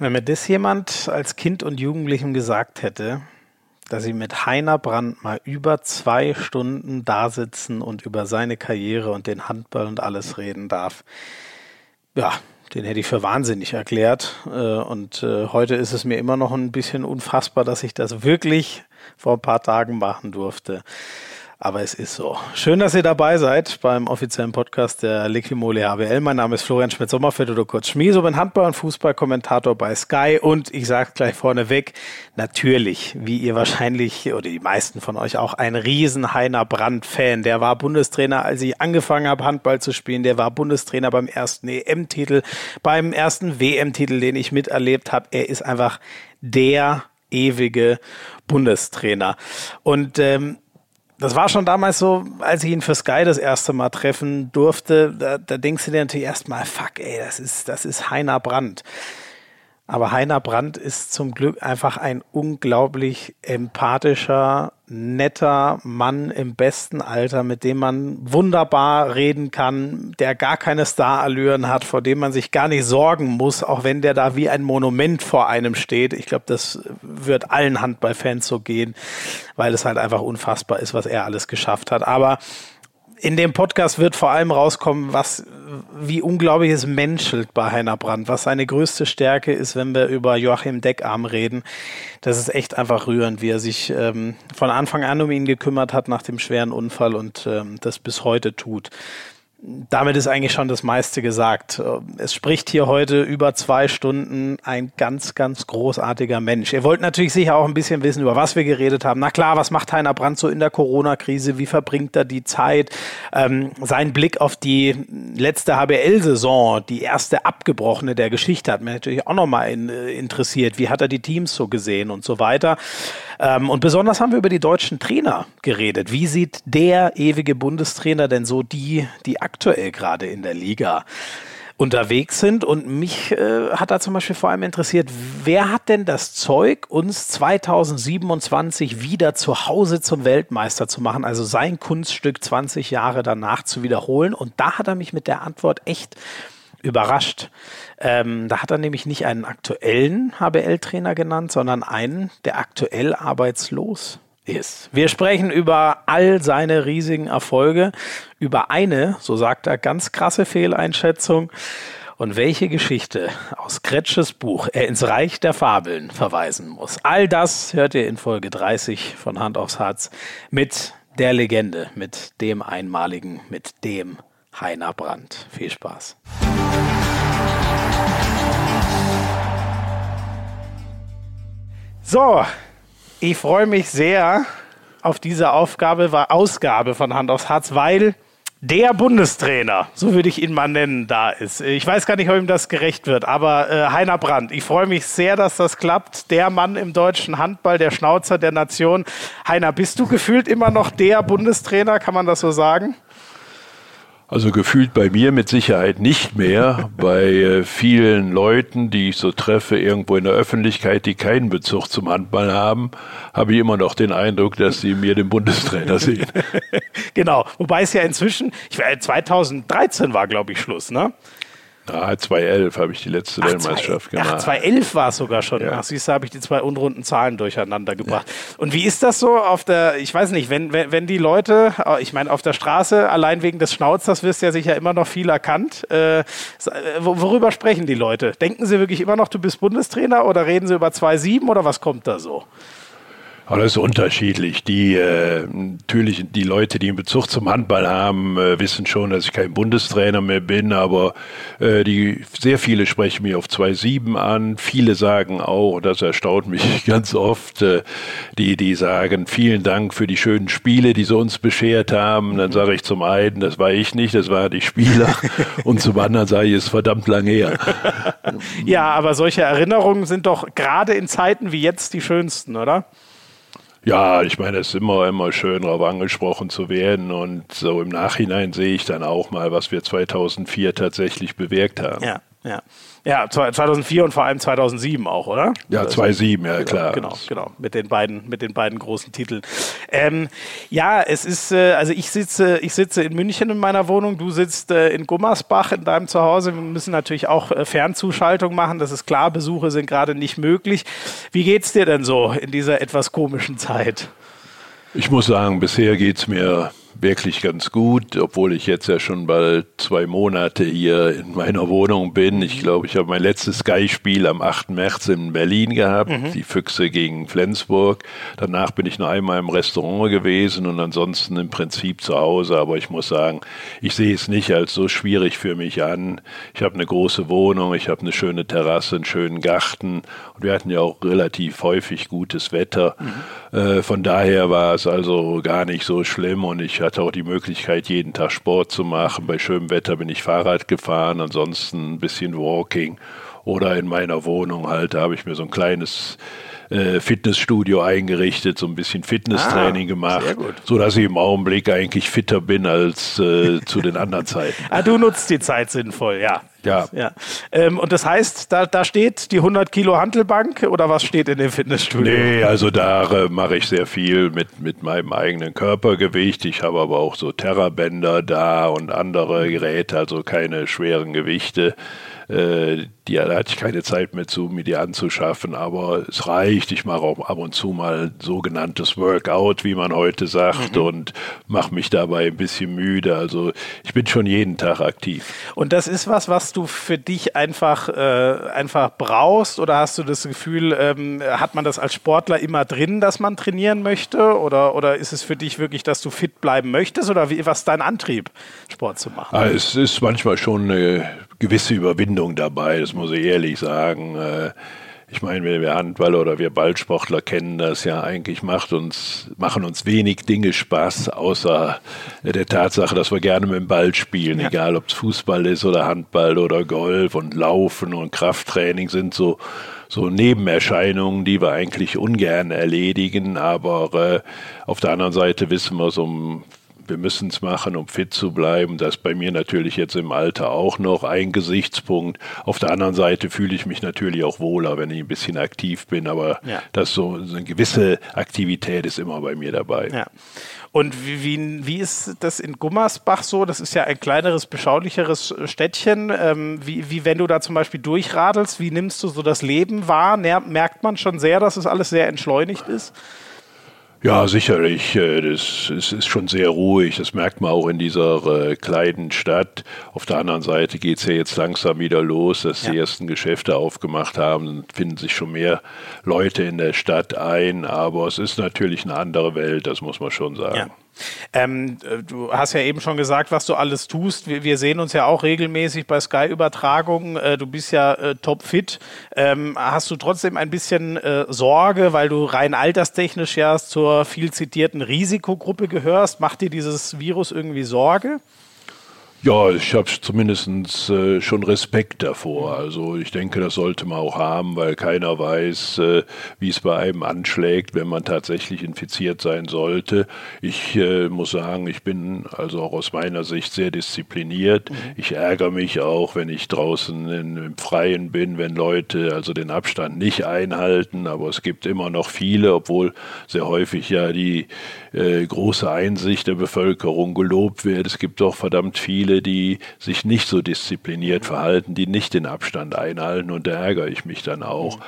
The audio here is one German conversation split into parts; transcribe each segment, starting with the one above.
Wenn mir das jemand als Kind und Jugendlichem gesagt hätte, dass ich mit Heiner Brandt mal über zwei Stunden da sitzen und über seine Karriere und den Handball und alles reden darf, ja, den hätte ich für wahnsinnig erklärt. Äh, und äh, heute ist es mir immer noch ein bisschen unfassbar, dass ich das wirklich vor ein paar Tagen machen durfte. Aber es ist so. Schön, dass ihr dabei seid beim offiziellen Podcast der Liquimole HWL. Mein Name ist Florian Schmidt-Sommerfeld oder kurz Schmieso, bin Handball- und Fußballkommentator bei Sky und ich sage gleich vorneweg, natürlich, wie ihr wahrscheinlich oder die meisten von euch auch, ein riesen Heiner Brandt-Fan. Der war Bundestrainer, als ich angefangen habe, Handball zu spielen. Der war Bundestrainer beim ersten EM-Titel, beim ersten WM-Titel, den ich miterlebt habe. Er ist einfach der ewige Bundestrainer. Und ähm, das war schon damals so, als ich ihn für Sky das erste Mal treffen durfte, da, da denkst du dir natürlich erstmal, fuck, ey, das ist, das ist Heiner Brandt. Aber Heiner Brandt ist zum Glück einfach ein unglaublich empathischer, netter Mann im besten Alter, mit dem man wunderbar reden kann, der gar keine Starallüren hat, vor dem man sich gar nicht sorgen muss, auch wenn der da wie ein Monument vor einem steht. Ich glaube, das wird allen Handballfans so gehen, weil es halt einfach unfassbar ist, was er alles geschafft hat. Aber in dem Podcast wird vor allem rauskommen, was, wie unglaublich es menschelt bei Heiner Brandt, was seine größte Stärke ist, wenn wir über Joachim Deckarm reden. Das ist echt einfach rührend, wie er sich ähm, von Anfang an um ihn gekümmert hat nach dem schweren Unfall und ähm, das bis heute tut damit ist eigentlich schon das meiste gesagt. Es spricht hier heute über zwei Stunden ein ganz, ganz großartiger Mensch. Ihr wollt natürlich sicher auch ein bisschen wissen, über was wir geredet haben. Na klar, was macht Heiner Brandt so in der Corona-Krise? Wie verbringt er die Zeit? Ähm, sein Blick auf die letzte HBL-Saison, die erste abgebrochene der Geschichte, hat mir natürlich auch nochmal in, äh, interessiert. Wie hat er die Teams so gesehen und so weiter? Ähm, und besonders haben wir über die deutschen Trainer geredet. Wie sieht der ewige Bundestrainer denn so die, die aktuell gerade in der Liga unterwegs sind. Und mich äh, hat da zum Beispiel vor allem interessiert, wer hat denn das Zeug, uns 2027 wieder zu Hause zum Weltmeister zu machen, also sein Kunststück 20 Jahre danach zu wiederholen? Und da hat er mich mit der Antwort echt überrascht. Ähm, da hat er nämlich nicht einen aktuellen HBL-Trainer genannt, sondern einen, der aktuell arbeitslos ist. Wir sprechen über all seine riesigen Erfolge, über eine, so sagt er, ganz krasse Fehleinschätzung und welche Geschichte aus Kretsches Buch er ins Reich der Fabeln verweisen muss. All das hört ihr in Folge 30 von Hand aufs Herz mit der Legende, mit dem einmaligen, mit dem Heiner Brandt. Viel Spaß. So, ich freue mich sehr auf diese Aufgabe, war Ausgabe von Hand aufs Herz, weil der Bundestrainer, so würde ich ihn mal nennen, da ist. Ich weiß gar nicht, ob ihm das gerecht wird, aber äh, Heiner Brandt, ich freue mich sehr, dass das klappt. Der Mann im deutschen Handball, der Schnauzer der Nation. Heiner, bist du gefühlt immer noch der Bundestrainer, kann man das so sagen? Also gefühlt bei mir mit Sicherheit nicht mehr. bei äh, vielen Leuten, die ich so treffe, irgendwo in der Öffentlichkeit, die keinen Bezug zum Handball haben, habe ich immer noch den Eindruck, dass sie mir den Bundestrainer sehen. genau. Wobei es ja inzwischen, ich, 2013 war, glaube ich, Schluss, ne? Ah, 2011 habe ich die letzte Ach, Weltmeisterschaft gemacht. Ach, 2011 war es sogar schon. Ja. Ach, siehst du, habe ich die zwei unrunden Zahlen durcheinander gebracht. Ja. Und wie ist das so auf der, ich weiß nicht, wenn, wenn, wenn die Leute, äh, ich meine, auf der Straße, allein wegen des Schnauzers wirst du ja sicher immer noch viel erkannt. Äh, äh worüber sprechen die Leute? Denken sie wirklich immer noch, du bist Bundestrainer oder reden sie über 2,7 oder was kommt da so? Aber das ist unterschiedlich. Die äh, natürlich die Leute, die einen Bezug zum Handball haben, äh, wissen schon, dass ich kein Bundestrainer mehr bin, aber äh, die sehr viele sprechen mir auf 2.7 an. Viele sagen auch, das erstaunt mich ganz oft, äh, die die sagen, vielen Dank für die schönen Spiele, die sie uns beschert haben. Dann sage ich zum einen, das war ich nicht, das waren die Spieler, und zum anderen sage ich, es ist verdammt lang her. ja, aber solche Erinnerungen sind doch gerade in Zeiten wie jetzt die schönsten, oder? Ja, ich meine, es ist immer, immer schön, darauf angesprochen zu werden. Und so im Nachhinein sehe ich dann auch mal, was wir 2004 tatsächlich bewirkt haben. Ja. Ja. Ja, 2004 und vor allem 2007 auch, oder? Ja, 2007, ja klar. Genau, genau, mit den beiden, mit den beiden großen Titeln. Ähm, ja, es ist, äh, also ich sitze, ich sitze in München in meiner Wohnung, du sitzt äh, in Gummersbach in deinem Zuhause. Wir müssen natürlich auch äh, Fernzuschaltung machen, das ist klar, Besuche sind gerade nicht möglich. Wie geht's dir denn so in dieser etwas komischen Zeit? Ich muss sagen, bisher geht's mir wirklich ganz gut, obwohl ich jetzt ja schon bald zwei Monate hier in meiner Wohnung bin. Ich glaube, ich habe mein letztes Sky-Spiel am 8. März in Berlin gehabt, mhm. die Füchse gegen Flensburg. Danach bin ich noch einmal im Restaurant gewesen und ansonsten im Prinzip zu Hause. Aber ich muss sagen, ich sehe es nicht als so schwierig für mich an. Ich habe eine große Wohnung, ich habe eine schöne Terrasse, einen schönen Garten und wir hatten ja auch relativ häufig gutes Wetter. Mhm. Äh, von daher war es also gar nicht so schlimm und ich hatte auch die Möglichkeit, jeden Tag Sport zu machen. Bei schönem Wetter bin ich Fahrrad gefahren, ansonsten ein bisschen Walking oder in meiner Wohnung halt, da habe ich mir so ein kleines äh, Fitnessstudio eingerichtet, so ein bisschen Fitnesstraining ah, gemacht, so dass ich im Augenblick eigentlich fitter bin als äh, zu den anderen Zeiten. Ah, du nutzt die Zeit sinnvoll, ja. Ja. ja. Ähm, und das heißt, da, da steht die 100 Kilo Hantelbank oder was steht in dem Fitnessstudio? Nee, also da äh, mache ich sehr viel mit, mit meinem eigenen Körpergewicht. Ich habe aber auch so Terrabänder da und andere Geräte, also keine schweren Gewichte. Äh, die, da hatte ich keine Zeit mehr zu, mir die anzuschaffen, aber es reicht. Ich mache auch ab und zu mal sogenanntes Workout, wie man heute sagt, mhm. und mache mich dabei ein bisschen müde. Also ich bin schon jeden Tag aktiv. Und das ist was, was du für dich einfach, äh, einfach brauchst oder hast du das Gefühl, ähm, hat man das als Sportler immer drin, dass man trainieren möchte oder, oder ist es für dich wirklich, dass du fit bleiben möchtest oder wie, was ist dein Antrieb, Sport zu machen? Ah, es ist manchmal schon eine gewisse Überwindung dabei, das muss ich ehrlich sagen. Äh, ich meine, wir Handballer oder wir Ballsportler kennen das ja. Eigentlich macht uns, machen uns wenig Dinge Spaß, außer der Tatsache, dass wir gerne mit dem Ball spielen. Ja. Egal, ob es Fußball ist oder Handball oder Golf und Laufen und Krafttraining sind so, so Nebenerscheinungen, die wir eigentlich ungern erledigen. Aber äh, auf der anderen Seite wissen wir, so um wir müssen es machen, um fit zu bleiben. Das ist bei mir natürlich jetzt im Alter auch noch ein Gesichtspunkt. Auf der anderen Seite fühle ich mich natürlich auch wohler, wenn ich ein bisschen aktiv bin, aber ja. das so, so eine gewisse Aktivität ist immer bei mir dabei. Ja. Und wie, wie, wie, ist das in Gummersbach so? Das ist ja ein kleineres, beschaulicheres Städtchen. Ähm, wie, wie wenn du da zum Beispiel durchradelst, wie nimmst du so das Leben wahr? Merkt man schon sehr, dass es alles sehr entschleunigt ist? Ja, sicherlich. Äh, das ist schon sehr ruhig. Das merkt man auch in dieser äh, kleinen Stadt. Auf der anderen Seite geht es ja jetzt langsam wieder los, dass ja. die ersten Geschäfte aufgemacht haben. Dann finden sich schon mehr Leute in der Stadt ein. Aber es ist natürlich eine andere Welt, das muss man schon sagen. Ja. Ähm, äh, du hast ja eben schon gesagt, was du alles tust. Wir, wir sehen uns ja auch regelmäßig bei Sky-Übertragungen. Äh, du bist ja äh, topfit. Ähm, hast du trotzdem ein bisschen äh, Sorge, weil du rein alterstechnisch ja zur viel zitierten Risikogruppe gehörst? Macht dir dieses Virus irgendwie Sorge? Ja, ich habe zumindest äh, schon Respekt davor. Also ich denke, das sollte man auch haben, weil keiner weiß, äh, wie es bei einem anschlägt, wenn man tatsächlich infiziert sein sollte. Ich äh, muss sagen, ich bin also auch aus meiner Sicht sehr diszipliniert. Mhm. Ich ärgere mich auch, wenn ich draußen in, im Freien bin, wenn Leute also den Abstand nicht einhalten. Aber es gibt immer noch viele, obwohl sehr häufig ja die äh, große Einsicht der Bevölkerung gelobt wird. Es gibt doch verdammt viele, die sich nicht so diszipliniert verhalten, die nicht den Abstand einhalten und da ärgere ich mich dann auch.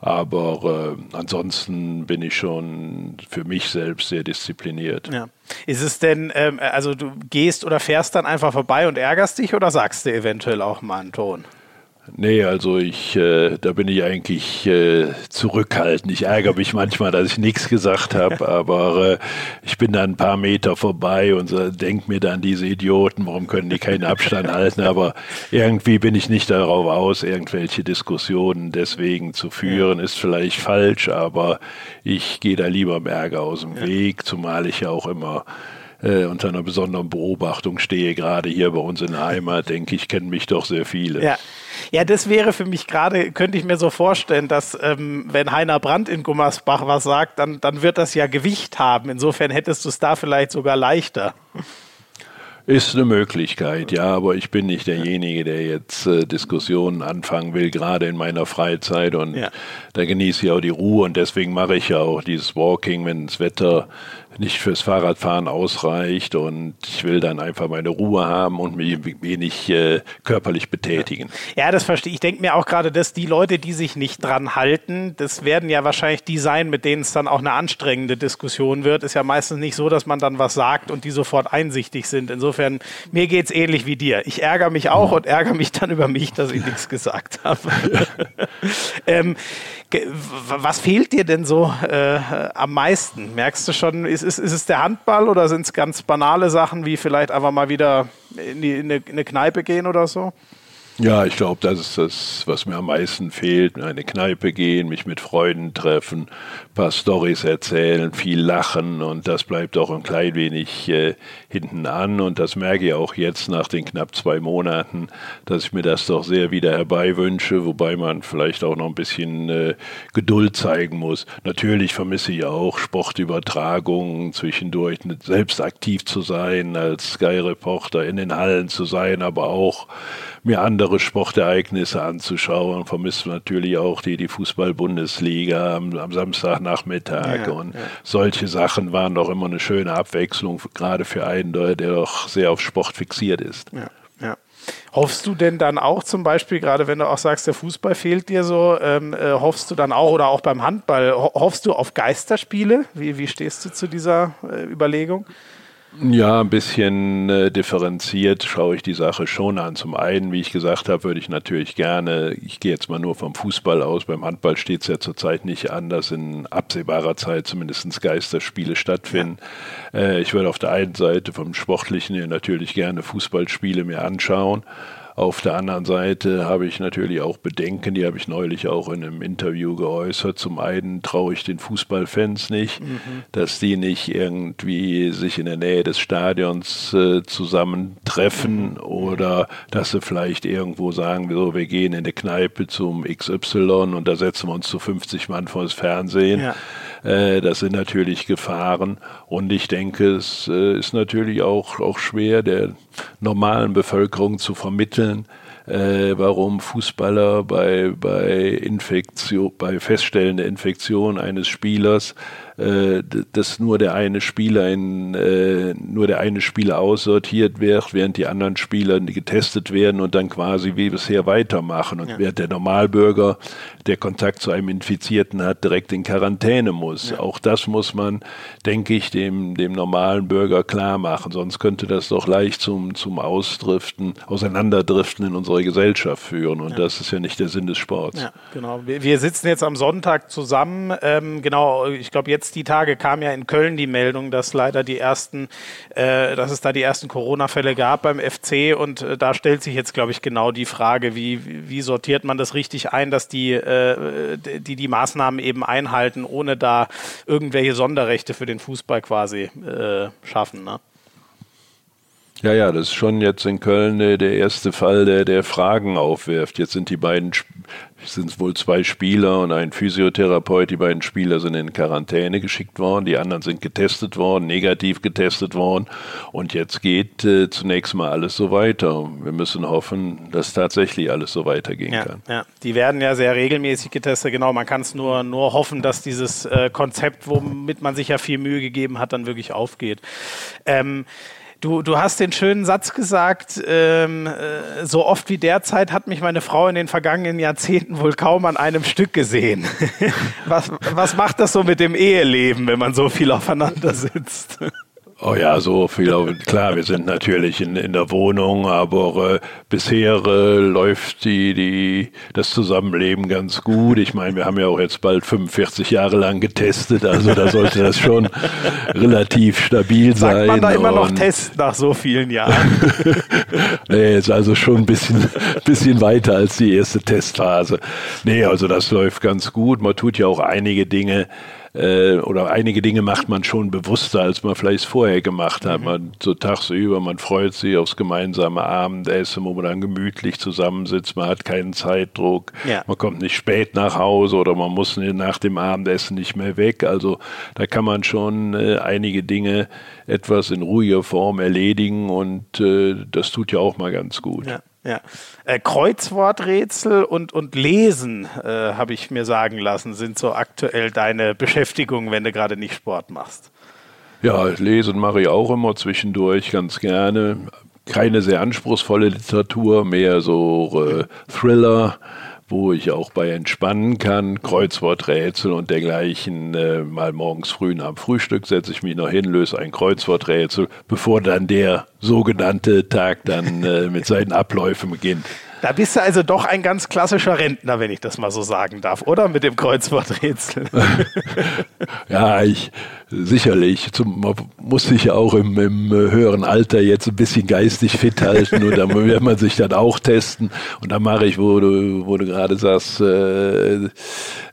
Aber äh, ansonsten bin ich schon für mich selbst sehr diszipliniert. Ja. Ist es denn, ähm, also du gehst oder fährst dann einfach vorbei und ärgerst dich oder sagst du eventuell auch mal einen Ton? Nee, also ich, äh, da bin ich eigentlich äh, zurückhaltend. Ich ärgere mich manchmal, dass ich nichts gesagt habe, aber äh, ich bin dann ein paar Meter vorbei und so, denke mir dann, diese Idioten, warum können die keinen Abstand halten? Aber irgendwie bin ich nicht darauf aus, irgendwelche Diskussionen deswegen zu führen. Ist vielleicht falsch, aber ich gehe da lieber im Ärger aus dem Weg, zumal ich ja auch immer äh, unter einer besonderen Beobachtung stehe, gerade hier bei uns in der Heimat, denke ich, kennen mich doch sehr viele. Ja. Ja, das wäre für mich gerade, könnte ich mir so vorstellen, dass ähm, wenn Heiner Brandt in Gummersbach was sagt, dann, dann wird das ja Gewicht haben. Insofern hättest du es da vielleicht sogar leichter. Ist eine Möglichkeit, ja, aber ich bin nicht derjenige, der jetzt äh, Diskussionen anfangen will, gerade in meiner Freizeit und ja. da genieße ich auch die Ruhe und deswegen mache ich ja auch dieses Walking, wenn das Wetter nicht fürs Fahrradfahren ausreicht und ich will dann einfach meine Ruhe haben und mich wenig äh, körperlich betätigen. Ja, das verstehe ich. Ich denke mir auch gerade, dass die Leute, die sich nicht dran halten, das werden ja wahrscheinlich die sein, mit denen es dann auch eine anstrengende Diskussion wird. Ist ja meistens nicht so, dass man dann was sagt und die sofort einsichtig sind. Insofern, mir geht es ähnlich wie dir. Ich ärgere mich auch und ärgere mich dann über mich, dass ich nichts gesagt habe. ähm, was fehlt dir denn so äh, am meisten? Merkst du schon, ist, ist, ist es der Handball oder sind es ganz banale Sachen wie vielleicht einfach mal wieder in, die, in, eine, in eine Kneipe gehen oder so? Ja, ich glaube, das ist das, was mir am meisten fehlt. In eine Kneipe gehen, mich mit Freunden treffen, paar Stories erzählen, viel lachen und das bleibt auch ein klein wenig äh, hinten an und das merke ich auch jetzt nach den knapp zwei Monaten, dass ich mir das doch sehr wieder herbeiwünsche, wobei man vielleicht auch noch ein bisschen äh, Geduld zeigen muss. Natürlich vermisse ich auch Sportübertragungen zwischendurch, selbst aktiv zu sein, als Sky-Reporter in den Hallen zu sein, aber auch mir andere Sportereignisse anzuschauen. Vermisst natürlich auch die, die Fußball-Bundesliga am, am Samstagnachmittag. Ja, und ja. solche Sachen waren doch immer eine schöne Abwechslung, gerade für einen, der doch sehr auf Sport fixiert ist. Ja, ja. Hoffst du denn dann auch zum Beispiel, gerade wenn du auch sagst, der Fußball fehlt dir so, ähm, äh, hoffst du dann auch oder auch beim Handball, hoffst du auf Geisterspiele? Wie, wie stehst du zu dieser äh, Überlegung? Ja, ein bisschen äh, differenziert schaue ich die Sache schon an. Zum einen, wie ich gesagt habe, würde ich natürlich gerne, ich gehe jetzt mal nur vom Fußball aus, beim Handball steht es ja zurzeit nicht an, dass in absehbarer Zeit zumindest Geisterspiele stattfinden. Ja. Äh, ich würde auf der einen Seite vom Sportlichen her natürlich gerne Fußballspiele mir anschauen. Auf der anderen Seite habe ich natürlich auch Bedenken, die habe ich neulich auch in einem Interview geäußert. Zum einen traue ich den Fußballfans nicht, mhm. dass die nicht irgendwie sich in der Nähe des Stadions äh, zusammentreffen mhm. oder dass sie vielleicht irgendwo sagen, so, wir gehen in eine Kneipe zum XY und da setzen wir uns zu 50 Mann vor das Fernsehen. Ja. Äh, das sind natürlich Gefahren. Und ich denke, es äh, ist natürlich auch, auch schwer, der normalen Bevölkerung zu vermitteln, äh, warum Fußballer bei, bei Infektion, bei Feststellen der Infektion eines Spielers äh, dass nur der eine Spieler in, äh, nur der eine Spieler aussortiert wird, während die anderen Spieler getestet werden und dann quasi wie bisher weitermachen. Und ja. während der Normalbürger, der Kontakt zu einem Infizierten hat, direkt in Quarantäne muss. Ja. Auch das muss man, denke ich, dem, dem normalen Bürger klar machen. Sonst könnte das doch leicht zum, zum Ausdriften, Auseinanderdriften in unserer Gesellschaft führen. Und ja. das ist ja nicht der Sinn des Sports. Ja, genau. Wir, wir sitzen jetzt am Sonntag zusammen. Ähm, genau, ich glaube, jetzt jetzt die Tage kam ja in Köln die Meldung, dass leider die ersten, äh, dass es da die ersten Corona-Fälle gab beim FC und äh, da stellt sich jetzt, glaube ich, genau die Frage, wie, wie sortiert man das richtig ein, dass die, äh, die die Maßnahmen eben einhalten, ohne da irgendwelche Sonderrechte für den Fußball quasi äh, schaffen. Ne? Ja, ja, das ist schon jetzt in Köln der erste Fall, der, der Fragen aufwirft. Jetzt sind die beiden, sind wohl zwei Spieler und ein Physiotherapeut. Die beiden Spieler sind in Quarantäne geschickt worden. Die anderen sind getestet worden, negativ getestet worden. Und jetzt geht äh, zunächst mal alles so weiter. Wir müssen hoffen, dass tatsächlich alles so weitergehen ja, kann. Ja, die werden ja sehr regelmäßig getestet. Genau, man kann es nur, nur hoffen, dass dieses äh, Konzept, womit man sich ja viel Mühe gegeben hat, dann wirklich aufgeht. Ähm, Du, du hast den schönen Satz gesagt, ähm, äh, so oft wie derzeit hat mich meine Frau in den vergangenen Jahrzehnten wohl kaum an einem Stück gesehen. was, was macht das so mit dem Eheleben, wenn man so viel aufeinander sitzt? Oh ja, so viel. Klar, wir sind natürlich in, in der Wohnung, aber äh, bisher äh, läuft die, die, das Zusammenleben ganz gut. Ich meine, wir haben ja auch jetzt bald 45 Jahre lang getestet, also da sollte das schon relativ stabil sein. Sagt man da immer noch Test nach so vielen Jahren? nee, ist also schon ein bisschen, bisschen weiter als die erste Testphase. Nee, also das läuft ganz gut. Man tut ja auch einige Dinge äh, oder einige Dinge macht man schon bewusster, als man vielleicht vorher gemacht hat. Mhm. Man so tagsüber, man freut sich aufs gemeinsame Abendessen, wo man dann gemütlich zusammensitzt, man hat keinen Zeitdruck, ja. man kommt nicht spät nach Hause oder man muss nach dem Abendessen nicht mehr weg. Also da kann man schon äh, einige Dinge etwas in ruhiger Form erledigen und äh, das tut ja auch mal ganz gut. Ja. Ja. Äh, Kreuzworträtsel und, und Lesen, äh, habe ich mir sagen lassen, sind so aktuell deine Beschäftigungen, wenn du gerade nicht Sport machst. Ja, Lesen mache ich auch immer zwischendurch ganz gerne. Keine sehr anspruchsvolle Literatur, mehr so äh, Thriller wo ich auch bei entspannen kann, Kreuzworträtsel und dergleichen. Äh, mal morgens früh am Frühstück setze ich mich noch hin, löse ein Kreuzworträtsel, bevor dann der sogenannte Tag dann äh, mit seinen Abläufen beginnt. Da bist du also doch ein ganz klassischer Rentner, wenn ich das mal so sagen darf, oder? Mit dem Kreuzworträtsel. ja, ich sicherlich. Zum, man muss sich ja auch im, im, höheren Alter jetzt ein bisschen geistig fit halten und da wird man sich dann auch testen. Und da mache ich, wo du, wo du gerade sagst, äh,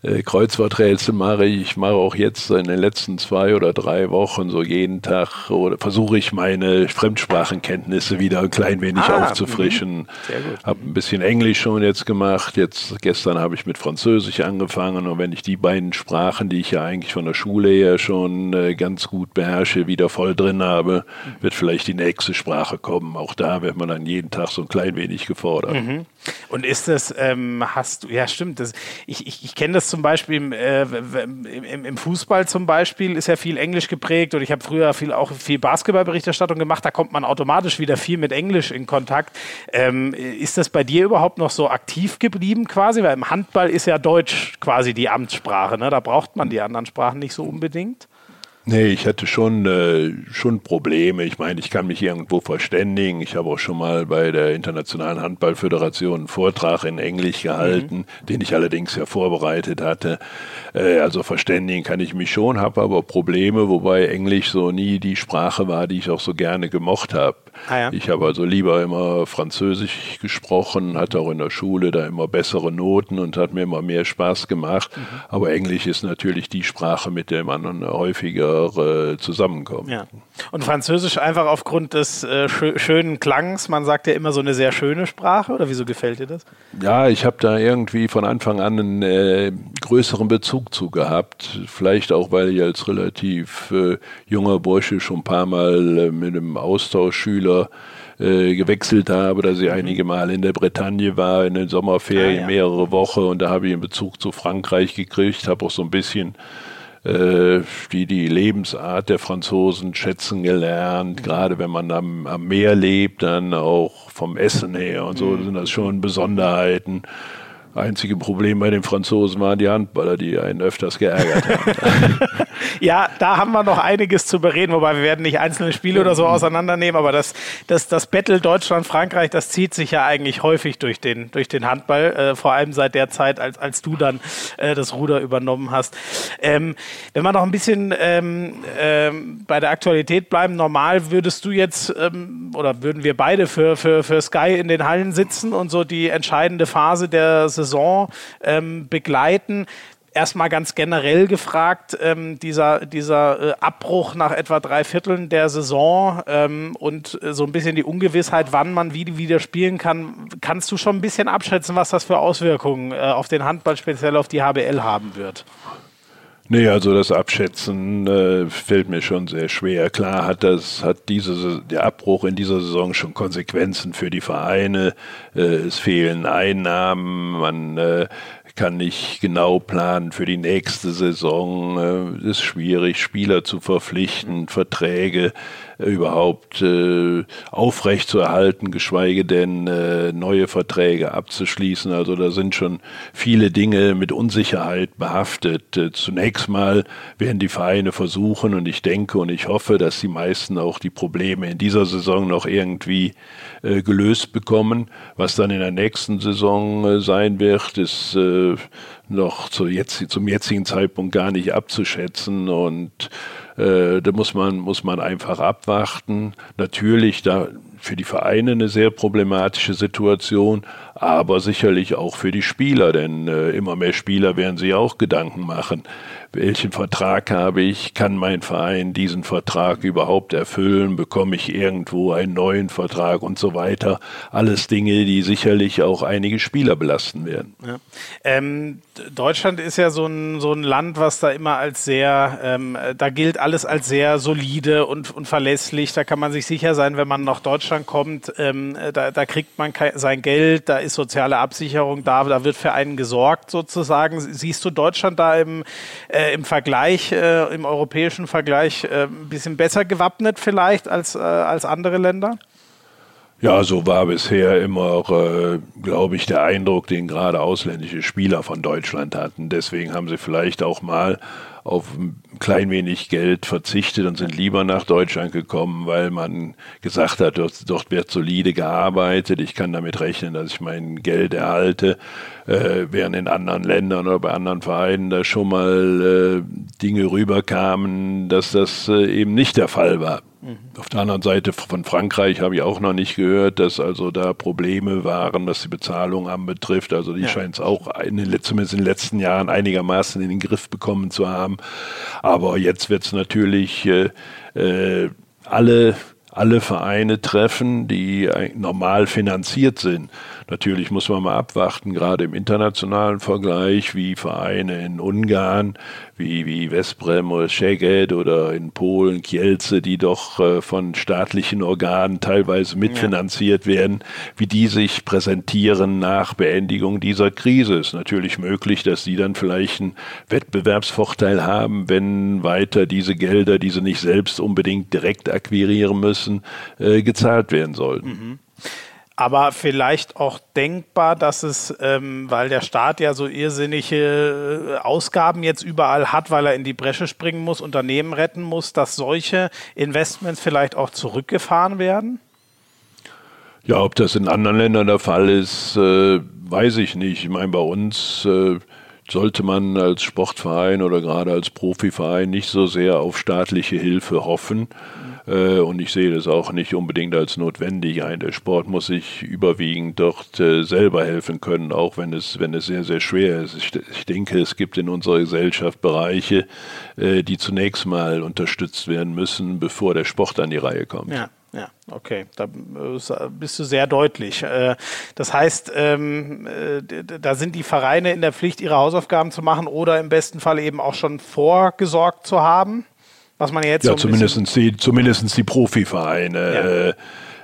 äh, Kreuzworträtsel mache ich. Ich mache auch jetzt in den letzten zwei oder drei Wochen so jeden Tag oder versuche ich meine Fremdsprachenkenntnisse wieder ein klein wenig ah, aufzufrischen. Mhm. Gut. Habe ein bisschen Englisch schon jetzt gemacht. Jetzt gestern habe ich mit Französisch angefangen und wenn ich die beiden Sprachen, die ich ja eigentlich von der Schule her schon äh, ganz gut beherrsche, wieder voll drin habe, wird vielleicht die nächste Sprache kommen. Auch da wird man dann jeden Tag so ein klein wenig gefordert. Mhm. Und ist das, ähm, hast du, ja stimmt, das, ich, ich, ich kenne das zum Beispiel im, äh, im, im, Fußball zum Beispiel, ist ja viel Englisch geprägt und ich habe früher viel, auch viel Basketballberichterstattung gemacht, da kommt man automatisch wieder viel mit Englisch in Kontakt. Ähm, ist das bei dir überhaupt noch so aktiv geblieben quasi? Weil im Handball ist ja Deutsch quasi die Amtssprache, ne? da braucht man die anderen Sprachen nicht so unbedingt. Nee, ich hatte schon, äh, schon Probleme. Ich meine, ich kann mich irgendwo verständigen. Ich habe auch schon mal bei der Internationalen Handballföderation einen Vortrag in Englisch gehalten, mhm. den ich allerdings ja vorbereitet hatte. Äh, also verständigen kann ich mich schon, habe aber Probleme, wobei Englisch so nie die Sprache war, die ich auch so gerne gemocht habe. Ah, ja. Ich habe also lieber immer Französisch gesprochen, hatte auch in der Schule da immer bessere Noten und hat mir immer mehr Spaß gemacht. Mhm. Aber Englisch ist natürlich die Sprache, mit der man häufiger äh, zusammenkommt. Ja. Und Französisch einfach aufgrund des äh, schönen Klangs, man sagt ja immer so eine sehr schöne Sprache, oder wieso gefällt dir das? Ja, ich habe da irgendwie von Anfang an einen äh, größeren Bezug zu gehabt. Vielleicht auch, weil ich als relativ äh, junger Bursche schon ein paar Mal äh, mit einem Austauschschüler äh, gewechselt habe, dass ich mhm. einige Mal in der Bretagne war, in den Sommerferien ah, ja. mehrere Wochen und da habe ich einen Bezug zu Frankreich gekriegt, habe auch so ein bisschen die die Lebensart der Franzosen schätzen gelernt. Gerade wenn man am, am Meer lebt, dann auch vom Essen her und so mhm. sind das schon Besonderheiten. Einzige Problem bei den Franzosen waren die Handballer, die einen öfters geärgert haben. ja, da haben wir noch einiges zu bereden, wobei wir werden nicht einzelne Spiele oder so auseinandernehmen, aber das, das, das Battle Deutschland-Frankreich, das zieht sich ja eigentlich häufig durch den, durch den Handball, äh, vor allem seit der Zeit, als, als du dann äh, das Ruder übernommen hast. Ähm, wenn wir noch ein bisschen ähm, ähm, bei der Aktualität bleiben, normal würdest du jetzt ähm, oder würden wir beide für, für, für Sky in den Hallen sitzen und so die entscheidende Phase der Saison ähm, begleiten. Erstmal ganz generell gefragt, ähm, dieser, dieser äh, Abbruch nach etwa drei Vierteln der Saison ähm, und äh, so ein bisschen die Ungewissheit, wann man wie, wieder spielen kann. Kannst du schon ein bisschen abschätzen, was das für Auswirkungen äh, auf den Handball, speziell auf die HBL haben wird? Nee, also das Abschätzen äh, fällt mir schon sehr schwer. Klar hat das, hat diese, der Abbruch in dieser Saison schon Konsequenzen für die Vereine. Äh, es fehlen Einnahmen, man äh, kann nicht genau planen für die nächste Saison. Es ist schwierig, Spieler zu verpflichten, Verträge äh, überhaupt äh, aufrechtzuerhalten, geschweige denn äh, neue Verträge abzuschließen. Also da sind schon viele Dinge mit Unsicherheit behaftet. Zunächst mal werden die Vereine versuchen und ich denke und ich hoffe, dass die meisten auch die Probleme in dieser Saison noch irgendwie gelöst bekommen. Was dann in der nächsten Saison sein wird, ist noch zu jetzt, zum jetzigen Zeitpunkt gar nicht abzuschätzen und äh, da muss man, muss man einfach abwarten. Natürlich da für die Vereine eine sehr problematische Situation, aber sicherlich auch für die Spieler, denn äh, immer mehr Spieler werden sich auch Gedanken machen, welchen Vertrag habe ich, kann mein Verein diesen Vertrag überhaupt erfüllen, bekomme ich irgendwo einen neuen Vertrag und so weiter. Alles Dinge, die sicherlich auch einige Spieler belasten werden. Ja. Ähm, Deutschland ist ja so ein, so ein Land, was da immer als sehr, ähm, da gilt alles als sehr solide und, und verlässlich. Da kann man sich sicher sein, wenn man nach Deutschland kommt, ähm, da, da kriegt man sein Geld, da ist soziale Absicherung da, da wird für einen gesorgt sozusagen. Siehst du Deutschland da im, äh, im Vergleich, äh, im europäischen Vergleich äh, ein bisschen besser gewappnet vielleicht als, äh, als andere Länder? Ja, so war bisher immer, äh, glaube ich, der Eindruck, den gerade ausländische Spieler von Deutschland hatten. Deswegen haben sie vielleicht auch mal auf ein klein wenig Geld verzichtet und sind lieber nach Deutschland gekommen, weil man gesagt hat, dort, dort wird solide gearbeitet, ich kann damit rechnen, dass ich mein Geld erhalte, äh, während in anderen Ländern oder bei anderen Vereinen da schon mal äh, Dinge rüberkamen, dass das äh, eben nicht der Fall war. Mhm. Auf der anderen Seite von Frankreich habe ich auch noch nicht gehört, dass also da Probleme waren, was die Bezahlung anbetrifft. Also die ja. scheint es auch in den, zumindest in den letzten Jahren einigermaßen in den Griff bekommen zu haben. Aber jetzt wird es natürlich äh, äh, alle alle Vereine treffen, die normal finanziert sind. Natürlich muss man mal abwarten, gerade im internationalen Vergleich, wie Vereine in Ungarn, wie, wie Westbrem oder Szeged oder in Polen, Kielce, die doch äh, von staatlichen Organen teilweise mitfinanziert ja. werden, wie die sich präsentieren nach Beendigung dieser Krise. Ist natürlich möglich, dass die dann vielleicht einen Wettbewerbsvorteil haben, wenn weiter diese Gelder, die sie nicht selbst unbedingt direkt akquirieren müssen, äh, gezahlt werden sollten. Mhm aber vielleicht auch denkbar, dass es, ähm, weil der Staat ja so irrsinnige äh, Ausgaben jetzt überall hat, weil er in die Bresche springen muss, Unternehmen retten muss, dass solche Investments vielleicht auch zurückgefahren werden? Ja, ob das in anderen Ländern der Fall ist, äh, weiß ich nicht. Ich meine, bei uns äh, sollte man als Sportverein oder gerade als Profiverein nicht so sehr auf staatliche Hilfe hoffen. Äh, und ich sehe das auch nicht unbedingt als notwendig ein. Der Sport muss sich überwiegend dort äh, selber helfen können, auch wenn es, wenn es sehr, sehr schwer ist. Ich, ich denke, es gibt in unserer Gesellschaft Bereiche, äh, die zunächst mal unterstützt werden müssen, bevor der Sport an die Reihe kommt. Ja. Ja, okay, da bist du sehr deutlich. Das heißt, ähm, da sind die Vereine in der Pflicht, ihre Hausaufgaben zu machen oder im besten Fall eben auch schon vorgesorgt zu haben. Was man jetzt ja, so zumindest die, zumindest die Profivereine ja. äh,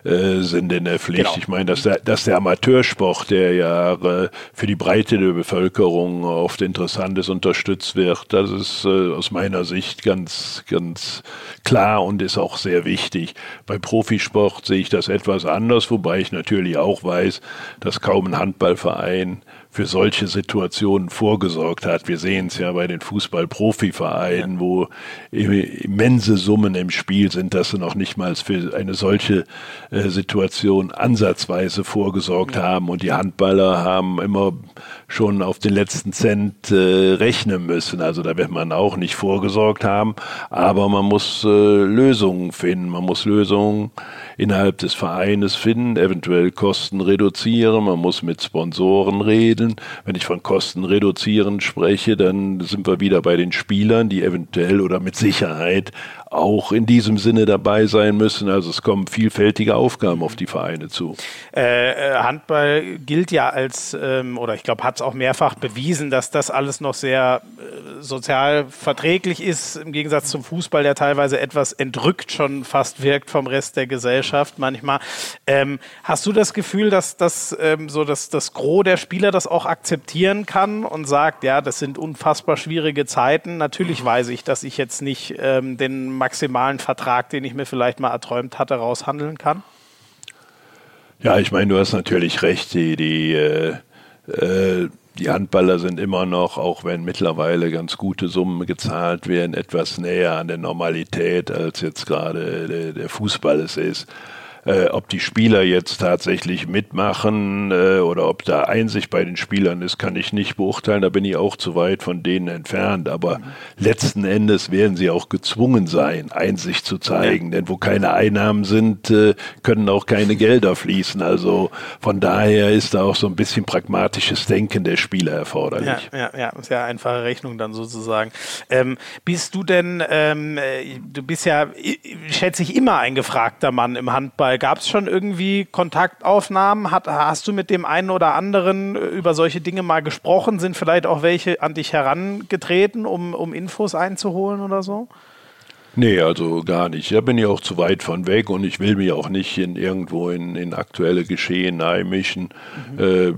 äh, sind in der Pflicht. Genau. Ich meine, dass der, dass der Amateursport, der ja äh, für die Breite der Bevölkerung oft interessant ist, unterstützt wird, das ist äh, aus meiner Sicht ganz, ganz klar und ist auch sehr wichtig. Bei Profisport sehe ich das etwas anders, wobei ich natürlich auch weiß, dass kaum ein Handballverein für solche Situationen vorgesorgt hat. Wir sehen es ja bei den Fußball-Profivereinen, wo immense Summen im Spiel sind, dass sie noch nicht mal für eine solche äh, Situation ansatzweise vorgesorgt ja. haben. Und die Handballer haben immer schon auf den letzten Cent äh, rechnen müssen. Also da wird man auch nicht vorgesorgt haben, aber man muss äh, Lösungen finden. Man muss Lösungen innerhalb des Vereines finden, eventuell Kosten reduzieren. Man muss mit Sponsoren reden. Wenn ich von Kosten reduzieren spreche, dann sind wir wieder bei den Spielern, die eventuell oder mit Sicherheit auch in diesem Sinne dabei sein müssen. Also es kommen vielfältige Aufgaben auf die Vereine zu. Äh, äh Handball gilt ja als, ähm, oder ich glaube, hat es auch mehrfach bewiesen, dass das alles noch sehr äh, sozial verträglich ist, im Gegensatz zum Fußball, der teilweise etwas entrückt schon fast wirkt vom Rest der Gesellschaft manchmal. Ähm, hast du das Gefühl, dass das ähm, so dass das Gros der Spieler das auch akzeptieren kann und sagt, ja, das sind unfassbar schwierige Zeiten. Natürlich weiß ich, dass ich jetzt nicht ähm, den maximalen Vertrag, den ich mir vielleicht mal erträumt hatte, raushandeln kann? Ja, ich meine, du hast natürlich recht. Die, die, äh, äh, die Handballer sind immer noch, auch wenn mittlerweile ganz gute Summen gezahlt werden, etwas näher an der Normalität, als jetzt gerade der, Fußball es ist. Äh, ob die Spieler jetzt tatsächlich mitmachen äh, oder ob da Einsicht bei den Spielern ist, kann ich nicht beurteilen. Da bin ich auch zu weit von denen entfernt. Aber mhm. letzten Endes werden sie auch gezwungen sein, Einsicht zu zeigen. Ja. Denn wo keine Einnahmen sind, äh, können auch keine Gelder fließen. Also von daher ist da auch so ein bisschen pragmatisches Denken der Spieler erforderlich. Ja, ja, ja. ist ja einfache Rechnung dann sozusagen. Ähm, bist du denn, ähm, äh, du bist ja, schätze ich, immer ein gefragter Mann im Handball. Gab es schon irgendwie Kontaktaufnahmen? Hat, hast du mit dem einen oder anderen äh, über solche Dinge mal gesprochen? Sind vielleicht auch welche an dich herangetreten, um, um Infos einzuholen oder so? Nee, also gar nicht. Da bin ich auch zu weit von weg und ich will mich auch nicht in irgendwo in, in aktuelle Geschehen einmischen. Mhm. Äh,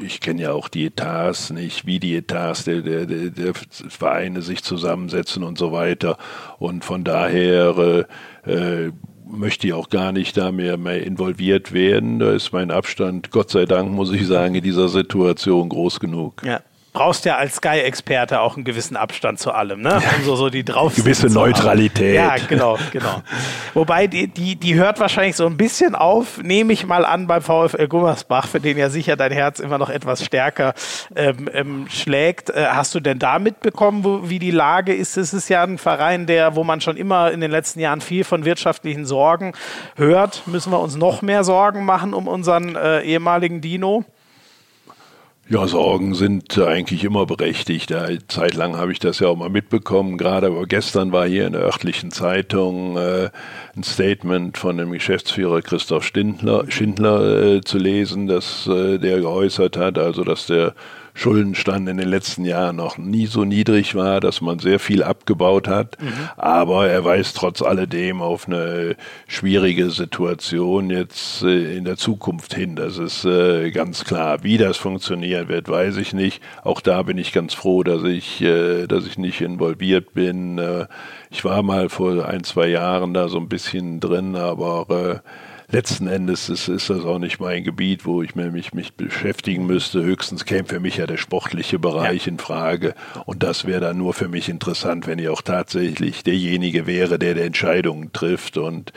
ich kenne ja auch die Etats nicht, wie die Etats der, der, der, der, Vereine sich zusammensetzen und so weiter. Und von daher äh, möchte ich auch gar nicht da mehr, mehr involviert werden. Da ist mein Abstand, Gott sei Dank, muss ich sagen, in dieser Situation groß genug. Ja brauchst ja als Sky-Experte auch einen gewissen Abstand zu allem, ne? Um so, so die drauf Gewisse Neutralität. Ja, genau, genau. Wobei die, die, die hört wahrscheinlich so ein bisschen auf, nehme ich mal an, beim VfL Gummersbach, für den ja sicher dein Herz immer noch etwas stärker ähm, ähm, schlägt. Äh, hast du denn da mitbekommen, wo, wie die Lage ist? Es ist ja ein Verein, der, wo man schon immer in den letzten Jahren viel von wirtschaftlichen Sorgen hört. Müssen wir uns noch mehr Sorgen machen um unseren äh, ehemaligen Dino? Ja, Sorgen sind eigentlich immer berechtigt. Zeitlang habe ich das ja auch mal mitbekommen. Gerade gestern war hier in der örtlichen Zeitung äh, ein Statement von dem Geschäftsführer Christoph Schindler, Schindler äh, zu lesen, dass äh, der geäußert hat, also dass der Schuldenstand in den letzten Jahren noch nie so niedrig war, dass man sehr viel abgebaut hat. Mhm. Aber er weist trotz alledem auf eine schwierige Situation jetzt äh, in der Zukunft hin. Das ist äh, ganz klar. Wie das funktionieren wird, weiß ich nicht. Auch da bin ich ganz froh, dass ich, äh, dass ich nicht involviert bin. Ich war mal vor ein, zwei Jahren da so ein bisschen drin, aber letzten Endes ist, ist das auch nicht mein Gebiet, wo ich mich, mich beschäftigen müsste. Höchstens käme für mich ja der sportliche Bereich ja. in Frage. Und das wäre dann nur für mich interessant, wenn ich auch tatsächlich derjenige wäre, der die Entscheidungen trifft. Und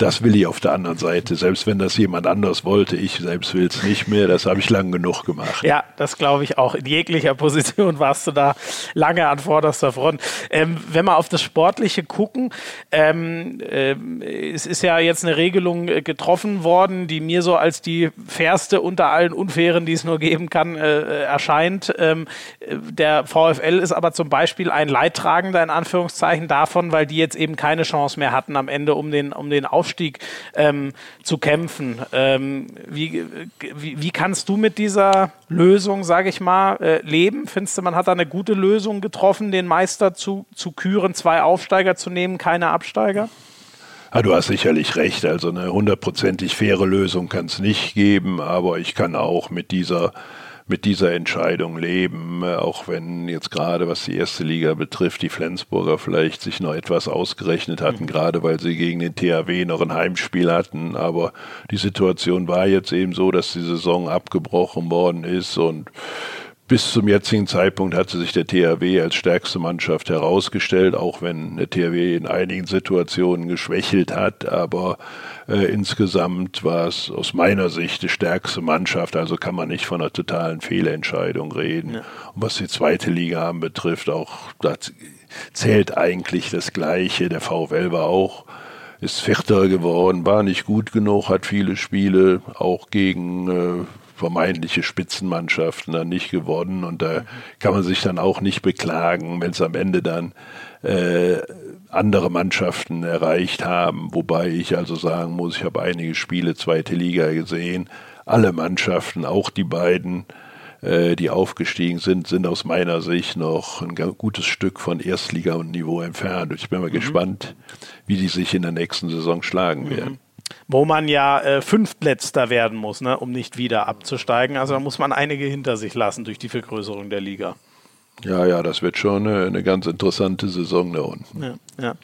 das will ich auf der anderen Seite. Selbst wenn das jemand anders wollte, ich selbst will es nicht mehr. Das habe ich lang genug gemacht. Ja, das glaube ich auch. In jeglicher Position warst du da lange an vorderster Front. Ähm, wenn wir auf das Sportliche gucken, ähm, äh, es ist ja jetzt eine Regelung äh, getroffen worden, die mir so als die fairste unter allen Unfairen, die es nur geben kann, äh, äh erscheint. Ähm, der VfL ist aber zum Beispiel ein Leidtragender in Anführungszeichen davon, weil die jetzt eben keine Chance mehr hatten am Ende um den, um den Aufstieg Aufstieg ähm, zu kämpfen. Ähm, wie, wie, wie, kannst du mit dieser Lösung, sage ich mal, äh, leben? Findest du, man hat da eine gute Lösung getroffen, den Meister zu, zu küren, zwei Aufsteiger zu nehmen, keine Absteiger? Ah, du hast sicherlich recht. Also eine hundertprozentig faire Lösung kann es nicht geben, aber ich kann auch mit dieser mit dieser Entscheidung leben, auch wenn jetzt gerade was die erste Liga betrifft, die Flensburger vielleicht sich noch etwas ausgerechnet hatten, mhm. gerade weil sie gegen den THW noch ein Heimspiel hatten. Aber die Situation war jetzt eben so, dass die Saison abgebrochen worden ist und bis zum jetzigen Zeitpunkt hatte sich der THW als stärkste Mannschaft herausgestellt, auch wenn der THW in einigen Situationen geschwächelt hat. Aber äh, insgesamt war es aus meiner Sicht die stärkste Mannschaft, also kann man nicht von einer totalen Fehlentscheidung reden. Ja. Und was die zweite Liga anbetrifft, auch das zählt eigentlich das Gleiche. Der VfL war auch ist Vierter geworden, war nicht gut genug, hat viele Spiele auch gegen äh, vermeintliche Spitzenmannschaften dann nicht gewonnen und da kann man sich dann auch nicht beklagen, wenn es am Ende dann äh, andere Mannschaften erreicht haben, wobei ich also sagen muss, ich habe einige Spiele zweite Liga gesehen, alle Mannschaften, auch die beiden, äh, die aufgestiegen sind, sind aus meiner Sicht noch ein gutes Stück von Erstliga und Niveau entfernt. Ich bin mal mhm. gespannt, wie die sich in der nächsten Saison schlagen mhm. Wo man ja äh, Fünftletzter werden muss, ne, um nicht wieder abzusteigen. Also da muss man einige hinter sich lassen durch die Vergrößerung der Liga. Ja, ja, das wird schon eine, eine ganz interessante Saison da unten. Ja, ja.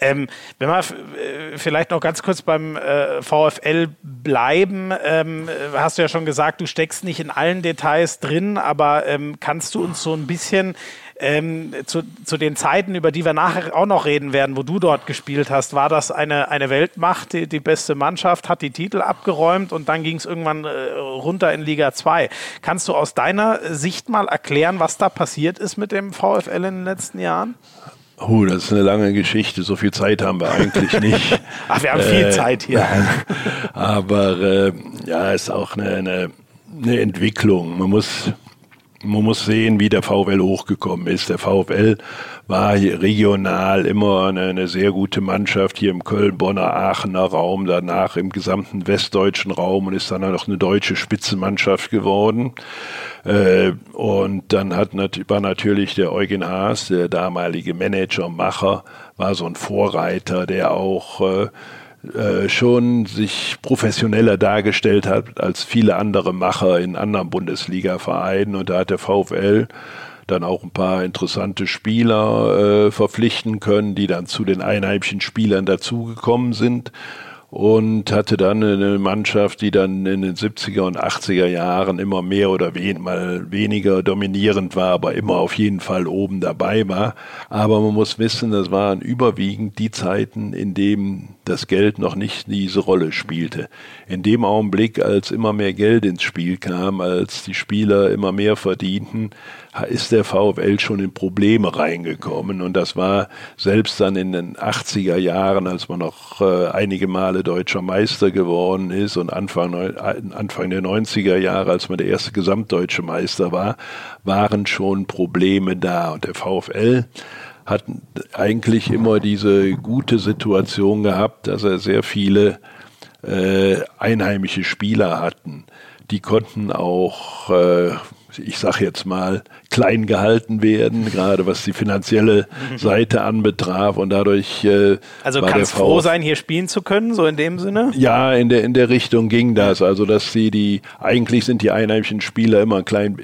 Ähm, wenn wir äh, vielleicht noch ganz kurz beim äh, VfL bleiben, ähm, hast du ja schon gesagt, du steckst nicht in allen Details drin, aber ähm, kannst du uns so ein bisschen Ähm, zu, zu den Zeiten, über die wir nachher auch noch reden werden, wo du dort gespielt hast, war das eine, eine Weltmacht, die, die beste Mannschaft, hat die Titel abgeräumt und dann ging es irgendwann äh, runter in Liga 2. Kannst du aus deiner Sicht mal erklären, was da passiert ist mit dem VfL in den letzten Jahren? Oh, das ist eine lange Geschichte. So viel Zeit haben wir eigentlich nicht. Ach, wir haben viel äh, Zeit hier. Aber äh, ja, ist auch eine, eine, eine Entwicklung. Man muss man muss sehen, wie der VfL hochgekommen ist. Der VfL war regional immer eine, eine sehr gute Mannschaft hier im Köln-Bonner Aachener Raum, danach im gesamten westdeutschen Raum und ist dann noch eine deutsche Spitzenmannschaft geworden. Äh, und dann hat war natürlich der Eugen Haas, der damalige Manager, Macher, war so ein Vorreiter, der auch äh, schon sich professioneller dargestellt hat als viele andere Macher in anderen Bundesliga-Vereinen. Und da hat der VfL dann auch ein paar interessante Spieler äh, verpflichten können, die dann zu den einheimischen Spielern dazugekommen sind und hatte dann eine Mannschaft, die dann in den 70er und 80er Jahren immer mehr oder wen, mal weniger dominierend war, aber immer auf jeden Fall oben dabei war. Aber man muss wissen, das waren überwiegend die Zeiten, in denen das Geld noch nicht diese Rolle spielte. In dem Augenblick, als immer mehr Geld ins Spiel kam, als die Spieler immer mehr verdienten, ist der VfL schon in Probleme reingekommen. Und das war selbst dann in den 80er Jahren, als man noch äh, einige Male deutscher Meister geworden ist und Anfang, Anfang der 90er Jahre, als man der erste gesamtdeutsche Meister war, waren schon Probleme da. Und der VfL hat eigentlich immer diese gute Situation gehabt, dass er sehr viele äh, einheimische Spieler hatten. Die konnten auch äh, ich sage jetzt mal, klein gehalten werden, gerade was die finanzielle mhm. Seite anbetraf und dadurch. Äh, also kannst froh sein, hier spielen zu können, so in dem Sinne? Ja, in der in der Richtung ging das. Also dass sie die eigentlich sind die einheimischen Spieler immer ein klein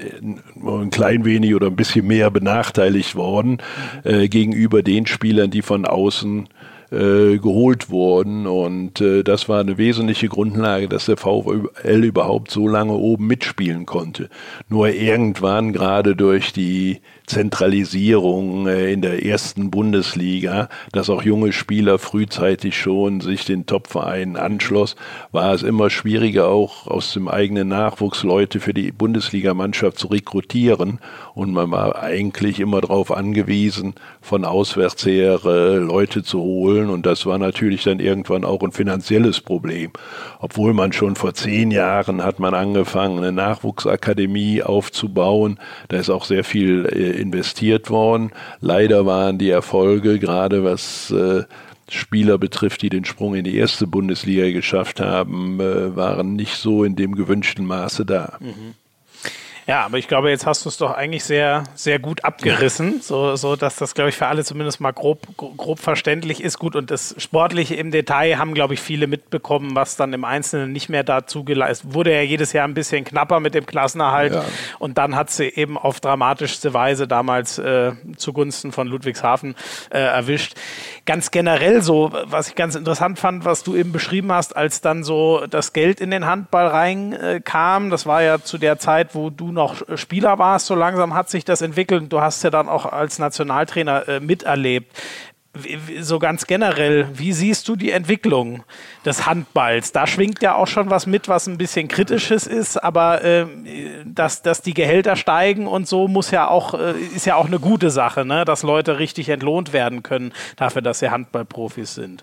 ein klein wenig oder ein bisschen mehr benachteiligt worden mhm. äh, gegenüber den Spielern, die von außen äh, geholt wurden. Und äh, das war eine wesentliche Grundlage, dass der VfL überhaupt so lange oben mitspielen konnte. Nur irgendwann gerade durch die Zentralisierung äh, in der ersten Bundesliga, dass auch junge Spieler frühzeitig schon sich den Topvereinen anschloss, war es immer schwieriger auch aus dem eigenen Nachwuchs Leute für die Bundesligamannschaft zu rekrutieren. Und man war eigentlich immer darauf angewiesen, von auswärts her äh, Leute zu holen. Und das war natürlich dann irgendwann auch ein finanzielles Problem. Obwohl man schon vor zehn Jahren hat man angefangen, eine Nachwuchsakademie aufzubauen, da ist auch sehr viel äh, investiert worden. Leider waren die Erfolge, gerade was äh, Spieler betrifft, die den Sprung in die erste Bundesliga geschafft haben, äh, waren nicht so in dem gewünschten Maße da. Mhm. Ja, aber ich glaube, jetzt hast du es doch eigentlich sehr, sehr gut abgerissen, so, so dass das, glaube ich, für alle zumindest mal grob, grob verständlich ist. Gut, und das Sportliche im Detail haben, glaube ich, viele mitbekommen, was dann im Einzelnen nicht mehr dazu geleistet wurde. Ja, jedes Jahr ein bisschen knapper mit dem Klassenerhalt. Ja. Und dann hat sie eben auf dramatischste Weise damals äh, zugunsten von Ludwigshafen äh, erwischt. Ganz generell so, was ich ganz interessant fand, was du eben beschrieben hast, als dann so das Geld in den Handball reinkam, das war ja zu der Zeit, wo du noch Spieler warst, so langsam hat sich das entwickelt. Du hast ja dann auch als Nationaltrainer äh, miterlebt. So ganz generell, wie siehst du die Entwicklung des Handballs? Da schwingt ja auch schon was mit, was ein bisschen kritisches ist, aber äh, dass, dass die Gehälter steigen und so muss ja auch, äh, ist ja auch eine gute Sache, ne? dass Leute richtig entlohnt werden können dafür, dass sie Handballprofis sind.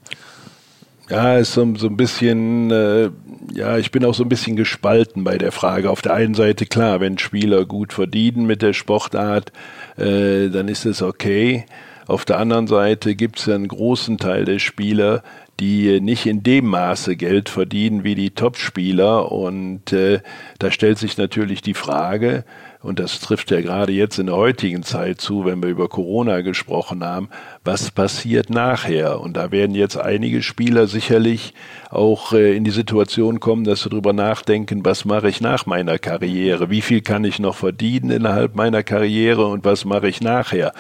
Ja, ist so, so ein bisschen, äh, ja, ich bin auch so ein bisschen gespalten bei der Frage. Auf der einen Seite, klar, wenn Spieler gut verdienen mit der Sportart, äh, dann ist es okay. Auf der anderen Seite gibt es einen großen Teil der Spieler, die nicht in dem Maße Geld verdienen wie die Topspieler. Und äh, da stellt sich natürlich die Frage, und das trifft ja gerade jetzt in der heutigen Zeit zu, wenn wir über Corona gesprochen haben, was passiert nachher? Und da werden jetzt einige Spieler sicherlich auch äh, in die Situation kommen, dass sie darüber nachdenken, was mache ich nach meiner Karriere? Wie viel kann ich noch verdienen innerhalb meiner Karriere und was mache ich nachher?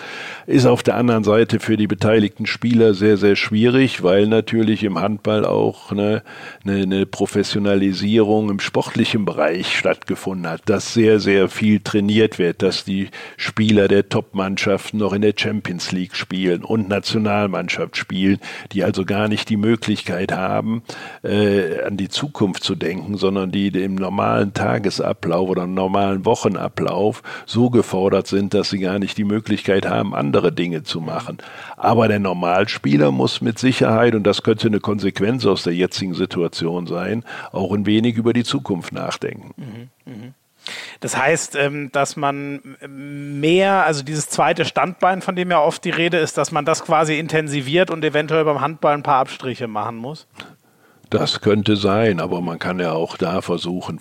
Ist auf der anderen Seite für die beteiligten Spieler sehr, sehr schwierig, weil natürlich im Handball auch eine, eine, eine Professionalisierung im sportlichen Bereich stattgefunden hat, dass sehr, sehr viel trainiert wird, dass die Spieler der Top-Mannschaften noch in der Champions League spielen und Nationalmannschaft spielen, die also gar nicht die Möglichkeit haben, äh, an die Zukunft zu denken, sondern die im normalen Tagesablauf oder im normalen Wochenablauf so gefordert sind, dass sie gar nicht die Möglichkeit haben, andere Dinge zu machen. Aber der Normalspieler muss mit Sicherheit, und das könnte eine Konsequenz aus der jetzigen Situation sein, auch ein wenig über die Zukunft nachdenken. Mhm, mh. Das heißt, ähm, dass man mehr, also dieses zweite Standbein, von dem ja oft die Rede ist, dass man das quasi intensiviert und eventuell beim Handball ein paar Abstriche machen muss? Das könnte sein, aber man kann ja auch da versuchen,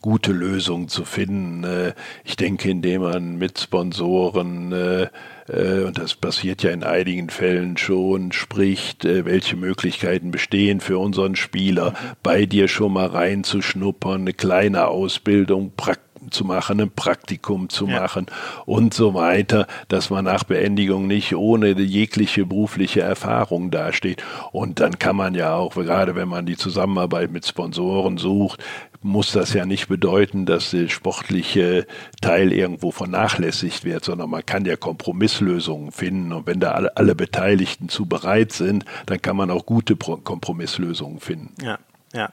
gute Lösungen zu finden. Äh, ich denke, indem man mit Sponsoren, äh, und das passiert ja in einigen Fällen schon, spricht, welche Möglichkeiten bestehen für unseren Spieler, bei dir schon mal reinzuschnuppern, eine kleine Ausbildung, praktisch zu machen, ein Praktikum zu ja. machen und so weiter, dass man nach Beendigung nicht ohne jegliche berufliche Erfahrung dasteht. Und dann kann man ja auch, gerade wenn man die Zusammenarbeit mit Sponsoren sucht, muss das ja nicht bedeuten, dass der sportliche Teil irgendwo vernachlässigt wird, sondern man kann ja Kompromisslösungen finden. Und wenn da alle, alle Beteiligten zu bereit sind, dann kann man auch gute Kompromisslösungen finden. Ja, ja.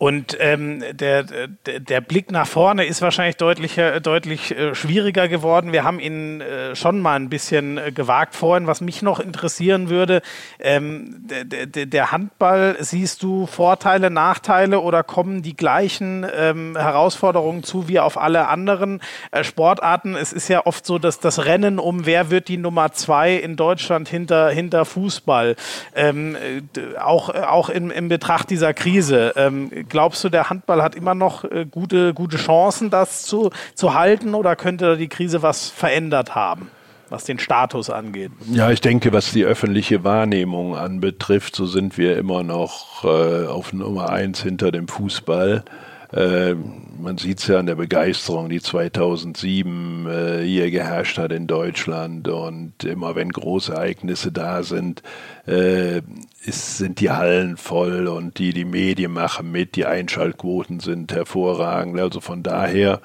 Und ähm, der, der, der Blick nach vorne ist wahrscheinlich deutlich, deutlich äh, schwieriger geworden. Wir haben ihn äh, schon mal ein bisschen äh, gewagt vorhin. Was mich noch interessieren würde, ähm, der, der, der Handball, siehst du Vorteile, Nachteile oder kommen die gleichen ähm, Herausforderungen zu wie auf alle anderen äh, Sportarten? Es ist ja oft so, dass das Rennen um wer wird die Nummer zwei in Deutschland hinter, hinter Fußball, ähm, äh, auch, auch in, in Betracht dieser Krise ähm, glaubst du, der Handball hat immer noch äh, gute, gute Chancen, das zu, zu halten oder könnte die Krise was verändert haben? was den Status angeht. Ja, ich denke, was die öffentliche Wahrnehmung anbetrifft, so sind wir immer noch äh, auf Nummer eins hinter dem Fußball. Äh, man sieht es ja an der Begeisterung, die 2007 äh, hier geherrscht hat in Deutschland. Und immer wenn Großereignisse da sind, äh, ist, sind die Hallen voll und die, die Medien machen mit, die Einschaltquoten sind hervorragend. Also von daher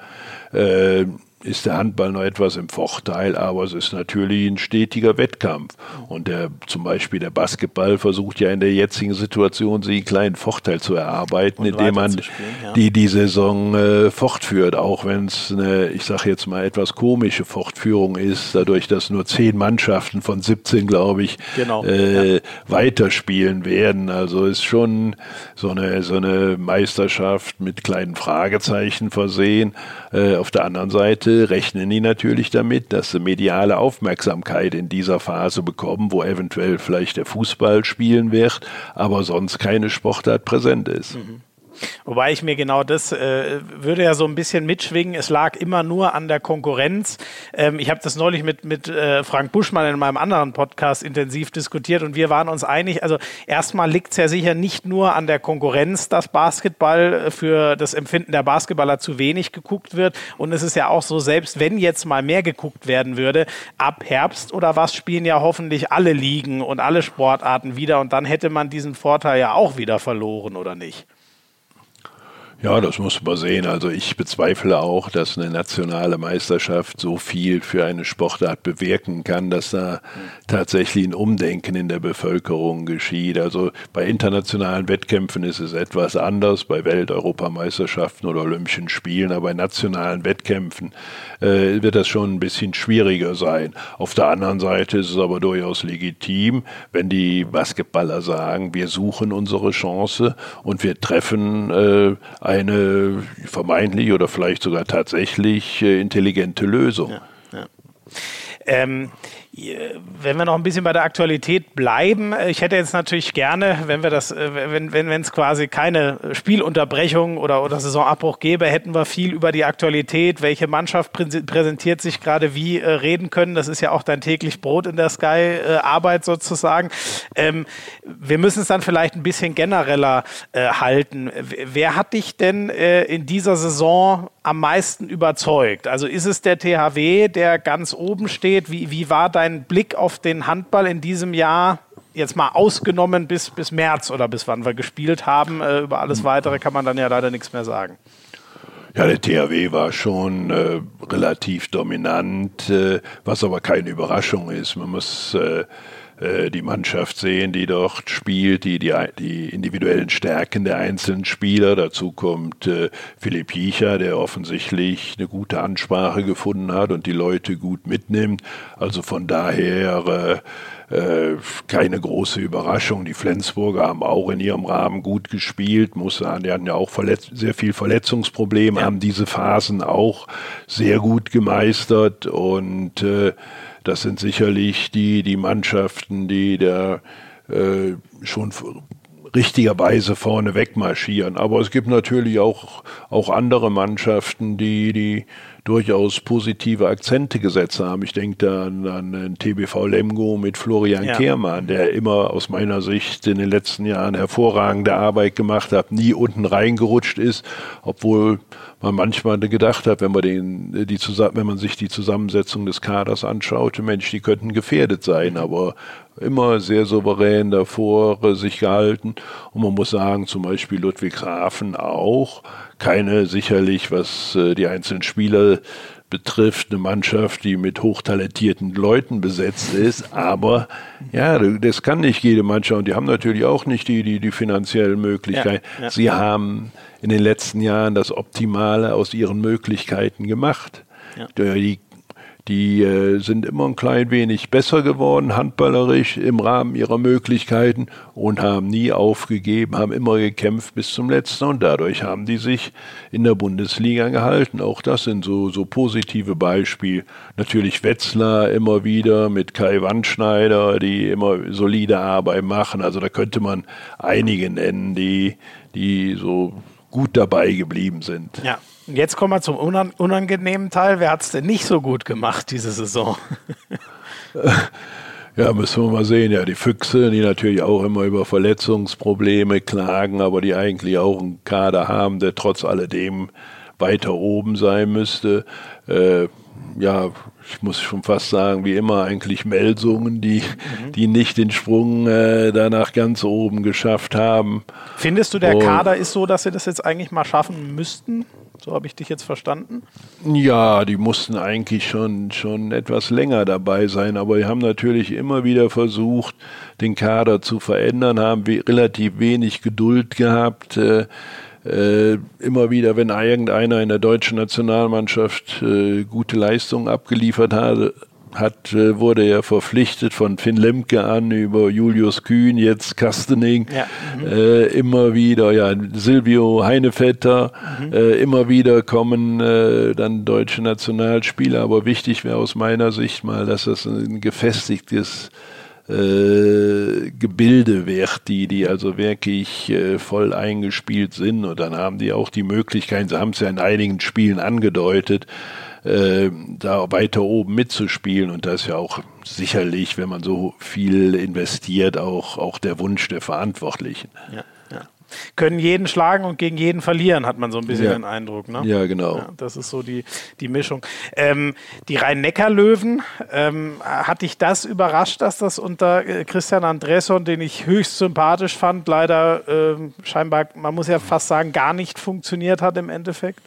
äh, ist der Handball noch etwas im Vorteil, aber es ist natürlich ein stetiger Wettkampf. Und der, zum Beispiel der Basketball versucht ja in der jetzigen Situation, sich einen kleinen Vorteil zu erarbeiten, Und indem man ja. die, die Saison äh, fortführt, auch wenn es eine, ich sage jetzt mal, etwas komische Fortführung ist, dadurch, dass nur zehn Mannschaften von 17, glaube ich, genau. äh, ja. weiterspielen werden. Also ist schon so eine, so eine Meisterschaft mit kleinen Fragezeichen versehen. Äh, auf der anderen Seite rechnen die natürlich damit, dass sie mediale Aufmerksamkeit in dieser Phase bekommen, wo eventuell vielleicht der Fußball spielen wird, aber sonst keine Sportart präsent ist. Mhm. Wobei ich mir genau das äh, würde ja so ein bisschen mitschwingen. Es lag immer nur an der Konkurrenz. Ähm, ich habe das neulich mit, mit äh, Frank Buschmann in meinem anderen Podcast intensiv diskutiert und wir waren uns einig. Also erstmal liegt es ja sicher nicht nur an der Konkurrenz, dass Basketball für das Empfinden der Basketballer zu wenig geguckt wird. Und es ist ja auch so, selbst wenn jetzt mal mehr geguckt werden würde, ab Herbst oder was spielen ja hoffentlich alle Ligen und alle Sportarten wieder und dann hätte man diesen Vorteil ja auch wieder verloren, oder nicht? Ja, das muss man sehen. Also ich bezweifle auch, dass eine nationale Meisterschaft so viel für eine Sportart bewirken kann, dass da tatsächlich ein Umdenken in der Bevölkerung geschieht. Also bei internationalen Wettkämpfen ist es etwas anders, bei Welt-, Europameisterschaften oder Olympischen Spielen, aber bei nationalen Wettkämpfen äh, wird das schon ein bisschen schwieriger sein. Auf der anderen Seite ist es aber durchaus legitim, wenn die Basketballer sagen, wir suchen unsere Chance und wir treffen äh, eine vermeintlich oder vielleicht sogar tatsächlich äh, intelligente Lösung. Ja, ja. Ähm, wenn wir noch ein bisschen bei der Aktualität bleiben, äh, ich hätte jetzt natürlich gerne, wenn wir das, äh, wenn wenn wenn es quasi keine Spielunterbrechung oder oder Saisonabbruch gäbe, hätten wir viel über die Aktualität, welche Mannschaft präsentiert sich gerade wie äh, reden können. Das ist ja auch dein täglich Brot in der Sky Arbeit sozusagen. Ähm, wir müssen es dann vielleicht ein bisschen genereller äh, halten. Wer hat dich denn äh, in dieser Saison am meisten überzeugt? Also ist es der THW, der ganz oben steht? Wie wie war dein dein Blick auf den Handball in diesem Jahr jetzt mal ausgenommen bis, bis März oder bis wann wir gespielt haben. Äh, über alles Weitere kann man dann ja leider nichts mehr sagen. Ja, der THW war schon äh, relativ dominant, äh, was aber keine Überraschung ist. Man muss äh, die Mannschaft sehen, die dort spielt, die, die, die individuellen Stärken der einzelnen Spieler. Dazu kommt äh, Philipp Jicher, der offensichtlich eine gute Ansprache gefunden hat und die Leute gut mitnimmt. Also von daher äh, äh, keine große Überraschung. Die Flensburger haben auch in ihrem Rahmen gut gespielt, muss sagen, die hatten ja auch sehr viel Verletzungsprobleme, ja. haben diese Phasen auch sehr gut gemeistert und äh, das sind sicherlich die, die Mannschaften, die da äh, schon richtigerweise vorne wegmarschieren. Aber es gibt natürlich auch, auch andere Mannschaften, die, die durchaus positive Akzente gesetzt haben. Ich denke da an, an den TBV Lemgo mit Florian ja. Kehrmann, der immer aus meiner Sicht in den letzten Jahren hervorragende Arbeit gemacht hat, nie unten reingerutscht ist, obwohl man manchmal gedacht hat, wenn man den, die, wenn man sich die Zusammensetzung des Kaders anschaute, Mensch, die könnten gefährdet sein, aber immer sehr souverän davor äh, sich gehalten. Und man muss sagen, zum Beispiel Ludwigshafen auch. Keine sicherlich, was äh, die einzelnen Spieler betrifft, eine Mannschaft, die mit hochtalentierten Leuten besetzt ist. Aber ja, das kann nicht jede Mannschaft. Und die haben natürlich auch nicht die, die, die finanziellen Möglichkeiten. Ja, ja. Sie haben in den letzten Jahren das Optimale aus ihren Möglichkeiten gemacht. Ja. Die die äh, sind immer ein klein wenig besser geworden, handballerisch im Rahmen ihrer Möglichkeiten und haben nie aufgegeben, haben immer gekämpft bis zum letzten und dadurch haben die sich in der Bundesliga gehalten. Auch das sind so, so positive Beispiele. Natürlich Wetzlar immer wieder mit Kai Wandschneider, die immer solide Arbeit machen. Also da könnte man einige nennen, die, die so gut dabei geblieben sind. Ja. Jetzt kommen wir zum unangenehmen Teil. Wer hat es denn nicht so gut gemacht diese Saison? Ja, müssen wir mal sehen. Ja, die Füchse, die natürlich auch immer über Verletzungsprobleme klagen, aber die eigentlich auch einen Kader haben, der trotz alledem weiter oben sein müsste. Äh, ja, ich muss schon fast sagen, wie immer eigentlich Melsungen, die, mhm. die nicht den Sprung äh, danach ganz oben geschafft haben. Findest du, der Und, Kader ist so, dass sie das jetzt eigentlich mal schaffen müssten? So habe ich dich jetzt verstanden? Ja, die mussten eigentlich schon, schon etwas länger dabei sein, aber die haben natürlich immer wieder versucht, den Kader zu verändern, haben relativ wenig Geduld gehabt. Äh, äh, immer wieder, wenn irgendeiner in der deutschen Nationalmannschaft äh, gute Leistungen abgeliefert hat, hat, äh, wurde er verpflichtet von Finn Lemke an über Julius Kühn, jetzt Kastening, ja. mhm. äh, immer wieder, ja, Silvio Heinevetter, mhm. äh, immer wieder kommen äh, dann deutsche Nationalspieler, aber wichtig wäre aus meiner Sicht mal, dass das ein gefestigtes äh, Gebilde wird, die, die also wirklich äh, voll eingespielt sind und dann haben die auch die Möglichkeit, sie haben es ja in einigen Spielen angedeutet, äh, da weiter oben mitzuspielen. Und das ist ja auch sicherlich, wenn man so viel investiert, auch, auch der Wunsch der Verantwortlichen. Ja. Können jeden schlagen und gegen jeden verlieren, hat man so ein bisschen ja. den Eindruck. Ne? Ja, genau. Ja, das ist so die, die Mischung. Ähm, die Rhein-Neckar-Löwen, ähm, hat dich das überrascht, dass das unter äh, Christian Andresson, den ich höchst sympathisch fand, leider äh, scheinbar, man muss ja fast sagen, gar nicht funktioniert hat im Endeffekt?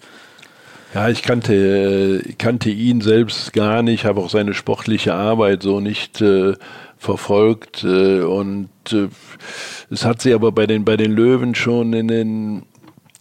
Ja, ich kannte, äh, kannte ihn selbst gar nicht, habe auch seine sportliche Arbeit so nicht äh, verfolgt äh, und äh, es hat sie aber bei den bei den Löwen schon in den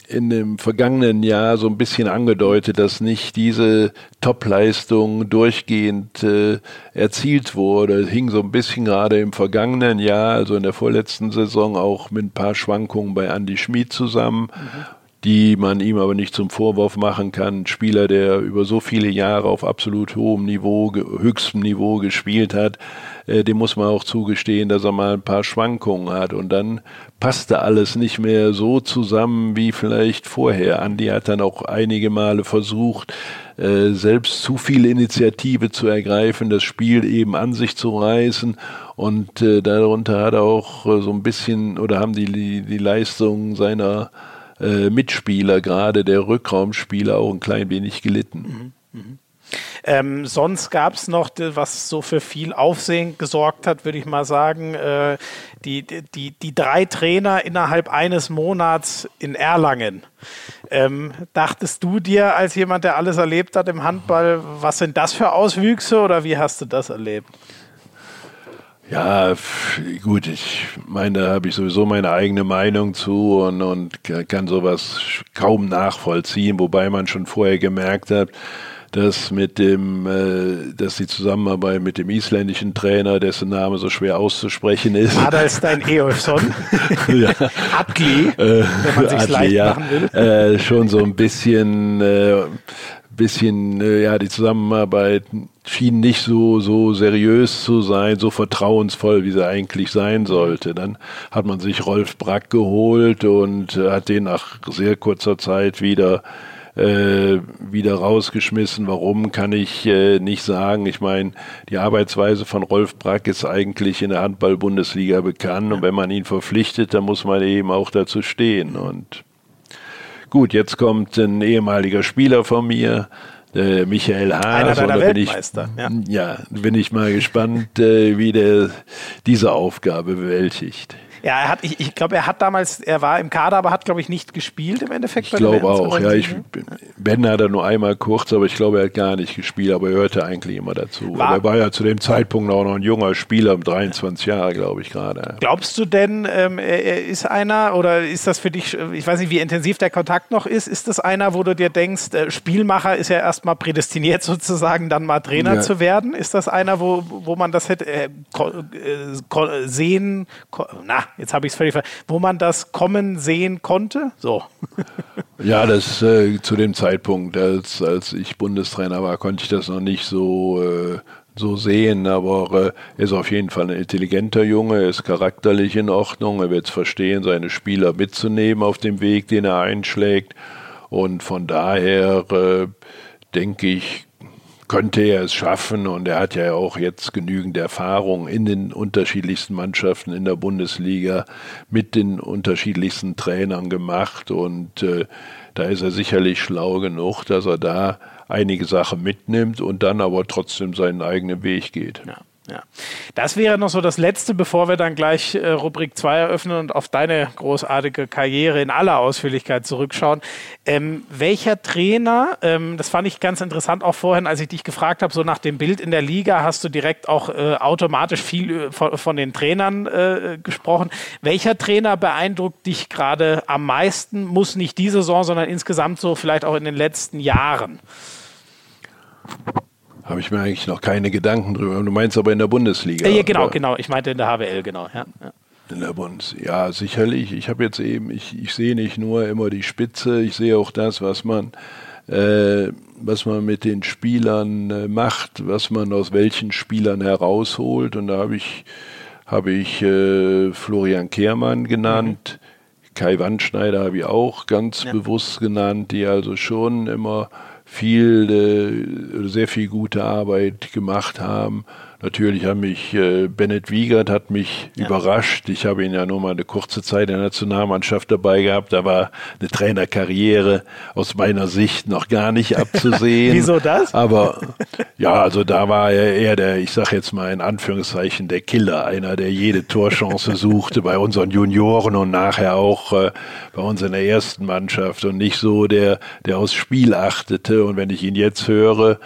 in dem vergangenen Jahr so ein bisschen angedeutet, dass nicht diese Topleistung durchgehend äh, erzielt wurde. Es hing so ein bisschen gerade im vergangenen Jahr, also in der vorletzten Saison, auch mit ein paar Schwankungen bei Andy Schmid zusammen. Mhm die man ihm aber nicht zum Vorwurf machen kann. Ein Spieler, der über so viele Jahre auf absolut hohem Niveau, höchstem Niveau gespielt hat, äh, dem muss man auch zugestehen, dass er mal ein paar Schwankungen hat. Und dann passte alles nicht mehr so zusammen wie vielleicht vorher. Andi hat dann auch einige Male versucht, äh, selbst zu viel Initiative zu ergreifen, das Spiel eben an sich zu reißen. Und äh, darunter hat er auch äh, so ein bisschen oder haben die, die, die Leistung seiner äh, Mitspieler, gerade der Rückraumspieler, auch ein klein wenig gelitten. Mhm. Mhm. Ähm, sonst gab es noch, was so für viel Aufsehen gesorgt hat, würde ich mal sagen, äh, die, die, die drei Trainer innerhalb eines Monats in Erlangen. Ähm, dachtest du dir als jemand, der alles erlebt hat im Handball, was sind das für Auswüchse oder wie hast du das erlebt? Ja, gut, ich meine, da habe ich sowieso meine eigene Meinung zu und, und kann sowas kaum nachvollziehen, wobei man schon vorher gemerkt hat, dass mit dem, äh, dass die Zusammenarbeit mit dem isländischen Trainer, dessen Name so schwer auszusprechen ist. Adalstein Eolfsson. ja. Atli, äh, wenn man sich leicht ja, machen will. Äh, schon so ein bisschen äh, bisschen, äh, ja, die Zusammenarbeit schien nicht so, so seriös zu sein, so vertrauensvoll, wie sie eigentlich sein sollte. Dann hat man sich Rolf Brack geholt und äh, hat den nach sehr kurzer Zeit wieder äh, wieder rausgeschmissen. Warum kann ich äh, nicht sagen? Ich meine, die Arbeitsweise von Rolf Brack ist eigentlich in der Handball-Bundesliga bekannt und wenn man ihn verpflichtet, dann muss man eben auch dazu stehen. Und Gut, jetzt kommt ein ehemaliger Spieler von mir, äh, Michael Haas. Einer deiner Weltmeister. Ich, ja. ja, bin ich mal gespannt, äh, wie der diese Aufgabe bewältigt. Ja, er hat, ich, ich glaube, er hat damals, er war im Kader, aber hat, glaube ich, nicht gespielt im Endeffekt. Ich glaube auch, ja. Ich, ben hat er nur einmal kurz, aber ich glaube, er hat gar nicht gespielt, aber er hörte eigentlich immer dazu. War, er war ja zu dem Zeitpunkt auch noch ein junger Spieler, 23 Jahre, glaube ich gerade. Glaubst du denn, ähm, er ist einer oder ist das für dich, ich weiß nicht, wie intensiv der Kontakt noch ist, ist das einer, wo du dir denkst, äh, Spielmacher ist ja erstmal prädestiniert sozusagen, dann mal Trainer ja. zu werden? Ist das einer, wo, wo man das hätte äh, äh, sehen, na, jetzt habe ich es völlig ver wo man das kommen sehen konnte. So. Ja, das äh, zu dem Zeitpunkt, als, als ich Bundestrainer war, konnte ich das noch nicht so, äh, so sehen, aber äh, er ist auf jeden Fall ein intelligenter Junge, er ist charakterlich in Ordnung, er wird es verstehen, seine Spieler mitzunehmen auf dem Weg, den er einschlägt. Und von daher äh, denke ich, könnte er es schaffen und er hat ja auch jetzt genügend Erfahrung in den unterschiedlichsten Mannschaften in der Bundesliga mit den unterschiedlichsten Trainern gemacht und äh, da ist er sicherlich schlau genug, dass er da einige Sachen mitnimmt und dann aber trotzdem seinen eigenen Weg geht. Ja. Ja. Das wäre noch so das Letzte, bevor wir dann gleich äh, Rubrik 2 eröffnen und auf deine großartige Karriere in aller Ausführlichkeit zurückschauen. Ähm, welcher Trainer, ähm, das fand ich ganz interessant auch vorhin, als ich dich gefragt habe, so nach dem Bild in der Liga, hast du direkt auch äh, automatisch viel äh, von, von, den Trainern äh, gesprochen. Welcher Trainer beeindruckt dich gerade am meisten? Muss nicht diese Saison, sondern insgesamt so vielleicht auch in den letzten Jahren? Habe ich mir eigentlich noch keine Gedanken drüber. Du meinst aber in der Bundesliga. Ja, genau, oder? genau. Ich meinte in der HWL, genau. Ja, ja. In der Bundesliga, ja, sicherlich. Ich habe jetzt eben, ich, ich sehe nicht nur immer die Spitze, ich sehe auch das, was man, äh, was man mit den Spielern äh, macht, was man aus welchen Spielern herausholt. Und da habe ich, habe ich äh, Florian Kehrmann genannt. Mhm. Kai Wandschneider habe ich auch ganz ja. bewusst genannt, die also schon immer viel, äh, sehr viel gute Arbeit gemacht haben. Natürlich hat mich äh, Bennett Wiegert hat mich ja. überrascht. Ich habe ihn ja nur mal eine kurze Zeit in der Nationalmannschaft dabei gehabt. Da war eine Trainerkarriere aus meiner Sicht noch gar nicht abzusehen. Wieso das? Aber ja, also da war er eher der, ich sage jetzt mal in Anführungszeichen, der Killer, einer, der jede Torchance suchte bei unseren Junioren und nachher auch äh, bei uns in der ersten Mannschaft und nicht so der, der aufs Spiel achtete. Und wenn ich ihn jetzt höre,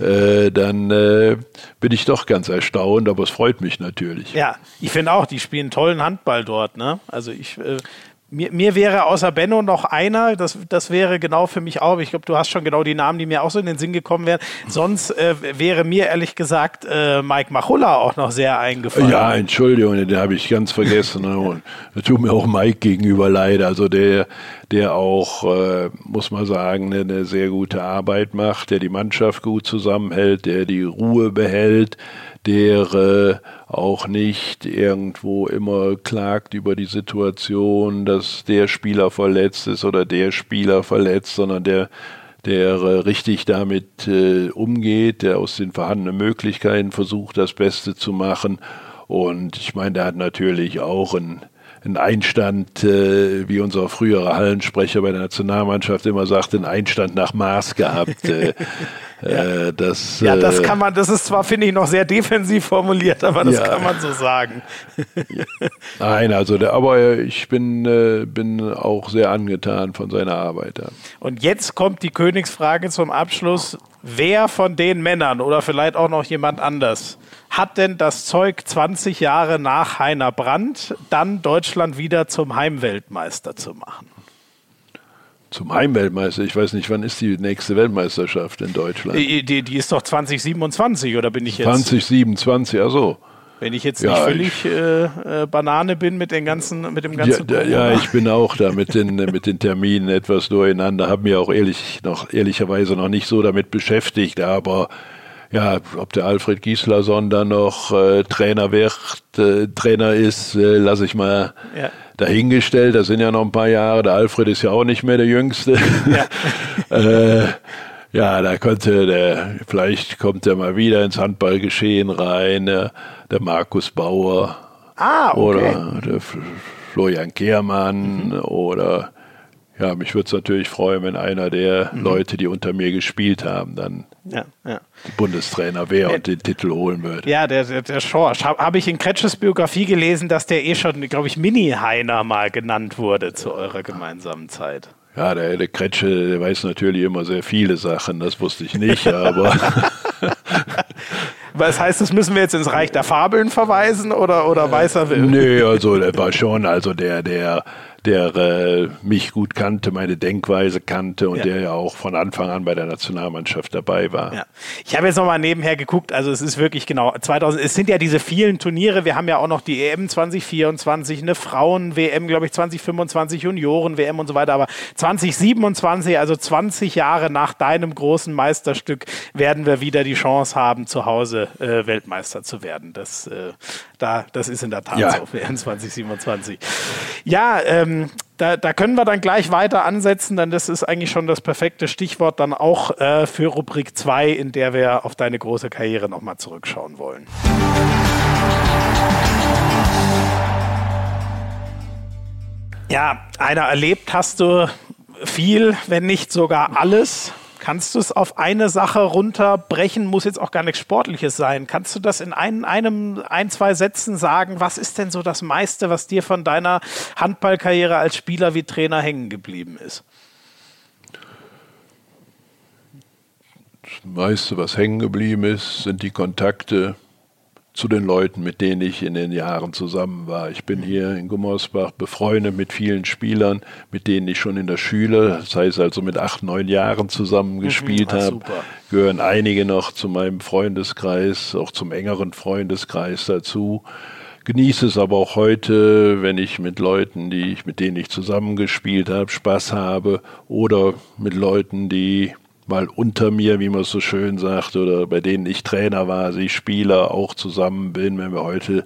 äh, dann äh, bin ich doch ganz erstaunt, aber es freut mich natürlich. Ja, ich finde auch, die spielen tollen Handball dort. Ne? Also ich äh, mir, mir, wäre außer Benno noch einer, das, das wäre genau für mich auch, ich glaube, du hast schon genau die Namen, die mir auch so in den Sinn gekommen wären. Sonst äh, wäre mir ehrlich gesagt äh, Mike Machulla auch noch sehr eingefallen. Ja, Entschuldigung, den habe ich ganz vergessen. da tut mir auch Mike gegenüber leid. Also der, der auch, äh, muss man sagen, eine sehr gute Arbeit macht, der die Mannschaft gut zusammenhält, der die Ruhe behält, der äh, auch nicht irgendwo immer klagt über die Situation, dass der Spieler verletzt ist oder der Spieler verletzt, sondern der der äh, richtig damit äh, umgeht, der aus den vorhandenen Möglichkeiten versucht, das Beste zu machen. Und ich meine, der hat natürlich auch ein ein Einstand, äh, wie unser früherer Hallensprecher bei der Nationalmannschaft immer sagte, ein Einstand nach Maß gehabt. Äh, ja. Äh, das, ja, das äh, kann man, das ist zwar, finde ich, noch sehr defensiv formuliert, aber das ja. kann man so sagen. Nein, also, der, aber ich bin, äh, bin auch sehr angetan von seiner Arbeit. Ja. Und jetzt kommt die Königsfrage zum Abschluss. Wer von den Männern oder vielleicht auch noch jemand anders hat denn das Zeug 20 Jahre nach Heiner Brandt dann Deutschland wieder zum Heimweltmeister zu machen? Zum Heimweltmeister. Ich weiß nicht, wann ist die nächste Weltmeisterschaft in Deutschland? Die, die, die ist doch 2027 oder bin ich jetzt? 2027, also. Wenn ich jetzt ja, nicht völlig äh, äh, Banane bin mit, den ganzen, mit dem ganzen. Ja, ja, ich bin auch da mit den, mit den Terminen etwas durcheinander, habe mir auch ehrlich noch, ehrlicherweise noch nicht so damit beschäftigt, aber ja, ob der Alfred Gislason dann noch äh, Trainer wird, äh, Trainer ist, äh, lasse ich mal ja. dahingestellt. Das sind ja noch ein paar Jahre. Der Alfred ist ja auch nicht mehr der Jüngste. Ja, äh, ja da könnte der, vielleicht kommt er mal wieder ins Handballgeschehen rein, der, der Markus Bauer. Ah, okay. Oder der Florian Kehrmann mhm. oder ja, mich würde es natürlich freuen, wenn einer der mhm. Leute, die unter mir gespielt haben, dann ja, ja. Bundestrainer wäre und den Titel holen würde. Ja, der, der, der Schorsch. Habe hab ich in Kretsches Biografie gelesen, dass der eh schon, glaube ich, Mini-Heiner mal genannt wurde zu eurer gemeinsamen Zeit. Ja, der, der Kretsche der weiß natürlich immer sehr viele Sachen, das wusste ich nicht, aber. Was heißt, das müssen wir jetzt ins Reich der Fabeln verweisen oder, oder weiß er will? Nö, also der war schon, also der, der der äh, mich gut kannte, meine Denkweise kannte und ja. der ja auch von Anfang an bei der Nationalmannschaft dabei war. Ja. Ich habe jetzt nochmal nebenher geguckt, also es ist wirklich genau 2000, es sind ja diese vielen Turniere, wir haben ja auch noch die EM 2024, eine Frauen-WM, glaube ich, 2025, Junioren-WM und so weiter, aber 2027, also 20 Jahre nach deinem großen Meisterstück, werden wir wieder die Chance haben, zu Hause äh, Weltmeister zu werden. Das, äh, da, das ist in der Tat ja. so für 2027. Ja, ähm, da, da, können wir dann gleich weiter ansetzen, denn das ist eigentlich schon das perfekte Stichwort dann auch äh, für Rubrik 2, in der wir auf deine große Karriere nochmal zurückschauen wollen. Ja, einer erlebt hast du viel, wenn nicht sogar alles. Kannst du es auf eine Sache runterbrechen? Muss jetzt auch gar nichts Sportliches sein. Kannst du das in ein, einem, ein, zwei Sätzen sagen? Was ist denn so das meiste, was dir von deiner Handballkarriere als Spieler wie Trainer hängen geblieben ist? Das meiste, was hängen geblieben ist, sind die Kontakte zu den Leuten, mit denen ich in den Jahren zusammen war. Ich bin hier in Gummersbach befreundet mit vielen Spielern, mit denen ich schon in der Schule, das heißt also mit acht, neun Jahren zusammen mhm, gespielt mhm, habe. Gehören einige noch zu meinem Freundeskreis, auch zum engeren Freundeskreis dazu. Genieße es aber auch heute, wenn ich mit Leuten, die ich, mit denen ich zusammengespielt habe, Spaß habe oder mit Leuten, die mal unter mir, wie man es so schön sagt, oder bei denen ich Trainer war, sie Spieler auch zusammen bin, wenn wir heute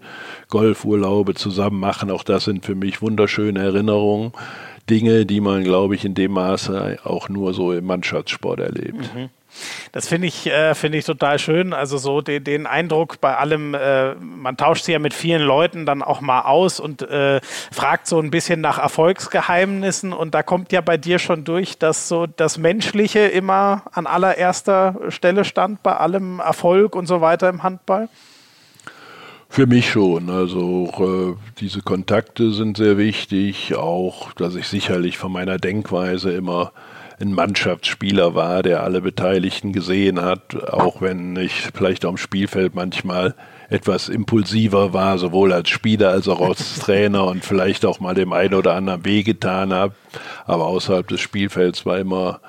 Golfurlaube zusammen machen, auch das sind für mich wunderschöne Erinnerungen. Dinge, die man, glaube ich, in dem Maße auch nur so im Mannschaftssport erlebt. Mhm. Das finde ich, äh, finde ich total schön. Also so den, den Eindruck bei allem, äh, man tauscht sich ja mit vielen Leuten dann auch mal aus und äh, fragt so ein bisschen nach Erfolgsgeheimnissen. Und da kommt ja bei dir schon durch, dass so das Menschliche immer an allererster Stelle stand bei allem Erfolg und so weiter im Handball. Für mich schon. Also äh, diese Kontakte sind sehr wichtig. Auch, dass ich sicherlich von meiner Denkweise immer ein Mannschaftsspieler war, der alle Beteiligten gesehen hat, auch wenn ich vielleicht am Spielfeld manchmal etwas impulsiver war, sowohl als Spieler als auch als Trainer und vielleicht auch mal dem einen oder anderen wehgetan habe. Aber außerhalb des Spielfelds war immer,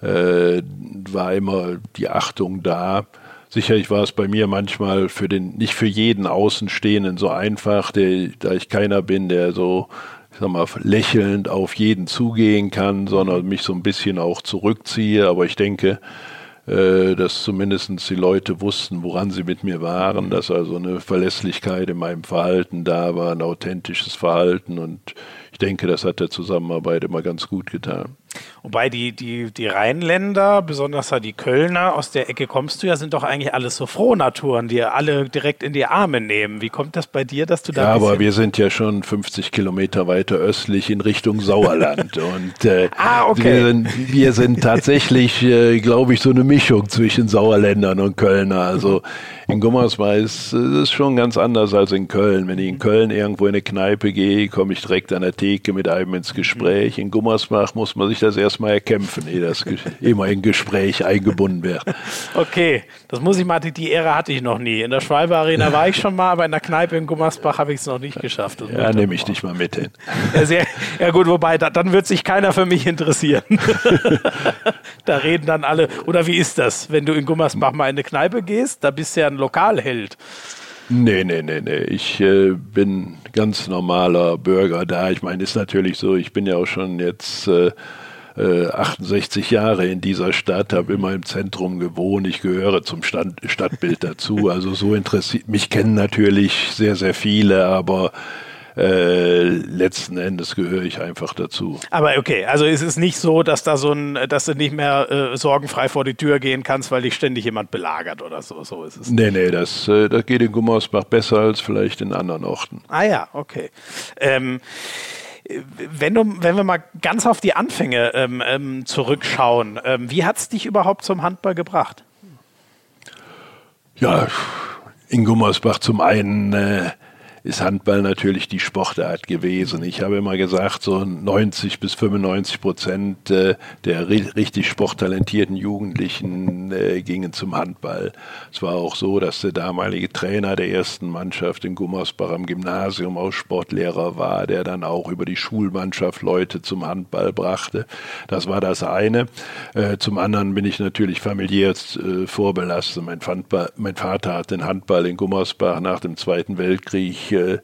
äh, war immer die Achtung da. Sicherlich war es bei mir manchmal für den, nicht für jeden Außenstehenden so einfach, der, da ich keiner bin, der so sag mal, lächelnd auf jeden zugehen kann, sondern mich so ein bisschen auch zurückziehe. Aber ich denke, äh, dass zumindest die Leute wussten, woran sie mit mir waren, dass also eine Verlässlichkeit in meinem Verhalten da war, ein authentisches Verhalten und ich denke, das hat der Zusammenarbeit immer ganz gut getan. Wobei die, die, die Rheinländer, besonders die Kölner, aus der Ecke kommst du ja, sind doch eigentlich alles so Frohnaturen, die alle direkt in die Arme nehmen. Wie kommt das bei dir, dass du da. Ja, aber wir sind ja schon 50 Kilometer weiter östlich in Richtung Sauerland. und äh, ah, okay. wir, sind, wir sind tatsächlich, äh, glaube ich, so eine Mischung zwischen Sauerländern und Kölner. Also in Gummersbach ist es schon ganz anders als in Köln. Wenn ich in Köln irgendwo in eine Kneipe gehe, komme ich direkt an der Theke mit einem ins Gespräch. In Gummersbach muss man sich das erstmal erkämpfen, ehe das immer in Gespräch eingebunden wird. Okay, das muss ich mal, die Ehre hatte ich noch nie. In der Schwalbe Arena war ich schon mal, aber in der Kneipe in Gummersbach habe ich es noch nicht geschafft. Das ja, nehme ich dich mal mit hin. Ja, sehr, ja gut, wobei, da, dann wird sich keiner für mich interessieren. da reden dann alle, oder wie ist das, wenn du in Gummersbach mal in eine Kneipe gehst, da bist du ja ein Lokalheld. Nee, nee, nee, nee. Ich äh, bin ganz normaler Bürger da. Ich meine, ist natürlich so, ich bin ja auch schon jetzt äh, 68 äh, Jahre in dieser Stadt, habe immer im Zentrum gewohnt. Ich gehöre zum Stand, Stadtbild dazu. Also so interessiert mich kennen natürlich sehr, sehr viele, aber äh, letzten Endes gehöre ich einfach dazu. Aber okay, also ist es nicht so, dass da so ein, dass du nicht mehr äh, sorgenfrei vor die Tür gehen kannst, weil dich ständig jemand belagert oder so. So ist es. Nee, nee, das, äh, das geht in Gummersbach besser als vielleicht in anderen Orten. Ah ja, okay. Ähm, wenn, du, wenn wir mal ganz auf die Anfänge ähm, ähm, zurückschauen, ähm, wie hat es dich überhaupt zum Handball gebracht? Ja, in Gummersbach zum einen äh, ist Handball natürlich die Sportart gewesen. Ich habe immer gesagt, so 90 bis 95 Prozent äh, der richtig sporttalentierten Jugendlichen äh, gingen zum Handball. Es war auch so, dass der damalige Trainer der ersten Mannschaft in Gummersbach am Gymnasium auch Sportlehrer war, der dann auch über die Schulmannschaft Leute zum Handball brachte. Das war das eine. Äh, zum anderen bin ich natürlich familiär vorbelastet. Mein, Vater hat den Handball in Gummersbach nach dem Zweiten Weltkrieg äh,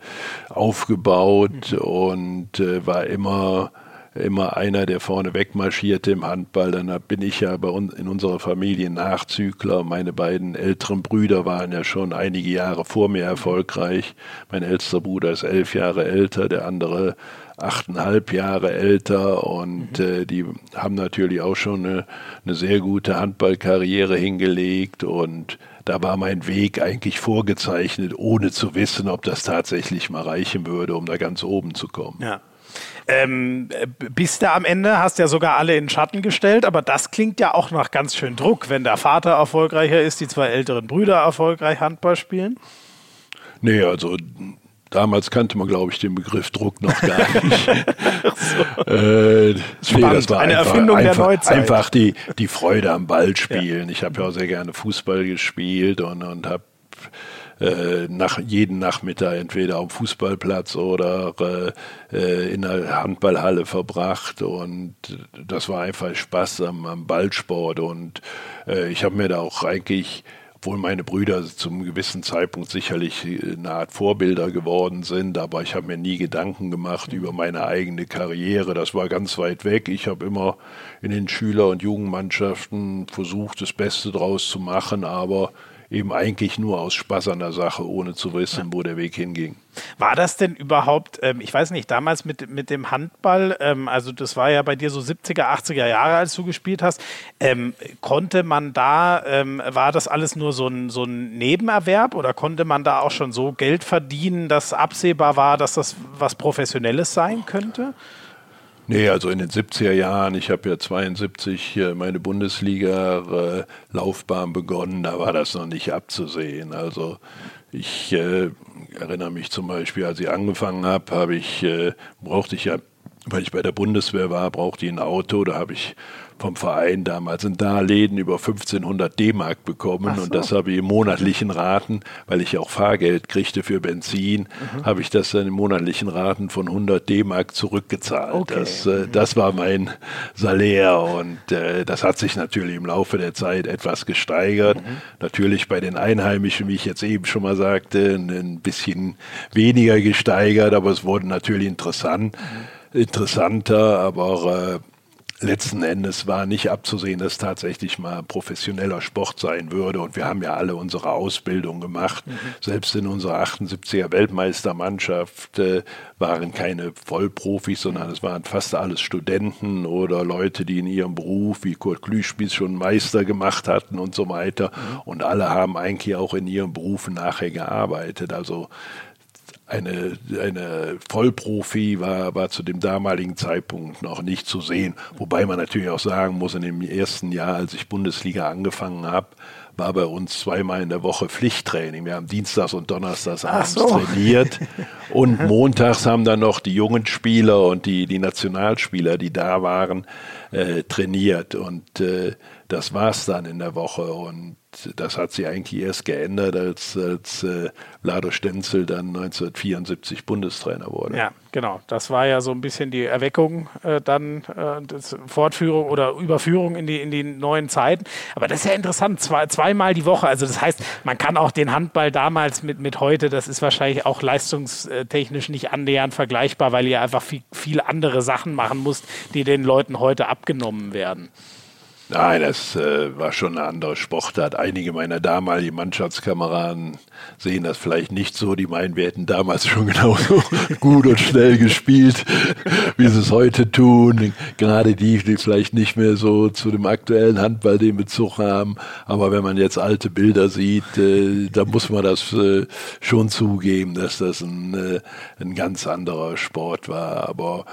aufgebaut mhm. und äh, war immer immer einer, der vorne wegmarschierte im Handball. Dann bin ich ja bei uns in unserer Familie Nachzügler. Meine beiden älteren Brüder waren ja schon einige Jahre vor mir erfolgreich. Mein ältester Bruder ist elf Jahre älter, der andere achteinhalb Jahre älter und mhm. äh, die haben natürlich auch schon eine, eine sehr gute Handballkarriere hingelegt und da war mein Weg eigentlich vorgezeichnet, ohne zu wissen, ob das tatsächlich mal reichen würde, um da ganz oben zu kommen. Ja. Ähm, bist du am Ende, hast ja sogar alle in den Schatten gestellt, aber das klingt ja auch nach ganz schön Druck, wenn der Vater erfolgreicher ist, die zwei älteren Brüder erfolgreich Handball spielen. Nee, also Damals kannte man, glaube ich, den Begriff Druck noch gar nicht. so. äh, nee, das war Eine einfach, Erfindung einfach, der Neuzeit. Einfach die, die Freude am Ballspielen. Ja. Ich habe ja auch sehr gerne Fußball gespielt und, und habe äh, nach jeden Nachmittag entweder am Fußballplatz oder äh, in der Handballhalle verbracht und das war einfach Spaß am, am Ballsport und äh, ich habe mir da auch eigentlich obwohl meine Brüder zum gewissen Zeitpunkt sicherlich eine Art Vorbilder geworden sind, aber ich habe mir nie Gedanken gemacht über meine eigene Karriere. Das war ganz weit weg. Ich habe immer in den Schüler- und Jugendmannschaften versucht, das Beste draus zu machen, aber eben eigentlich nur aus Spaß an der Sache, ohne zu wissen, wo der Weg hinging. War das denn überhaupt, ähm, ich weiß nicht, damals mit, mit dem Handball, ähm, also das war ja bei dir so 70er, 80er Jahre, als du gespielt hast, ähm, konnte man da, ähm, war das alles nur so ein, so ein Nebenerwerb oder konnte man da auch schon so Geld verdienen, dass absehbar war, dass das was Professionelles sein könnte? Nee, also in den 70er Jahren, ich habe ja 72 meine Bundesliga-Laufbahn begonnen, da war das noch nicht abzusehen. Also ich äh, erinnere mich zum Beispiel, als ich angefangen habe, habe ich, äh, brauchte ich ja, weil ich bei der Bundeswehr war, brauchte ich ein Auto, da habe ich vom Verein damals ein Darlehen über 1500 D-Mark bekommen so. und das habe ich im monatlichen Raten, weil ich auch Fahrgeld kriegte für Benzin, mhm. habe ich das dann in monatlichen Raten von 100 D-Mark zurückgezahlt. Okay. Das, äh, das war mein Salär und äh, das hat sich natürlich im Laufe der Zeit etwas gesteigert. Mhm. Natürlich bei den Einheimischen, wie ich jetzt eben schon mal sagte, ein bisschen weniger gesteigert, aber es wurde natürlich interessant, mhm. interessanter, aber äh, letzten Endes war nicht abzusehen, dass tatsächlich mal professioneller Sport sein würde. Und wir haben ja alle unsere Ausbildung gemacht. Mhm. Selbst in unserer 78er Weltmeistermannschaft äh, waren keine Vollprofis, sondern es waren fast alles Studenten oder Leute, die in ihrem Beruf, wie Kurt Klüspieß, schon Meister gemacht hatten und so weiter. Mhm. Und alle haben eigentlich auch in ihren Berufen nachher gearbeitet. Also eine, eine Vollprofi war, war zu dem damaligen Zeitpunkt noch nicht zu sehen. Wobei man natürlich auch sagen muss, in dem ersten Jahr, als ich Bundesliga angefangen habe, war bei uns zweimal in der Woche Pflichttraining. Wir haben Dienstags und Donnerstags abends so. trainiert und montags haben dann noch die jungen Spieler und die, die Nationalspieler, die da waren, äh, trainiert. Und äh, das war's dann in der Woche. Und das hat sich eigentlich erst geändert, als, als äh, Lado Stenzel dann 1974 Bundestrainer wurde. Ja, genau. Das war ja so ein bisschen die Erweckung, äh, dann äh, Fortführung oder Überführung in die, in die neuen Zeiten. Aber das ist ja interessant, zwei, zweimal die Woche. Also das heißt, man kann auch den Handball damals mit, mit heute, das ist wahrscheinlich auch leistungstechnisch nicht annähernd vergleichbar, weil ihr einfach viel, viel andere Sachen machen musst, die den Leuten heute abgenommen werden. Nein, das äh, war schon eine andere Sportart. Einige meiner damaligen Mannschaftskameraden sehen das vielleicht nicht so. Die meinen, wir hätten damals schon genauso gut und schnell gespielt, wie sie es heute tun. Gerade die, die vielleicht nicht mehr so zu dem aktuellen Handball den Bezug haben. Aber wenn man jetzt alte Bilder sieht, äh, da muss man das äh, schon zugeben, dass das ein, äh, ein ganz anderer Sport war. Aber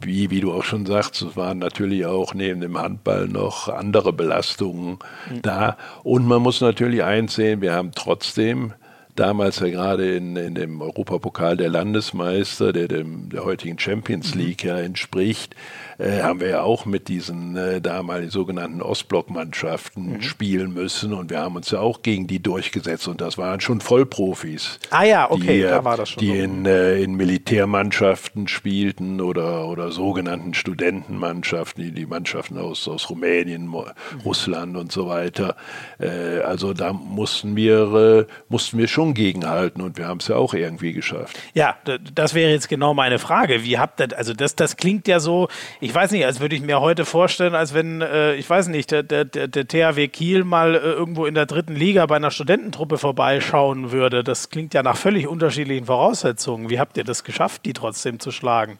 wie, wie du auch schon sagst, es waren natürlich auch neben dem Handball noch andere Belastungen mhm. da. Und man muss natürlich einsehen, wir haben trotzdem damals ja gerade in, in dem Europapokal der Landesmeister, der dem der heutigen Champions mhm. League ja entspricht, äh, haben wir ja auch mit diesen äh, damaligen sogenannten Ostblockmannschaften mhm. spielen müssen und wir haben uns ja auch gegen die durchgesetzt und das waren schon Vollprofis. Ah ja, okay, die, da war das schon. Die so. in, äh, in Militärmannschaften spielten oder, oder sogenannten Studentenmannschaften, die, die Mannschaften aus, aus Rumänien, mhm. Russland und so weiter. Äh, also da mussten wir, äh, mussten wir schon gegenhalten und wir haben es ja auch irgendwie geschafft. Ja, das wäre jetzt genau meine Frage. Wie habt ihr, also das, das klingt ja so, ich ich weiß nicht, als würde ich mir heute vorstellen, als wenn, äh, ich weiß nicht, der, der, der THW Kiel mal äh, irgendwo in der dritten Liga bei einer Studententruppe vorbeischauen würde. Das klingt ja nach völlig unterschiedlichen Voraussetzungen. Wie habt ihr das geschafft, die trotzdem zu schlagen?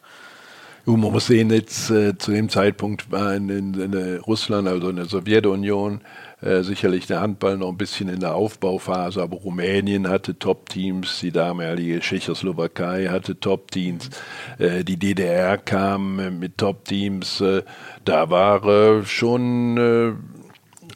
man muss sehen, jetzt äh, zu dem Zeitpunkt war in, in, in Russland, also in der Sowjetunion, äh, sicherlich der Handball noch ein bisschen in der Aufbauphase, aber Rumänien hatte Top-Teams, die damalige Tschechoslowakei hatte Top-Teams, äh, die DDR kam mit Top-Teams. Äh, da war äh, schon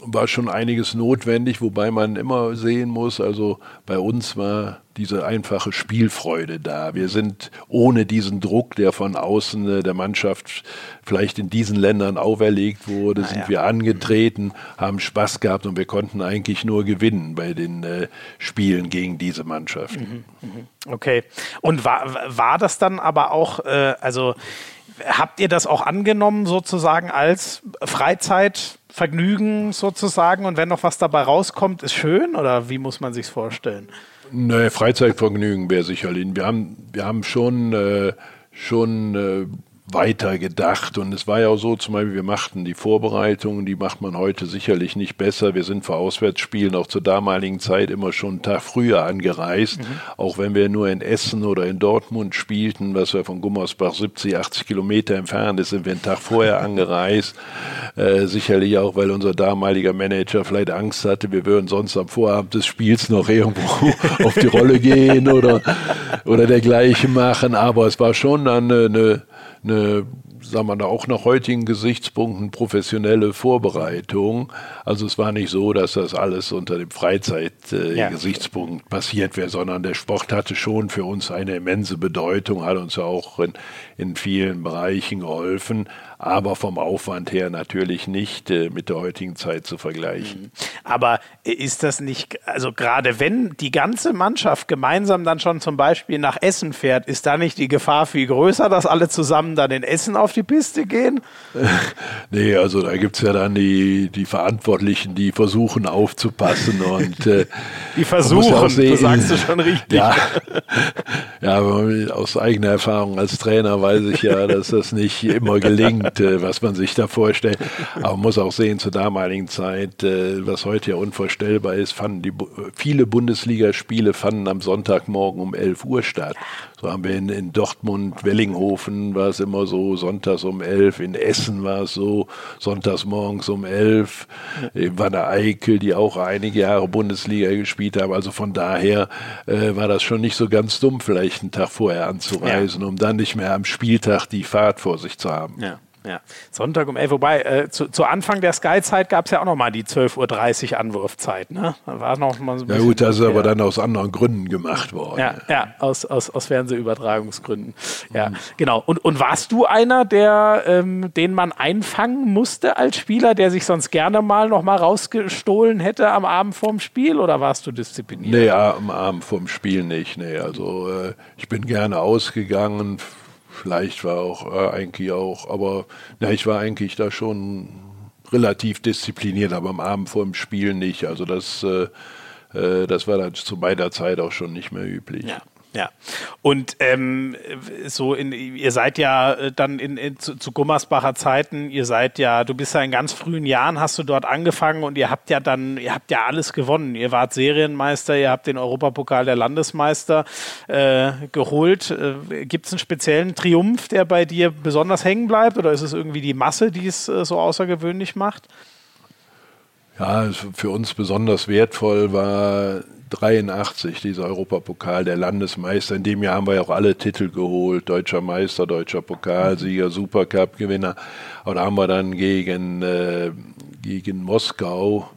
war schon einiges notwendig, wobei man immer sehen muss, also bei uns war diese einfache Spielfreude da. Wir sind ohne diesen Druck, der von außen äh, der Mannschaft vielleicht in diesen Ländern auferlegt wurde, ah, sind wir angetreten, haben Spaß gehabt und wir konnten eigentlich nur gewinnen bei den äh, Spielen gegen diese Mannschaft. Mhm, mhm. Okay. Und war, war das dann aber auch, äh, also habt ihr das auch angenommen sozusagen als Freizeit? Vergnügen sozusagen und wenn noch was dabei rauskommt, ist schön oder wie muss man sich vorstellen? Nee, Freizeitvergnügen wäre sicherlich. Wir haben, wir haben schon, äh, schon äh, weiter gedacht. Und es war ja auch so, zum Beispiel, wir machten die Vorbereitungen, die macht man heute sicherlich nicht besser. Wir sind für Auswärtsspielen auch zur damaligen Zeit immer schon einen Tag früher angereist, mhm. auch wenn wir nur in Essen oder in Dortmund spielten, was ja von Gummersbach 70, 80 Kilometer entfernt ist, sind wir einen Tag vorher angereist. Äh, sicherlich auch, weil unser damaliger Manager vielleicht Angst hatte, wir würden sonst am Vorabend des Spiels noch irgendwo auf die Rolle gehen oder, oder dergleichen machen. Aber es war schon dann eine, eine eine, sagen wir da auch nach heutigen Gesichtspunkten professionelle Vorbereitung. Also es war nicht so, dass das alles unter dem Freizeitgesichtspunkt äh, ja. passiert wäre, sondern der Sport hatte schon für uns eine immense Bedeutung, hat uns ja auch in, in vielen Bereichen geholfen aber vom Aufwand her natürlich nicht äh, mit der heutigen Zeit zu vergleichen. Mhm. Aber ist das nicht, also gerade wenn die ganze Mannschaft gemeinsam dann schon zum Beispiel nach Essen fährt, ist da nicht die Gefahr viel größer, dass alle zusammen dann in Essen auf die Piste gehen? nee, also da gibt es ja dann die, die Verantwortlichen, die versuchen aufzupassen und äh, die versuchen, sehen, du sagst du schon richtig. Ja, ja, aus eigener Erfahrung als Trainer weiß ich ja, dass das nicht immer gelingt, äh, was man sich da vorstellt. Aber man muss auch sehen, zur damaligen Zeit, äh, was heute ja unvorstellbar ist, fanden die viele Bundesligaspiele fanden am Sonntagmorgen um 11 Uhr statt. So haben wir in, in Dortmund, Wellinghofen war es immer so, sonntags um 11, in Essen war es so, sonntags morgens um 11, in Wanne Eickel, die auch einige Jahre Bundesliga gespielt haben. Also von daher äh, war das schon nicht so ganz dumm, vielleicht einen Tag vorher anzureisen, ja. um dann nicht mehr am Spieltag die Fahrt vor sich zu haben. Ja. Ja, Sonntag um 11 Wobei, äh, zu, zu, Anfang der Sky-Zeit gab es ja auch noch mal die 12.30 Uhr Anwurfzeit. Ne? Da war noch mal so ein Ja gut, das ist aber dann aus anderen Gründen gemacht worden. Ja, ja aus, aus, aus Fernsehübertragungsgründen. Ja, mhm. genau. Und, und warst du einer, der, ähm, den man einfangen musste als Spieler, der sich sonst gerne mal noch mal rausgestohlen hätte am Abend vorm Spiel oder warst du diszipliniert? Nee, am Abend vorm Spiel nicht. Nee, also äh, ich bin gerne ausgegangen Vielleicht war auch äh, eigentlich auch, aber na, ich war eigentlich da schon relativ diszipliniert, aber am Abend vor dem Spiel nicht. Also das, äh, äh, das war dann zu meiner Zeit auch schon nicht mehr üblich. Ja. Ja. Und ähm, so in, ihr seid ja äh, dann in, in zu, zu, Gummersbacher Zeiten, ihr seid ja, du bist ja in ganz frühen Jahren, hast du dort angefangen und ihr habt ja dann, ihr habt ja alles gewonnen. Ihr wart Serienmeister, ihr habt den Europapokal der Landesmeister äh, geholt. Äh, Gibt es einen speziellen Triumph, der bei dir besonders hängen bleibt oder ist es irgendwie die Masse, die es äh, so außergewöhnlich macht? Ja, für uns besonders wertvoll war 83, dieser Europapokal der Landesmeister. In dem Jahr haben wir ja auch alle Titel geholt. Deutscher Meister, deutscher Pokalsieger, Supercup-Gewinner. Und da haben wir dann gegen, äh, gegen Moskau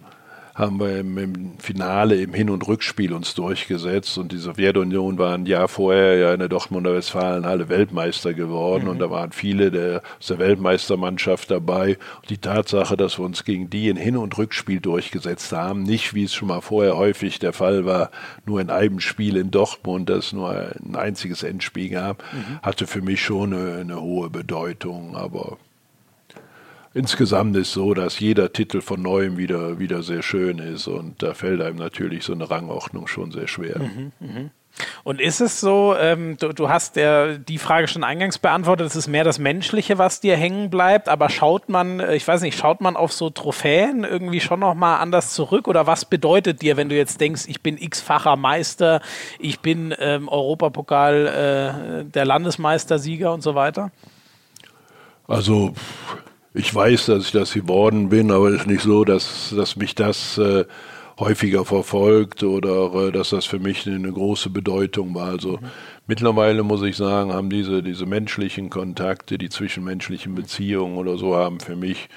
haben wir im, im, Finale im Hin- und Rückspiel uns durchgesetzt und die Sowjetunion war ein Jahr vorher ja in der Dortmunder Westfalenhalle Weltmeister geworden mhm. und da waren viele der, aus der Weltmeistermannschaft dabei. Und die Tatsache, dass wir uns gegen die in Hin- und Rückspiel durchgesetzt haben, nicht wie es schon mal vorher häufig der Fall war, nur in einem Spiel in Dortmund, das nur ein einziges Endspiel gab, mhm. hatte für mich schon eine, eine hohe Bedeutung. Aber insgesamt ist so, dass jeder Titel von neuem wieder, wieder sehr schön ist und da fällt einem natürlich so eine Rangordnung schon sehr schwer. Mhm, mh. Und ist es so, ähm, du, du, hast der, die Frage schon eingangs beantwortet, es ist mehr das Menschliche, was dir hängen bleibt, aber schaut man, äh, ich weiß nicht, schaut man auf so Trophäen irgendwie schon nochmal anders zurück oder was bedeutet dir, wenn du jetzt denkst, ich bin x-facher Meister, ich bin ähm, Europapokal äh, der Landesmeistersieger und so weiter? Also ich weiß, dass ich das geworden bin, aber es ist nicht so, dass, dass mich das äh, häufiger verfolgt oder äh, dass das für mich eine große Bedeutung war. Also mhm. mittlerweile muss ich sagen, haben diese, diese menschlichen Kontakte, die zwischenmenschlichen Beziehungen oder so haben für mich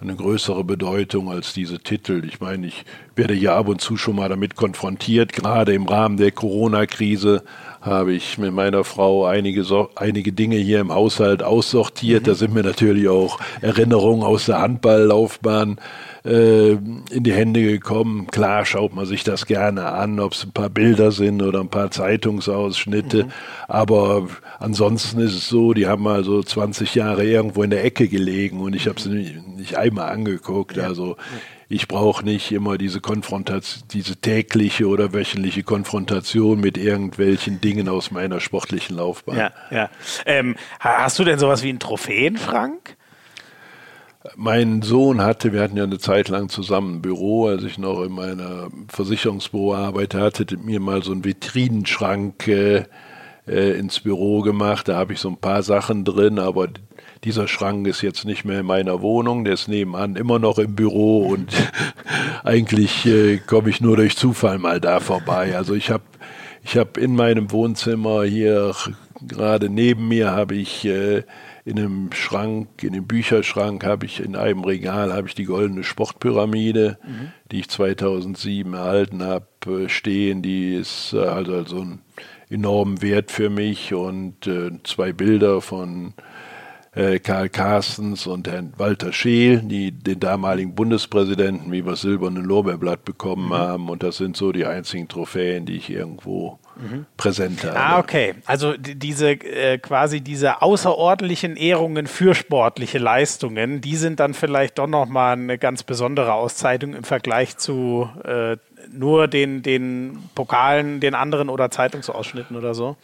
eine größere Bedeutung als diese Titel. Ich meine, ich werde ja ab und zu schon mal damit konfrontiert, gerade im Rahmen der Corona-Krise habe ich mit meiner Frau einige, so einige Dinge hier im Haushalt aussortiert. Mhm. Da sind mir natürlich auch Erinnerungen aus der Handballlaufbahn äh, in die Hände gekommen. Klar schaut man sich das gerne an, ob es ein paar Bilder sind oder ein paar Zeitungsausschnitte. Mhm. Aber ansonsten ist es so, die haben mal so 20 Jahre irgendwo in der Ecke gelegen und ich habe sie nicht, nicht einmal angeguckt. Ja. Also ich brauche nicht immer diese Konfrontation, diese tägliche oder wöchentliche Konfrontation mit irgendwelchen Dingen aus meiner sportlichen Laufbahn. Ja, ja. Ähm, hast du denn sowas wie einen Trophäenschrank? Mein Sohn hatte, wir hatten ja eine Zeit lang zusammen ein Büro, als ich noch in meiner Versicherungsbüro arbeitete, mir mal so einen Vitrinenschrank äh, äh, ins Büro gemacht. Da habe ich so ein paar Sachen drin, aber dieser Schrank ist jetzt nicht mehr in meiner Wohnung, der ist nebenan immer noch im Büro und eigentlich äh, komme ich nur durch Zufall mal da vorbei. Also ich habe ich hab in meinem Wohnzimmer hier gerade neben mir habe ich äh, in einem Schrank, in dem Bücherschrank habe ich in einem Regal habe ich die goldene Sportpyramide, mhm. die ich 2007 erhalten habe, äh, stehen. Die ist äh, also, also ein enormen Wert für mich und äh, zwei Bilder von äh, Karl Carstens und Herrn Walter Scheel, die den damaligen Bundespräsidenten wie wir silbernen Lorbeerblatt bekommen mhm. haben. Und das sind so die einzigen Trophäen, die ich irgendwo mhm. präsenter. Ah, okay. Also diese äh, quasi diese außerordentlichen Ehrungen für sportliche Leistungen, die sind dann vielleicht doch nochmal eine ganz besondere Auszeichnung im Vergleich zu äh, nur den, den Pokalen, den anderen oder Zeitungsausschnitten oder so.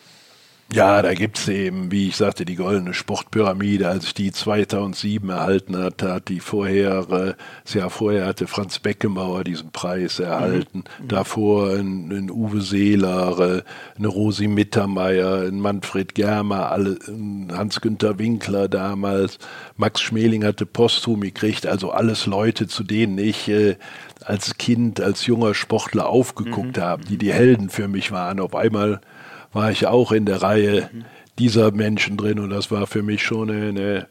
Ja, da gibt es eben, wie ich sagte, die goldene Sportpyramide. Als ich die 2007 erhalten hatte, hat die vorher, äh, das Jahr vorher hatte Franz Beckenbauer diesen Preis erhalten. Mhm. Davor ein, ein, Uwe Seeler, äh, eine Rosi Mittermeier, ein Manfred Germer, alle, Hans-Günther Winkler damals. Max Schmeling hatte posthum gekriegt. Also alles Leute, zu denen ich äh, als Kind, als junger Sportler aufgeguckt mhm. habe, die die Helden für mich waren. Auf einmal war ich auch in der Reihe dieser Menschen drin und das war für mich schon eine,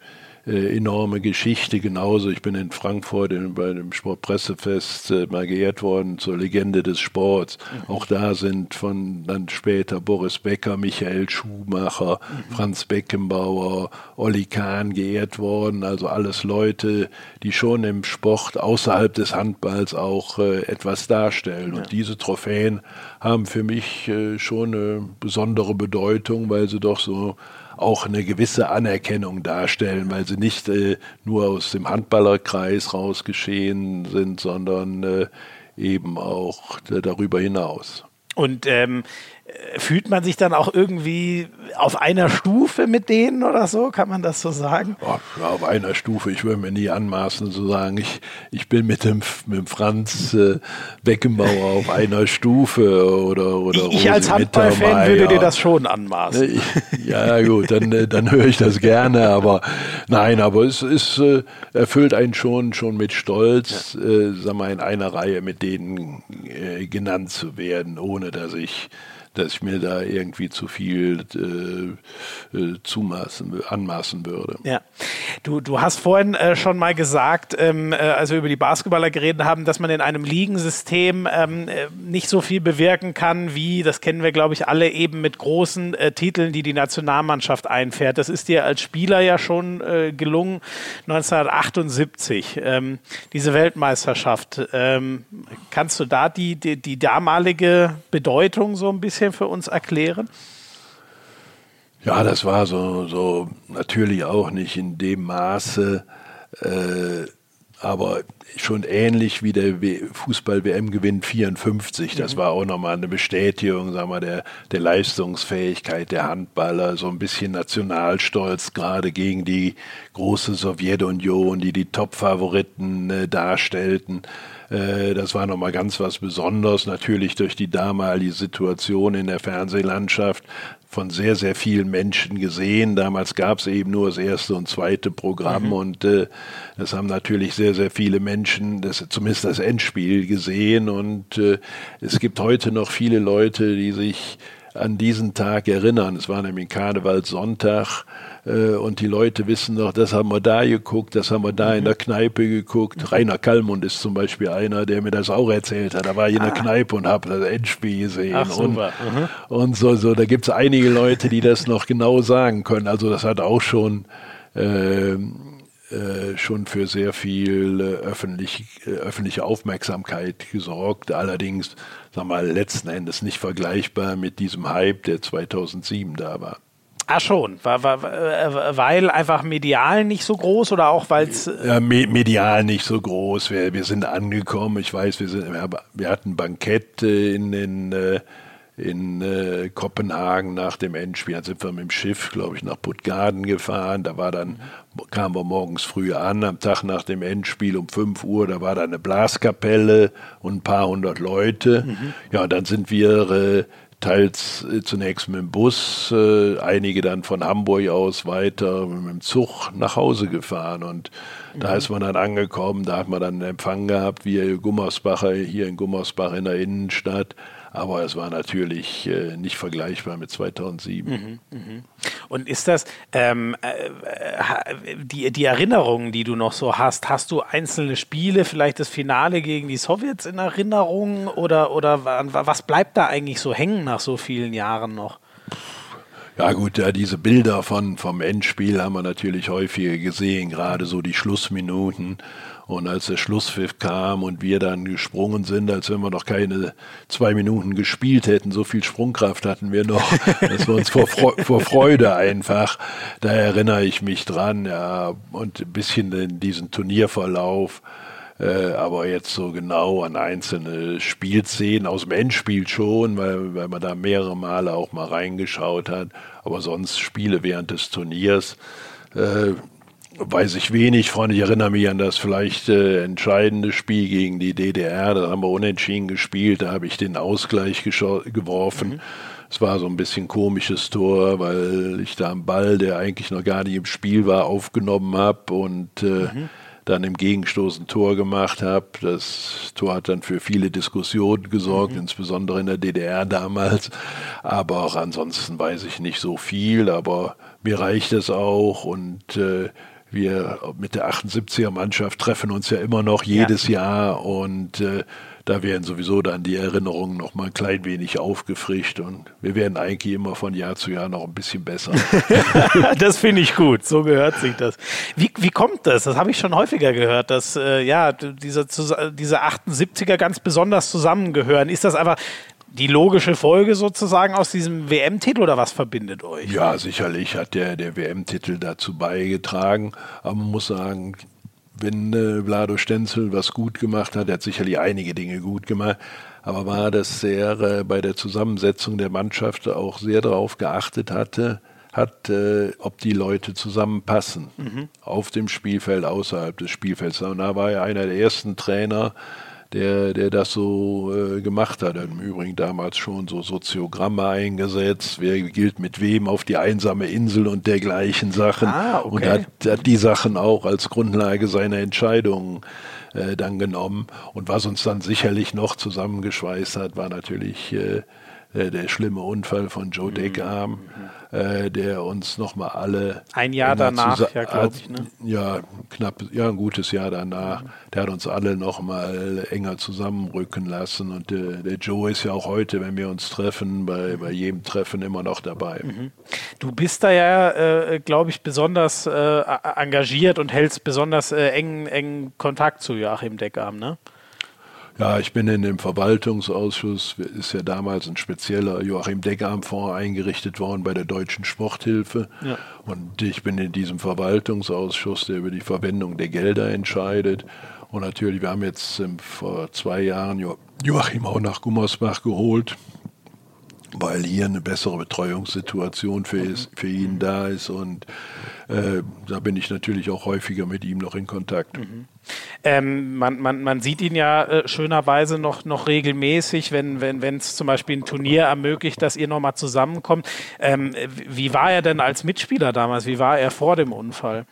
äh, enorme Geschichte. Genauso, ich bin in Frankfurt in, bei dem Sportpressefest äh, mal geehrt worden zur Legende des Sports. Mhm. Auch da sind von dann später Boris Becker, Michael Schumacher, mhm. Franz Beckenbauer, Olli Kahn geehrt worden. Also alles Leute, die schon im Sport außerhalb des Handballs auch äh, etwas darstellen. Ja. Und diese Trophäen haben für mich äh, schon eine besondere Bedeutung, weil sie doch so auch eine gewisse Anerkennung darstellen, weil sie nicht äh, nur aus dem Handballerkreis rausgeschehen sind, sondern äh, eben auch darüber hinaus. Und ähm, fühlt man sich dann auch irgendwie auf einer Stufe mit denen oder so? Kann man das so sagen? Ja, auf einer Stufe. Ich würde mir nie anmaßen zu sagen, ich, ich bin mit dem, mit dem Franz äh, Beckenbauer auf einer Stufe oder oder Ich, ich als Handballfan würde dir das schon anmaßen. Ja, gut, dann, äh, dann höre ich das gerne, aber nein, aber es ist, äh, erfüllt einen schon, schon mit Stolz, ja. äh, sag mal, in einer Reihe mit denen äh, genannt zu werden, ohne dass ich dass ich mir da irgendwie zu viel äh, äh, zumaßen, anmaßen würde. Ja, du, du hast vorhin äh, schon mal gesagt, ähm, äh, als wir über die Basketballer geredet haben, dass man in einem Ligensystem ähm, äh, nicht so viel bewirken kann, wie, das kennen wir, glaube ich, alle eben mit großen äh, Titeln, die die Nationalmannschaft einfährt. Das ist dir als Spieler ja schon gelungen, 1978, ähm, diese Weltmeisterschaft. Ähm, kannst du da die, die, die damalige Bedeutung so ein bisschen bisschen für uns erklären? Ja, das war so, so natürlich auch nicht in dem Maße, äh, aber schon ähnlich wie der Fußball-WM-Gewinn 54. Das mhm. war auch nochmal eine Bestätigung, sagen wir, der, der Leistungsfähigkeit der Handballer, so ein bisschen Nationalstolz gerade gegen die große Sowjetunion, die die Top-Favoriten äh, darstellten. Äh, das war nochmal ganz was Besonderes, natürlich durch die damalige Situation in der Fernsehlandschaft von sehr, sehr vielen Menschen gesehen. Damals gab es eben nur das erste und zweite Programm mhm. und äh, das haben natürlich sehr, sehr viele Menschen, das, zumindest das Endspiel gesehen und äh, es gibt heute noch viele Leute, die sich an diesen Tag erinnern. Es war nämlich Karnevalssonntag äh, und die Leute wissen noch, das haben wir da geguckt, das haben wir da mhm. in der Kneipe geguckt. Rainer Kallmund ist zum Beispiel einer, der mir das auch erzählt hat. Da war ich in der ah. Kneipe und habe das Endspiel gesehen. Ach, und, mhm. und so, so, da gibt es einige Leute, die das noch genau sagen können. Also das hat auch schon äh, äh, schon für sehr viel äh, öffentlich, äh, öffentliche Aufmerksamkeit gesorgt. Allerdings, sag mal, letzten Endes nicht vergleichbar mit diesem Hype, der 2007 da war. Ah, schon. War, war, weil einfach medial nicht so groß oder auch weil es. Ja, medial nicht so groß. Wir, wir sind angekommen. Ich weiß, wir, sind, wir hatten Bankett in den in äh, Kopenhagen nach dem Endspiel. Dann sind wir mit dem Schiff, glaube ich, nach Puttgarden gefahren. Da war dann, kamen wir morgens früh an, am Tag nach dem Endspiel um 5 Uhr, da war da eine Blaskapelle und ein paar hundert Leute. Mhm. Ja, dann sind wir äh, teils äh, zunächst mit dem Bus, äh, einige dann von Hamburg aus weiter mit dem Zug nach Hause gefahren und mhm. da ist man dann angekommen, da hat man dann einen Empfang gehabt, wie Gummersbacher hier in Gummersbach in der Innenstadt aber es war natürlich äh, nicht vergleichbar mit 2007. Mhm, mh. Und ist das ähm, äh, die, die Erinnerungen, die du noch so hast, hast du einzelne Spiele, vielleicht das Finale gegen die Sowjets in Erinnerung oder, oder was bleibt da eigentlich so hängen nach so vielen Jahren noch? Ja gut, ja, diese Bilder von, vom Endspiel haben wir natürlich häufiger gesehen, gerade so die Schlussminuten. Und als der Schlusspfiff kam und wir dann gesprungen sind, als wenn wir noch keine zwei Minuten gespielt hätten, so viel Sprungkraft hatten wir noch, dass wir uns vor, Freude, vor Freude einfach, da erinnere ich mich dran, ja, und ein bisschen in diesen Turnierverlauf. Äh, aber jetzt so genau an einzelne Spielszenen aus dem Endspiel schon, weil, weil man da mehrere Male auch mal reingeschaut hat. Aber sonst Spiele während des Turniers äh, weiß ich wenig von. Ich erinnere mich an das vielleicht äh, entscheidende Spiel gegen die DDR. Da haben wir unentschieden gespielt. Da habe ich den Ausgleich geworfen. Mhm. Es war so ein bisschen komisches Tor, weil ich da am Ball, der eigentlich noch gar nicht im Spiel war, aufgenommen habe und äh, mhm dann im Gegenstoß ein Tor gemacht habe. Das Tor hat dann für viele Diskussionen gesorgt, mhm. insbesondere in der DDR damals. Aber auch ansonsten weiß ich nicht so viel, aber mir reicht es auch und äh, wir mit der 78er Mannschaft treffen uns ja immer noch jedes ja. Jahr und äh, da werden sowieso dann die Erinnerungen noch mal ein klein wenig aufgefrischt und wir werden eigentlich immer von Jahr zu Jahr noch ein bisschen besser. das finde ich gut, so gehört sich das. Wie, wie kommt das? Das habe ich schon häufiger gehört, dass äh, ja diese, diese 78er ganz besonders zusammengehören. Ist das einfach die logische Folge sozusagen aus diesem WM-Titel oder was verbindet euch? Ja, sicherlich hat der, der WM-Titel dazu beigetragen. Aber man muss sagen, wenn äh, Vlado Stenzel was gut gemacht hat, er hat sicherlich einige Dinge gut gemacht, aber war das sehr äh, bei der Zusammensetzung der Mannschaft auch sehr darauf geachtet hatte, hat, äh, ob die Leute zusammenpassen mhm. auf dem Spielfeld, außerhalb des Spielfelds. Und da war er einer der ersten Trainer, der, der das so äh, gemacht hat. Im Übrigen damals schon so Soziogramme eingesetzt, wer gilt mit wem auf die einsame Insel und dergleichen Sachen. Ah, okay. Und hat, hat die Sachen auch als Grundlage seiner Entscheidungen äh, dann genommen. Und was uns dann sicherlich noch zusammengeschweißt hat, war natürlich äh, äh, der schlimme Unfall von Joe. Deckarm, mhm. Äh, der uns nochmal alle. Ein Jahr danach, ja, glaube ich, ne? Ja, knapp, ja, ein gutes Jahr danach. Mhm. Der hat uns alle nochmal enger zusammenrücken lassen. Und äh, der Joe ist ja auch heute, wenn wir uns treffen, bei, bei jedem Treffen immer noch dabei. Mhm. Du bist da ja, äh, glaube ich, besonders äh, engagiert und hältst besonders äh, engen, engen Kontakt zu Joachim Deckarm, ne? Ja, ich bin in dem Verwaltungsausschuss, ist ja damals ein spezieller Joachim Deckam-Fonds eingerichtet worden bei der Deutschen Sporthilfe. Ja. Und ich bin in diesem Verwaltungsausschuss, der über die Verwendung der Gelder entscheidet. Und natürlich, wir haben jetzt ähm, vor zwei Jahren jo Joachim auch nach Gummersbach geholt weil hier eine bessere Betreuungssituation für, ist, für ihn da ist und äh, da bin ich natürlich auch häufiger mit ihm noch in Kontakt. Mhm. Ähm, man, man, man sieht ihn ja äh, schönerweise noch, noch regelmäßig, wenn es wenn, zum Beispiel ein Turnier ermöglicht, dass ihr nochmal zusammenkommt. Ähm, wie war er denn als Mitspieler damals? Wie war er vor dem Unfall?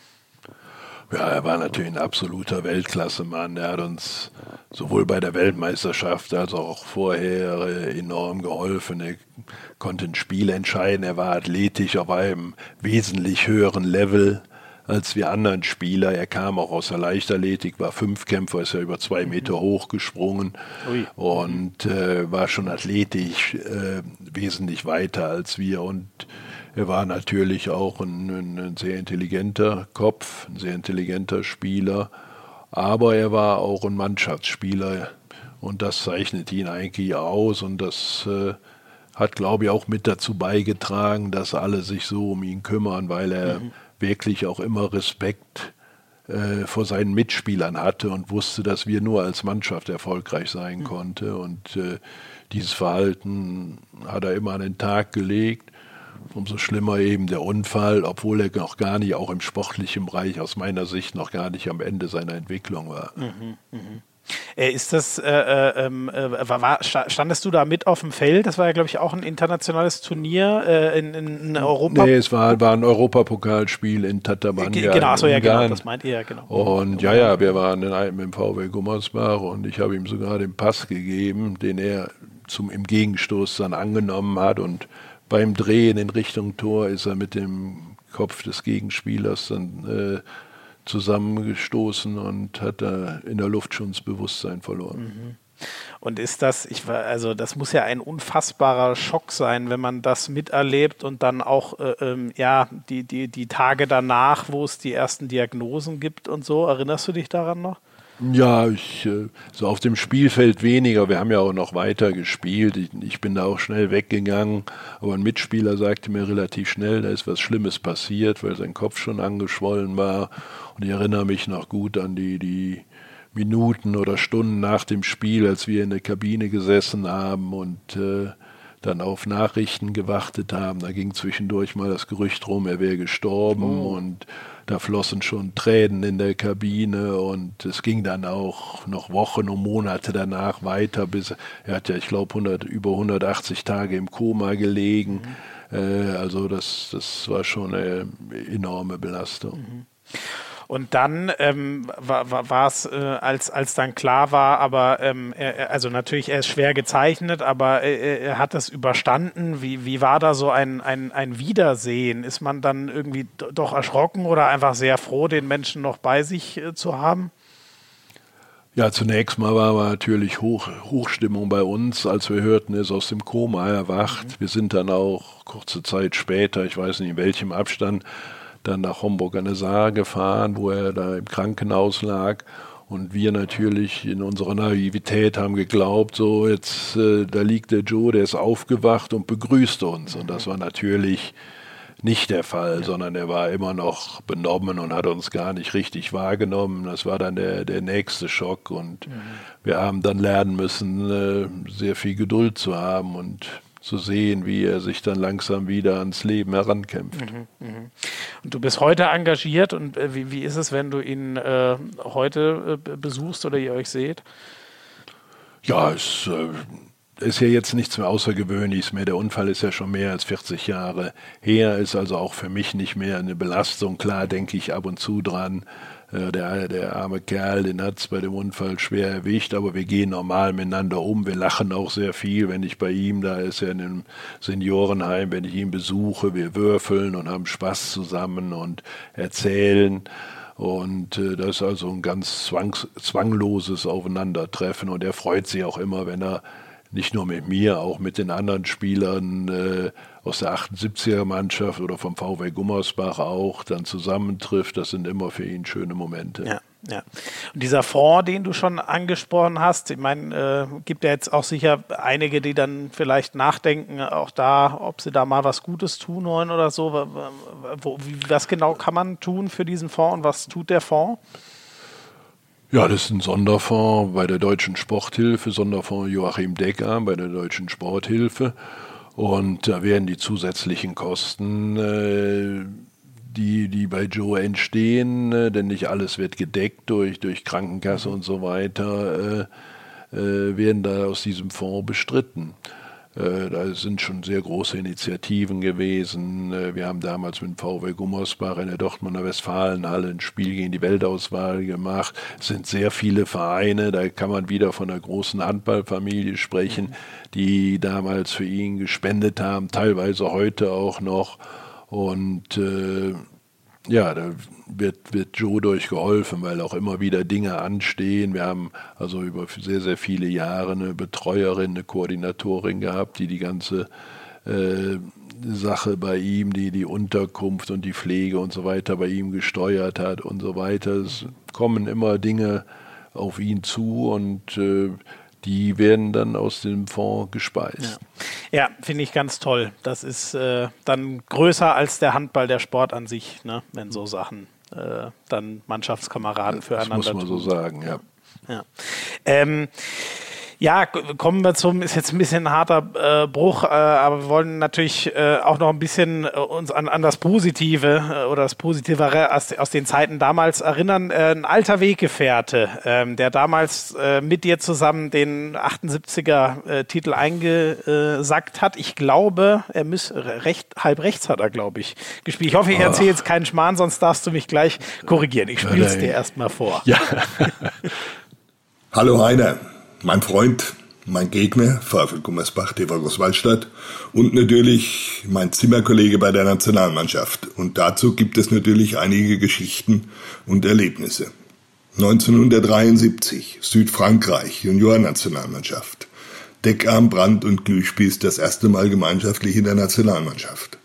Ja, er war natürlich ein absoluter Weltklasse-Mann. Er hat uns sowohl bei der Weltmeisterschaft als auch vorher äh, enorm geholfen. Er konnte ein Spiel entscheiden. Er war athletisch auf einem wesentlich höheren Level als wir anderen Spieler. Er kam auch aus der Leichtathletik, war Fünfkämpfer, ist ja über zwei Meter hoch gesprungen Ui. und äh, war schon athletisch äh, wesentlich weiter als wir. Und er war natürlich auch ein, ein, sehr intelligenter Kopf, ein sehr intelligenter Spieler, aber er war auch ein Mannschaftsspieler und das zeichnet ihn eigentlich aus und das äh, hat, glaube ich, auch mit dazu beigetragen, dass alle sich so um ihn kümmern, weil er mhm. wirklich auch immer Respekt äh, vor seinen Mitspielern hatte und wusste, dass wir nur als Mannschaft erfolgreich sein mhm. konnte. Und äh, dieses Verhalten hat er immer an den Tag gelegt umso schlimmer eben der Unfall, obwohl er noch gar nicht, auch im sportlichen Bereich aus meiner Sicht noch gar nicht am Ende seiner Entwicklung war. Mhm, mh. Äh, ist das, äh, äh, ähm, äh, war, standest du da mit auf dem Feld? Das war ja, glaube ich, auch ein internationales Turnier äh, in, in, Europa. Nee, es war, war ein Europapokalspiel in Tatabania. Genau, achso, ja, genau, das meint ihr, genau. Und ja, ja, wir waren in einem im VW Gummersbach und ich habe ihm sogar den Pass gegeben, den er zum, im Gegenstoß dann angenommen hat und beim Drehen in Richtung Tor ist er mit dem Kopf des Gegenspielers dann äh, zusammengestoßen und hat da in der Luft schon das Bewusstsein verloren. Mhm. Und ist das, ich also das muss ja ein unfassbarer Schock sein, wenn man das miterlebt und dann auch äh, ähm, ja die, die, die Tage danach, wo es die ersten Diagnosen gibt und so. Erinnerst du dich daran noch? Ja, ich, äh, so auf dem Spielfeld weniger. Wir haben ja auch noch weiter gespielt. Ich, ich, bin da auch schnell weggegangen. Aber ein Mitspieler sagte mir relativ schnell, da ist was Schlimmes passiert, weil sein Kopf schon angeschwollen war. Und ich erinnere mich noch gut an die, die Minuten oder Stunden nach dem Spiel, als wir in der Kabine gesessen haben und äh, dann auf Nachrichten gewartet haben. Da ging zwischendurch mal das Gerücht rum, er wäre gestorben oh. und da flossen schon Tränen in der Kabine und es ging dann auch noch Wochen und Monate danach weiter, bis er hat ja, ich glaube, über 180 Tage im Koma gelegen. Mhm. Äh, also das, das war schon eine enorme Belastung. Mhm. Und dann ähm, war es, äh, als, als dann klar war, aber ähm, er, also natürlich, er ist schwer gezeichnet, aber er, er hat das überstanden. Wie, wie war da so ein, ein, ein Wiedersehen? Ist man dann irgendwie doch erschrocken oder einfach sehr froh, den Menschen noch bei sich äh, zu haben? Ja, zunächst mal war natürlich Hoch, Hochstimmung bei uns, als wir hörten, er ist aus dem Koma erwacht. Mhm. Wir sind dann auch kurze Zeit später, ich weiß nicht in welchem Abstand, dann nach Homburg an der Saar gefahren, wo er da im Krankenhaus lag. Und wir natürlich in unserer Naivität haben geglaubt, so jetzt, äh, da liegt der Joe, der ist aufgewacht und begrüßt uns. Und das war natürlich nicht der Fall, ja. sondern er war immer noch benommen und hat uns gar nicht richtig wahrgenommen. Das war dann der, der nächste Schock und mhm. wir haben dann lernen müssen, äh, sehr viel Geduld zu haben und zu sehen, wie er sich dann langsam wieder ans Leben herankämpft. Mhm, mh. Und du bist heute engagiert und äh, wie, wie ist es, wenn du ihn äh, heute äh, besuchst oder ihr euch seht? Ja, es äh, ist ja jetzt nichts mehr Außergewöhnliches mehr. Der Unfall ist ja schon mehr als 40 Jahre her, ist also auch für mich nicht mehr eine Belastung. Klar denke ich ab und zu dran, äh, der, der arme Kerl, den hat es bei dem Unfall schwer erwischt, aber wir gehen normal miteinander um. Wir lachen auch sehr viel, wenn ich bei ihm, da ist er in einem Seniorenheim, wenn ich ihn besuche, wir würfeln und haben Spaß zusammen und erzählen. Und äh, das ist also ein ganz zwangs zwangloses Aufeinandertreffen. Und er freut sich auch immer, wenn er nicht nur mit mir, auch mit den anderen Spielern äh, aus der 78er Mannschaft oder vom VW Gummersbach auch dann zusammentrifft. Das sind immer für ihn schöne Momente. Ja. Ja. Und dieser Fonds, den du schon angesprochen hast, ich meine, äh, gibt ja jetzt auch sicher einige, die dann vielleicht nachdenken, auch da, ob sie da mal was Gutes tun wollen oder so. Wo, wie, was genau kann man tun für diesen Fonds und was tut der Fonds? Ja, das ist ein Sonderfonds bei der Deutschen Sporthilfe, Sonderfonds Joachim Decker bei der Deutschen Sporthilfe. Und da werden die zusätzlichen Kosten, äh, die, die bei Joe entstehen, äh, denn nicht alles wird gedeckt durch, durch Krankenkasse und so weiter, äh, äh werden da aus diesem Fonds bestritten. Äh, da sind schon sehr große Initiativen gewesen. Äh, wir haben damals mit VW Gummersbach in der Dortmunder Westfalenhalle ein Spiel gegen die Weltauswahl gemacht. Es sind sehr viele Vereine, da kann man wieder von einer großen Handballfamilie sprechen, die damals für ihn gespendet haben, teilweise heute auch noch. Und äh, ja, da wird, wird Joe durchgeholfen, weil auch immer wieder Dinge anstehen. Wir haben also über sehr, sehr viele Jahre eine Betreuerin, eine Koordinatorin gehabt, die die ganze äh, Sache bei ihm, die die Unterkunft und die Pflege und so weiter bei ihm gesteuert hat und so weiter. Es kommen immer Dinge auf ihn zu und äh, die werden dann aus dem Fonds gespeist. Ja, ja finde ich ganz toll. Das ist äh, dann größer als der Handball, der Sport an sich, ne? wenn so Sachen äh, dann Mannschaftskameraden füreinander Das muss man tun. so sagen, ja. ja. Ähm, ja, kommen wir zum, ist jetzt ein bisschen ein harter äh, Bruch, äh, aber wir wollen natürlich äh, auch noch ein bisschen äh, uns an, an das Positive äh, oder das Positivere aus, aus den Zeiten damals erinnern. Äh, ein alter Weggefährte, ähm, der damals mit dir zusammen den 78er-Titel eingesackt hat. Ich glaube, er muss recht, halb rechts hat er, glaube ich, gespielt. Ich hoffe, ich erzähle jetzt keinen Schmarrn, sonst darfst du mich gleich korrigieren. Ich spiele es dir erstmal vor. Ja. Hallo Heiner mein Freund, mein Gegner, VfL Gummersbach, TV Großwaldstadt und natürlich mein Zimmerkollege bei der Nationalmannschaft. Und dazu gibt es natürlich einige Geschichten und Erlebnisse. 1973 Südfrankreich Juniornationalmannschaft. Deckarm, Brand und Glühspieß das erste Mal gemeinschaftlich in der Nationalmannschaft.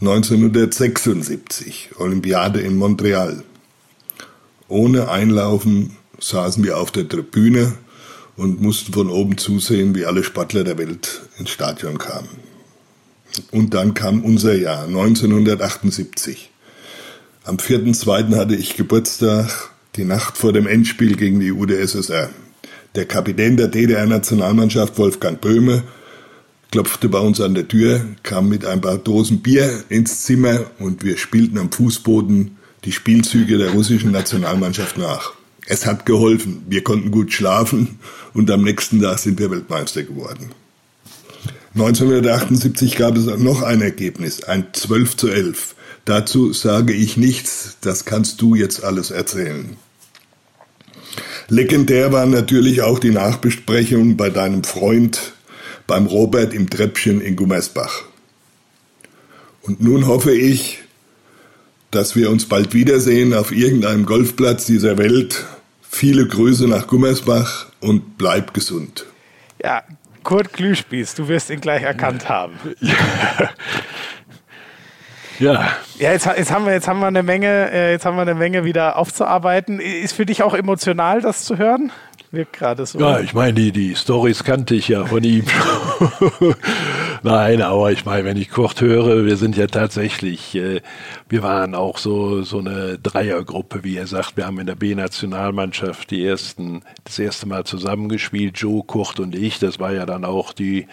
1976 Olympiade in Montreal. Ohne Einlaufen saßen wir auf der Tribüne und mussten von oben zusehen, wie alle Sportler der Welt ins Stadion kamen. Und dann kam unser Jahr, 1978. Am 4.2. hatte ich Geburtstag, die Nacht vor dem Endspiel gegen die UdSSR. Der Kapitän der DDR-Nationalmannschaft, Wolfgang Böhme, klopfte bei uns an der Tür, kam mit ein paar Dosen Bier ins Zimmer und wir spielten am Fußboden die Spielzüge der russischen Nationalmannschaft nach. Es hat geholfen. Wir konnten gut schlafen und am nächsten Tag sind wir Weltmeister geworden. 1978 gab es noch ein Ergebnis, ein 12 zu 11. Dazu sage ich nichts, das kannst du jetzt alles erzählen. Legendär war natürlich auch die Nachbesprechung bei deinem Freund, beim Robert im Treppchen in Gummersbach. Und nun hoffe ich, dass wir uns bald wiedersehen auf irgendeinem Golfplatz dieser Welt. Viele Grüße nach Gummersbach und bleib gesund. Ja, Kurt Glühspieß, du wirst ihn gleich erkannt haben. Ja. Ja, jetzt, jetzt, haben wir, jetzt haben wir eine Menge, äh, jetzt haben wir eine Menge wieder aufzuarbeiten. Ist für dich auch emotional, das zu hören? Wirkt gerade so. Ja, ich meine, die, die Stories kannte ich ja von ihm. Nein, aber ich meine, wenn ich Kurt höre, wir sind ja tatsächlich, äh, wir waren auch so, so eine Dreiergruppe, wie er sagt. Wir haben in der B-Nationalmannschaft die ersten, das erste Mal zusammengespielt, Joe, Kurt und ich. Das war ja dann auch die,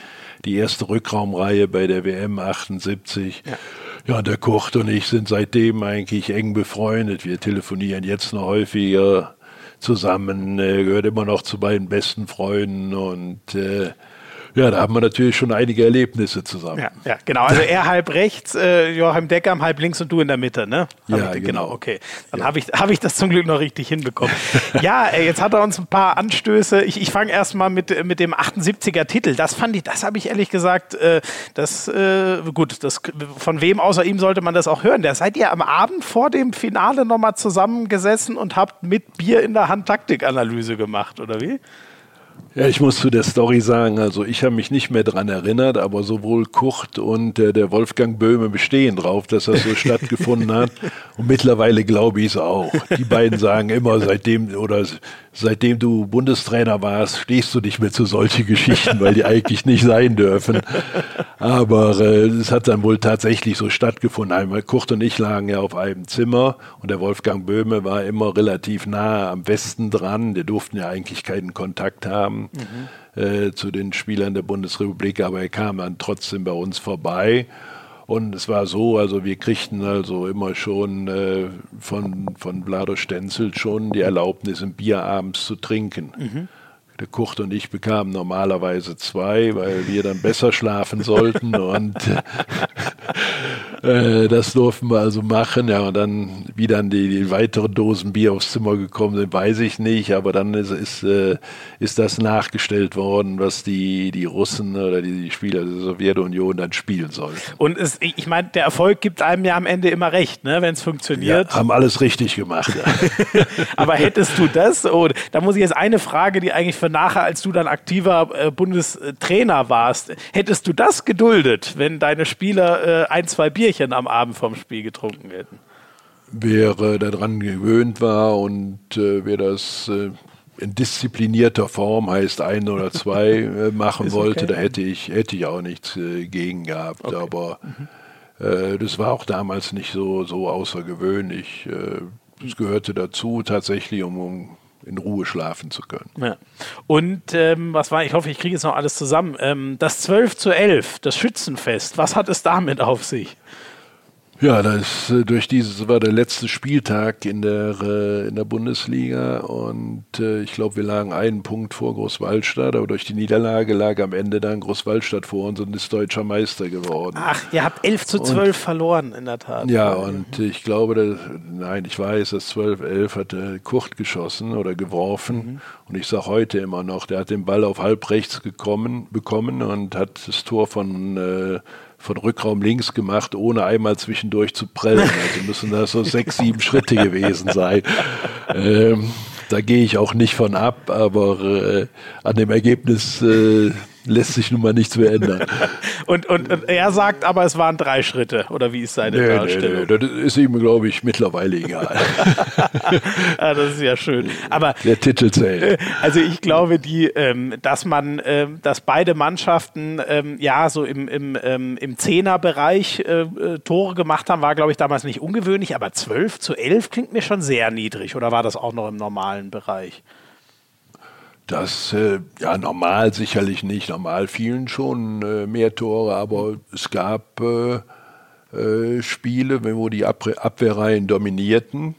die erste Rückraumreihe bei der WM 78. Ja. Ja, der Kurt und ich sind seitdem eigentlich eng befreundet. Wir telefonieren jetzt noch häufiger zusammen, äh, gehört immer noch zu meinen besten Freunden und äh, ja, da haben wir natürlich schon einige Erlebnisse zusammen. Ja, ja genau. Also er halb rechts, äh, Joachim Deckam halb links und du in der Mitte, ne? Ja, genau. genau. Okay, dann ja. habe ich, hab ich das zum Glück noch richtig hinbekommen. ja, äh, jetzt hat er uns ein paar Anstöße. Ich, ich fange erstmal mit, mit dem 78er Titel. Das fand ich, das habe ich ehrlich gesagt, äh, das, äh, gut, das, von wem außer ihm sollte man das auch hören? Da seid ihr am Abend vor dem Finale nochmal zusammengesessen und habt mit Bier in der Hand Taktikanalyse gemacht, oder wie? Ja, ich muss zu der Story sagen, also ich habe mich nicht mehr daran erinnert, aber sowohl Kurt und äh, der Wolfgang Böhme bestehen drauf, dass das so stattgefunden hat. Und mittlerweile glaube ich es auch. Die beiden sagen immer, seitdem oder seitdem du Bundestrainer warst, stehst du nicht mehr zu solchen Geschichten, weil die eigentlich nicht sein dürfen. Aber äh, es hat dann wohl tatsächlich so stattgefunden. Einmal Kurt und ich lagen ja auf einem Zimmer und der Wolfgang Böhme war immer relativ nah am Westen dran. Die durften ja eigentlich keinen Kontakt haben mhm. äh, zu den Spielern der Bundesrepublik, aber er kam dann trotzdem bei uns vorbei. Und es war so, also wir kriegten also immer schon äh, von, von Vlado Stenzel schon die Erlaubnis, ein Bier abends zu trinken. Mhm. Der Kurt und ich bekamen normalerweise zwei, weil wir dann besser schlafen sollten und äh, das durften wir also machen. Ja, und dann, wie dann die, die weiteren Dosen Bier aufs Zimmer gekommen sind, weiß ich nicht, aber dann ist, ist, äh, ist das nachgestellt worden, was die, die Russen oder die, die Spieler der Sowjetunion dann spielen sollten. Und es, ich meine, der Erfolg gibt einem ja am Ende immer recht, ne, wenn es funktioniert. Ja, haben alles richtig gemacht. Ja. aber hättest du das, oh, da muss ich jetzt eine Frage, die eigentlich für nachher, als du dann aktiver äh, Bundestrainer warst, hättest du das geduldet, wenn deine Spieler äh, ein, zwei Bierchen am Abend vorm Spiel getrunken hätten? Wer äh, daran gewöhnt war und äh, wer das äh, in disziplinierter Form, heißt ein oder zwei, äh, machen wollte, okay. da hätte ich, hätte ich auch nichts gegen gehabt. Okay. Aber mhm. das war auch damals nicht so, so außergewöhnlich. Das gehörte dazu, tatsächlich, um, um in Ruhe schlafen zu können. Ja. Und ähm, was war, ich hoffe, ich kriege jetzt noch alles zusammen. Ähm, das 12 zu 11, das Schützenfest, was hat es damit auf sich? Ja, das äh, durch dieses war der letzte Spieltag in der äh, in der Bundesliga und äh, ich glaube, wir lagen einen Punkt vor Großwaldstadt, aber durch die Niederlage lag am Ende dann Großwaldstadt vor uns und ist deutscher Meister geworden. Ach, ihr habt 11 zu 12 und, verloren in der Tat. Ja, und ich glaube, dass, nein, ich weiß, dass 12 11 hat Kurt geschossen oder geworfen mhm. und ich sage heute immer noch, der hat den Ball auf halb rechts gekommen bekommen und hat das Tor von äh, von Rückraum links gemacht, ohne einmal zwischendurch zu prellen. Also müssen das so sechs, sieben Schritte gewesen sein. Ähm, da gehe ich auch nicht von ab, aber äh, an dem Ergebnis äh, lässt sich nun mal nichts mehr ändern. und, und, und, er sagt aber, es waren drei Schritte, oder wie ist seine nee, Darstellung? Nee, nee, das ist ihm, glaube ich, mittlerweile egal. ja, das ist ja schön. Aber der Titel zählt. Also ich glaube, die, ähm, dass man, ähm, dass beide Mannschaften ähm, ja so im, im, ähm, im Zehnerbereich äh, äh, Tore gemacht haben, war, glaube ich, damals nicht ungewöhnlich, aber 12 zu 11 klingt mir schon sehr niedrig, oder war das auch noch im normalen Bereich? Das, äh, ja, normal sicherlich nicht. Normal fielen schon äh, mehr Tore, aber es gab äh, äh Spiele, wo die Abwehr Abwehrreihen dominierten.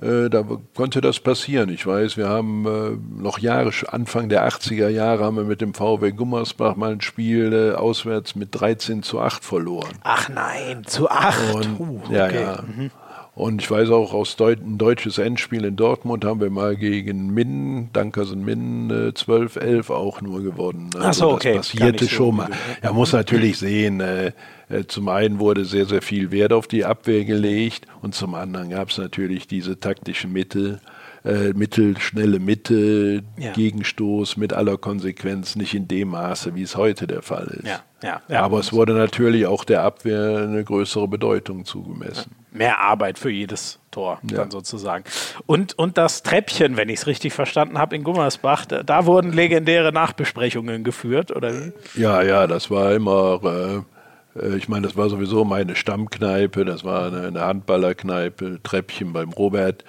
Äh, da konnte das passieren. Ich weiß, wir haben äh, noch Jahre, Anfang der 80er Jahre haben wir mit dem VW Gummersbach mal ein Spiel auswärts mit 13 zu 8 verloren. Ach nein, zu 8? Und, uh, okay. Ja, ja. Mhm. Und ich weiß auch aus Deut ein deutsches Endspiel in Dortmund haben wir mal gegen Minden, Dankersen Minden, äh, 12-11 auch nur gewonnen. Also Ach so, okay. Das passierte schon mal. Ja, muss natürlich sehen, äh, äh, zum einen wurde sehr, sehr viel Wert auf die Abwehr gelegt und zum anderen gab es natürlich diese taktischen Mittel, äh, Mittel, schnelle Mitte, ja. Gegenstoß mit aller Konsequenz, nicht in dem Maße, wie es heute der Fall ist. Ja, ja, ja. Aber es wurde natürlich auch der Abwehr eine größere Bedeutung zugemessen. Mehr Arbeit für jedes Tor, dann sozusagen. Und, und das Treppchen, wenn ich es richtig verstanden habe, in Gummersbach, da, da, wurden legendäre Nachbesprechungen geführt, oder wie? Ja, ja, das war immer. Äh, äh ich meine, das war sowieso meine Stammkneipe, das war eine, eine Handballerkneipe, Treppchen beim Robert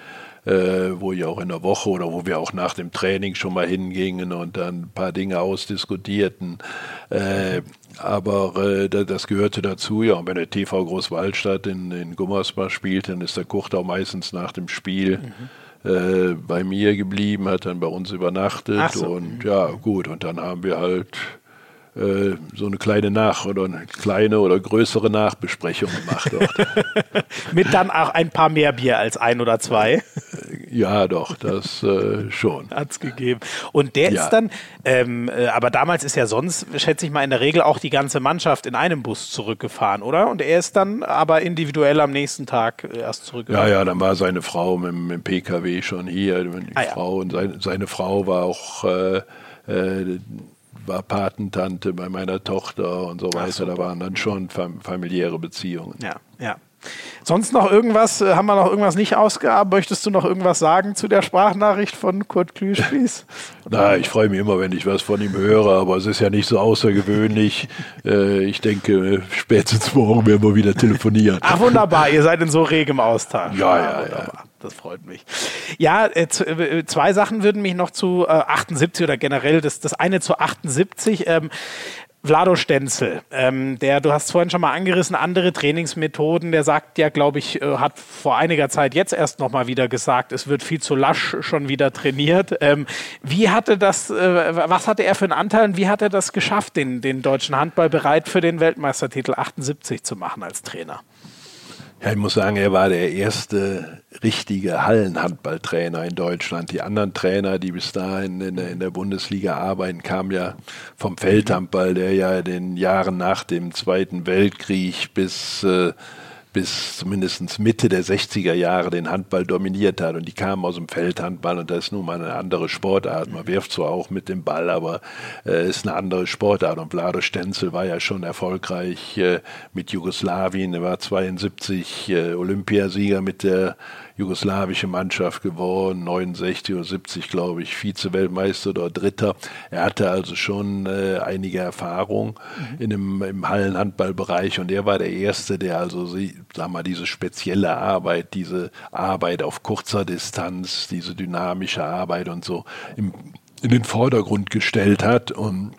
äh, wo ich auch in der Woche oder wo wir auch nach dem Training schon mal hingingen und dann ein paar Dinge ausdiskutierten. Äh, aber äh, das gehörte dazu, ja. Und wenn der TV Großwaldstadt in, in Gummersbach spielt, dann ist der Kurt auch meistens nach dem Spiel mhm. äh, bei mir geblieben, hat dann bei uns übernachtet. So. Und ja, gut, und dann haben wir halt so eine kleine Nach- oder eine kleine oder größere Nachbesprechung gemacht. Mit dann auch ein paar mehr Bier als ein oder zwei. Äh, ja, doch, das äh, schon. Hat es gegeben. Und der ja. ist dann, ähm, äh, aber damals ist ja sonst, schätze ich mal, in der Regel auch die ganze Mannschaft in einem Bus zurückgefahren, oder? Und er ist dann aber individuell am nächsten Tag erst zurückgefahren. Ja, ja, dann war seine Frau mit, mit dem PKW schon hier. Die ah, Frau ja. und seine, seine Frau war auch äh, äh, war Patentante bei meiner Tochter und so weiter. So. Da waren dann schon familiäre Beziehungen. Ja, ja. Sonst noch irgendwas, äh, haben wir noch irgendwas nicht ausgearbeitet? Möchtest du noch irgendwas sagen zu der Sprachnachricht von Kurt Klüspieß? Na, ich freue mich immer, wenn ich was von ihm höre, aber es ist ja nicht so außergewöhnlich. Äh, ich denke, spätestens morgen werden wir wieder telefonieren. Ach, wunderbar, ihr seid in so regem Austausch. Ja, ja, ja. ja das freut mich. Ja, äh, äh, zwei Sachen würden mich noch zu äh, 78 oder generell das, das eine zu 78. Ähm, Vlado Stenzel, ähm, der, du hast vorhin schon mal angerissen, andere Trainingsmethoden, der sagt ja, glaube ich, äh, hat vor einiger Zeit jetzt erst nochmal wieder gesagt, es wird viel zu lasch schon wieder trainiert. Ähm, wie hatte das, äh, was hatte er für einen Anteil und wie hat er das geschafft, den, den deutschen Handball bereit für den Weltmeistertitel 78 zu machen als Trainer? Ja, ich muss sagen, er war der erste richtige Hallenhandballtrainer in Deutschland. Die anderen Trainer, die bis dahin in, in der Bundesliga arbeiten, kamen ja vom Feldhandball, der ja in den Jahren nach dem Zweiten Weltkrieg bis äh, bis zumindest Mitte der 60er Jahre den Handball dominiert hat. Und die kamen aus dem Feldhandball und das ist nun mal eine andere Sportart. Man wirft zwar auch mit dem Ball, aber äh, ist eine andere Sportart. Und Vlado Stenzel war ja schon erfolgreich äh, mit Jugoslawien. Er war 72 äh, Olympiasieger mit der jugoslawische Mannschaft geworden, 69 oder 70, glaube ich, Vize-Weltmeister oder Dritter. Er hatte also schon äh, einige Erfahrung mhm. in dem, im Hallenhandballbereich und er war der Erste, der also, sag mal, diese spezielle Arbeit, diese Arbeit auf kurzer Distanz, diese dynamische Arbeit und so im, in den Vordergrund gestellt hat und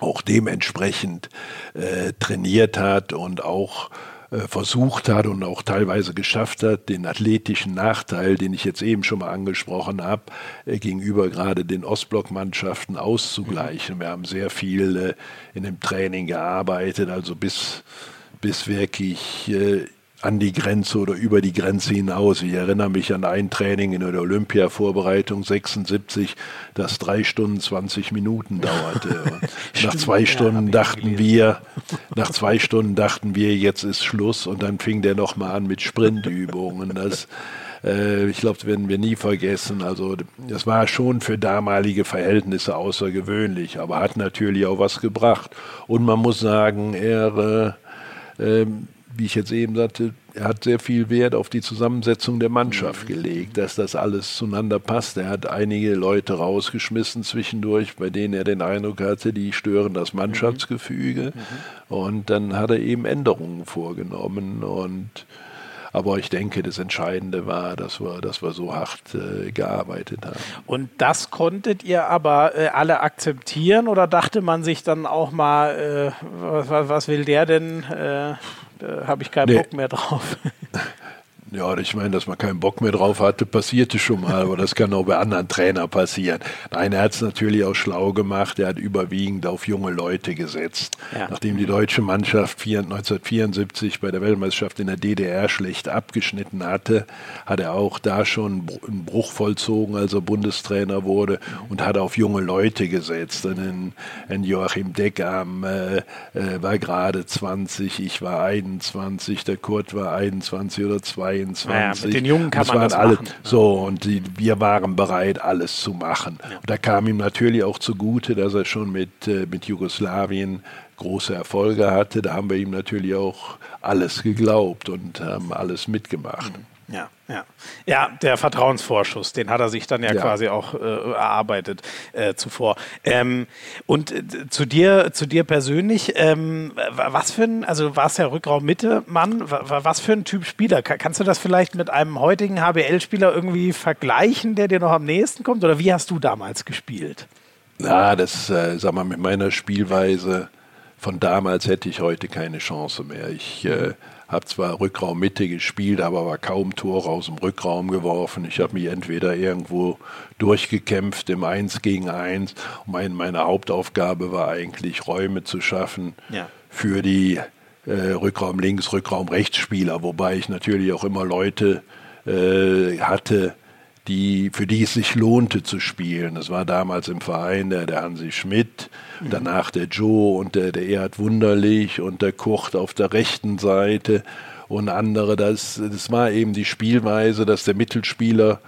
auch dementsprechend äh, trainiert hat und auch versucht hat und auch teilweise geschafft hat, den athletischen Nachteil, den ich jetzt eben schon mal angesprochen habe, äh, gegenüber gerade den Ostblockmannschaften auszugleichen. Wir haben sehr viel äh, in dem Training gearbeitet, also bis, bis wirklich an die Grenze oder über die Grenze hinaus. Ich erinnere mich an ein Training in der Olympia-Vorbereitung 76, das drei Stunden 20 Minuten dauerte. nach zwei Stunden dachten wir, nach zwei Stunden dachten wir, jetzt ist Schluss und dann fing der nochmal an mit Sprintübungen. Das, Äh, ich glaube, das werden wir nie vergessen. Also das war schon für damalige Verhältnisse außergewöhnlich, aber hat natürlich auch was gebracht. Und man muss sagen, er, äh, äh, wie ich jetzt eben sagte, er hat sehr viel Wert auf die Zusammensetzung der Mannschaft gelegt, dass das alles zueinander passt. Er hat einige Leute rausgeschmissen zwischendurch, bei denen er den Eindruck hatte, die stören das Mannschaftsgefüge. Mhm. Und dann hat er eben Änderungen vorgenommen und aber ich denke, das Entscheidende war, dass wir, dass wir so hart äh, gearbeitet haben. Und das konntet ihr aber äh, alle akzeptieren oder dachte man sich dann auch mal, äh, was, was, will der denn? Äh, da habe ich keinen nee. Bock mehr drauf. Ja, ich meine, dass man keinen Bock mehr drauf hatte, passierte schon mal, aber das kann auch bei anderen Trainern passieren. Nein, er hat es natürlich auch schlau gemacht. Er hat überwiegend auf junge Leute gesetzt. Ja. Nachdem die deutsche Mannschaft 1974 bei der Weltmeisterschaft in der DDR schlecht abgeschnitten hatte, hat er auch da schon einen Bruch vollzogen, als er Bundestrainer wurde und hat auf junge Leute gesetzt. Ein, ein Joachim Deckam äh, äh, war gerade 20, ich war 21, der Kurt war 21 oder 22. 23. Naja, mit den Jungen kann das man das alle, machen. So, und die, wir waren bereit, alles zu machen. Ja. Und da kam ihm natürlich auch zugute, dass er schon mit, äh, mit Jugoslawien große Erfolge hatte. Da haben wir ihm natürlich auch alles geglaubt und haben alles mitgemacht. Mhm. Ja, ja. Ja, der Vertrauensvorschuss, den hat er sich dann ja, ja. quasi auch äh, erarbeitet äh, zuvor. Ähm, und äh, zu dir, zu dir persönlich, ähm, was für ein, also war es ja Rückraum Mitte, Mann, was für ein Typ Spieler? Kannst du das vielleicht mit einem heutigen HBL-Spieler irgendwie vergleichen, der dir noch am nächsten kommt? Oder wie hast du damals gespielt? Na, das, äh, sag mal, mit meiner Spielweise von damals hätte ich heute keine Chance mehr. Ich äh, habe zwar Rückraum Mitte gespielt, aber war kaum Tor aus dem Rückraum geworfen. Ich habe mich entweder irgendwo durchgekämpft im Eins gegen Eins. Mein, meine Hauptaufgabe war eigentlich Räume zu schaffen ja. für die äh, Rückraum links, Rückraum rechts Spieler, wobei ich natürlich auch immer Leute äh, hatte, die, für die es sich lohnte zu spielen. Das war damals im Verein der, der Hansi Schmidt, mhm. danach der Joe und der, der Erhard Wunderlich und der Kurt auf der rechten Seite und andere. Das, das war eben die Spielweise, dass der Mittelspieler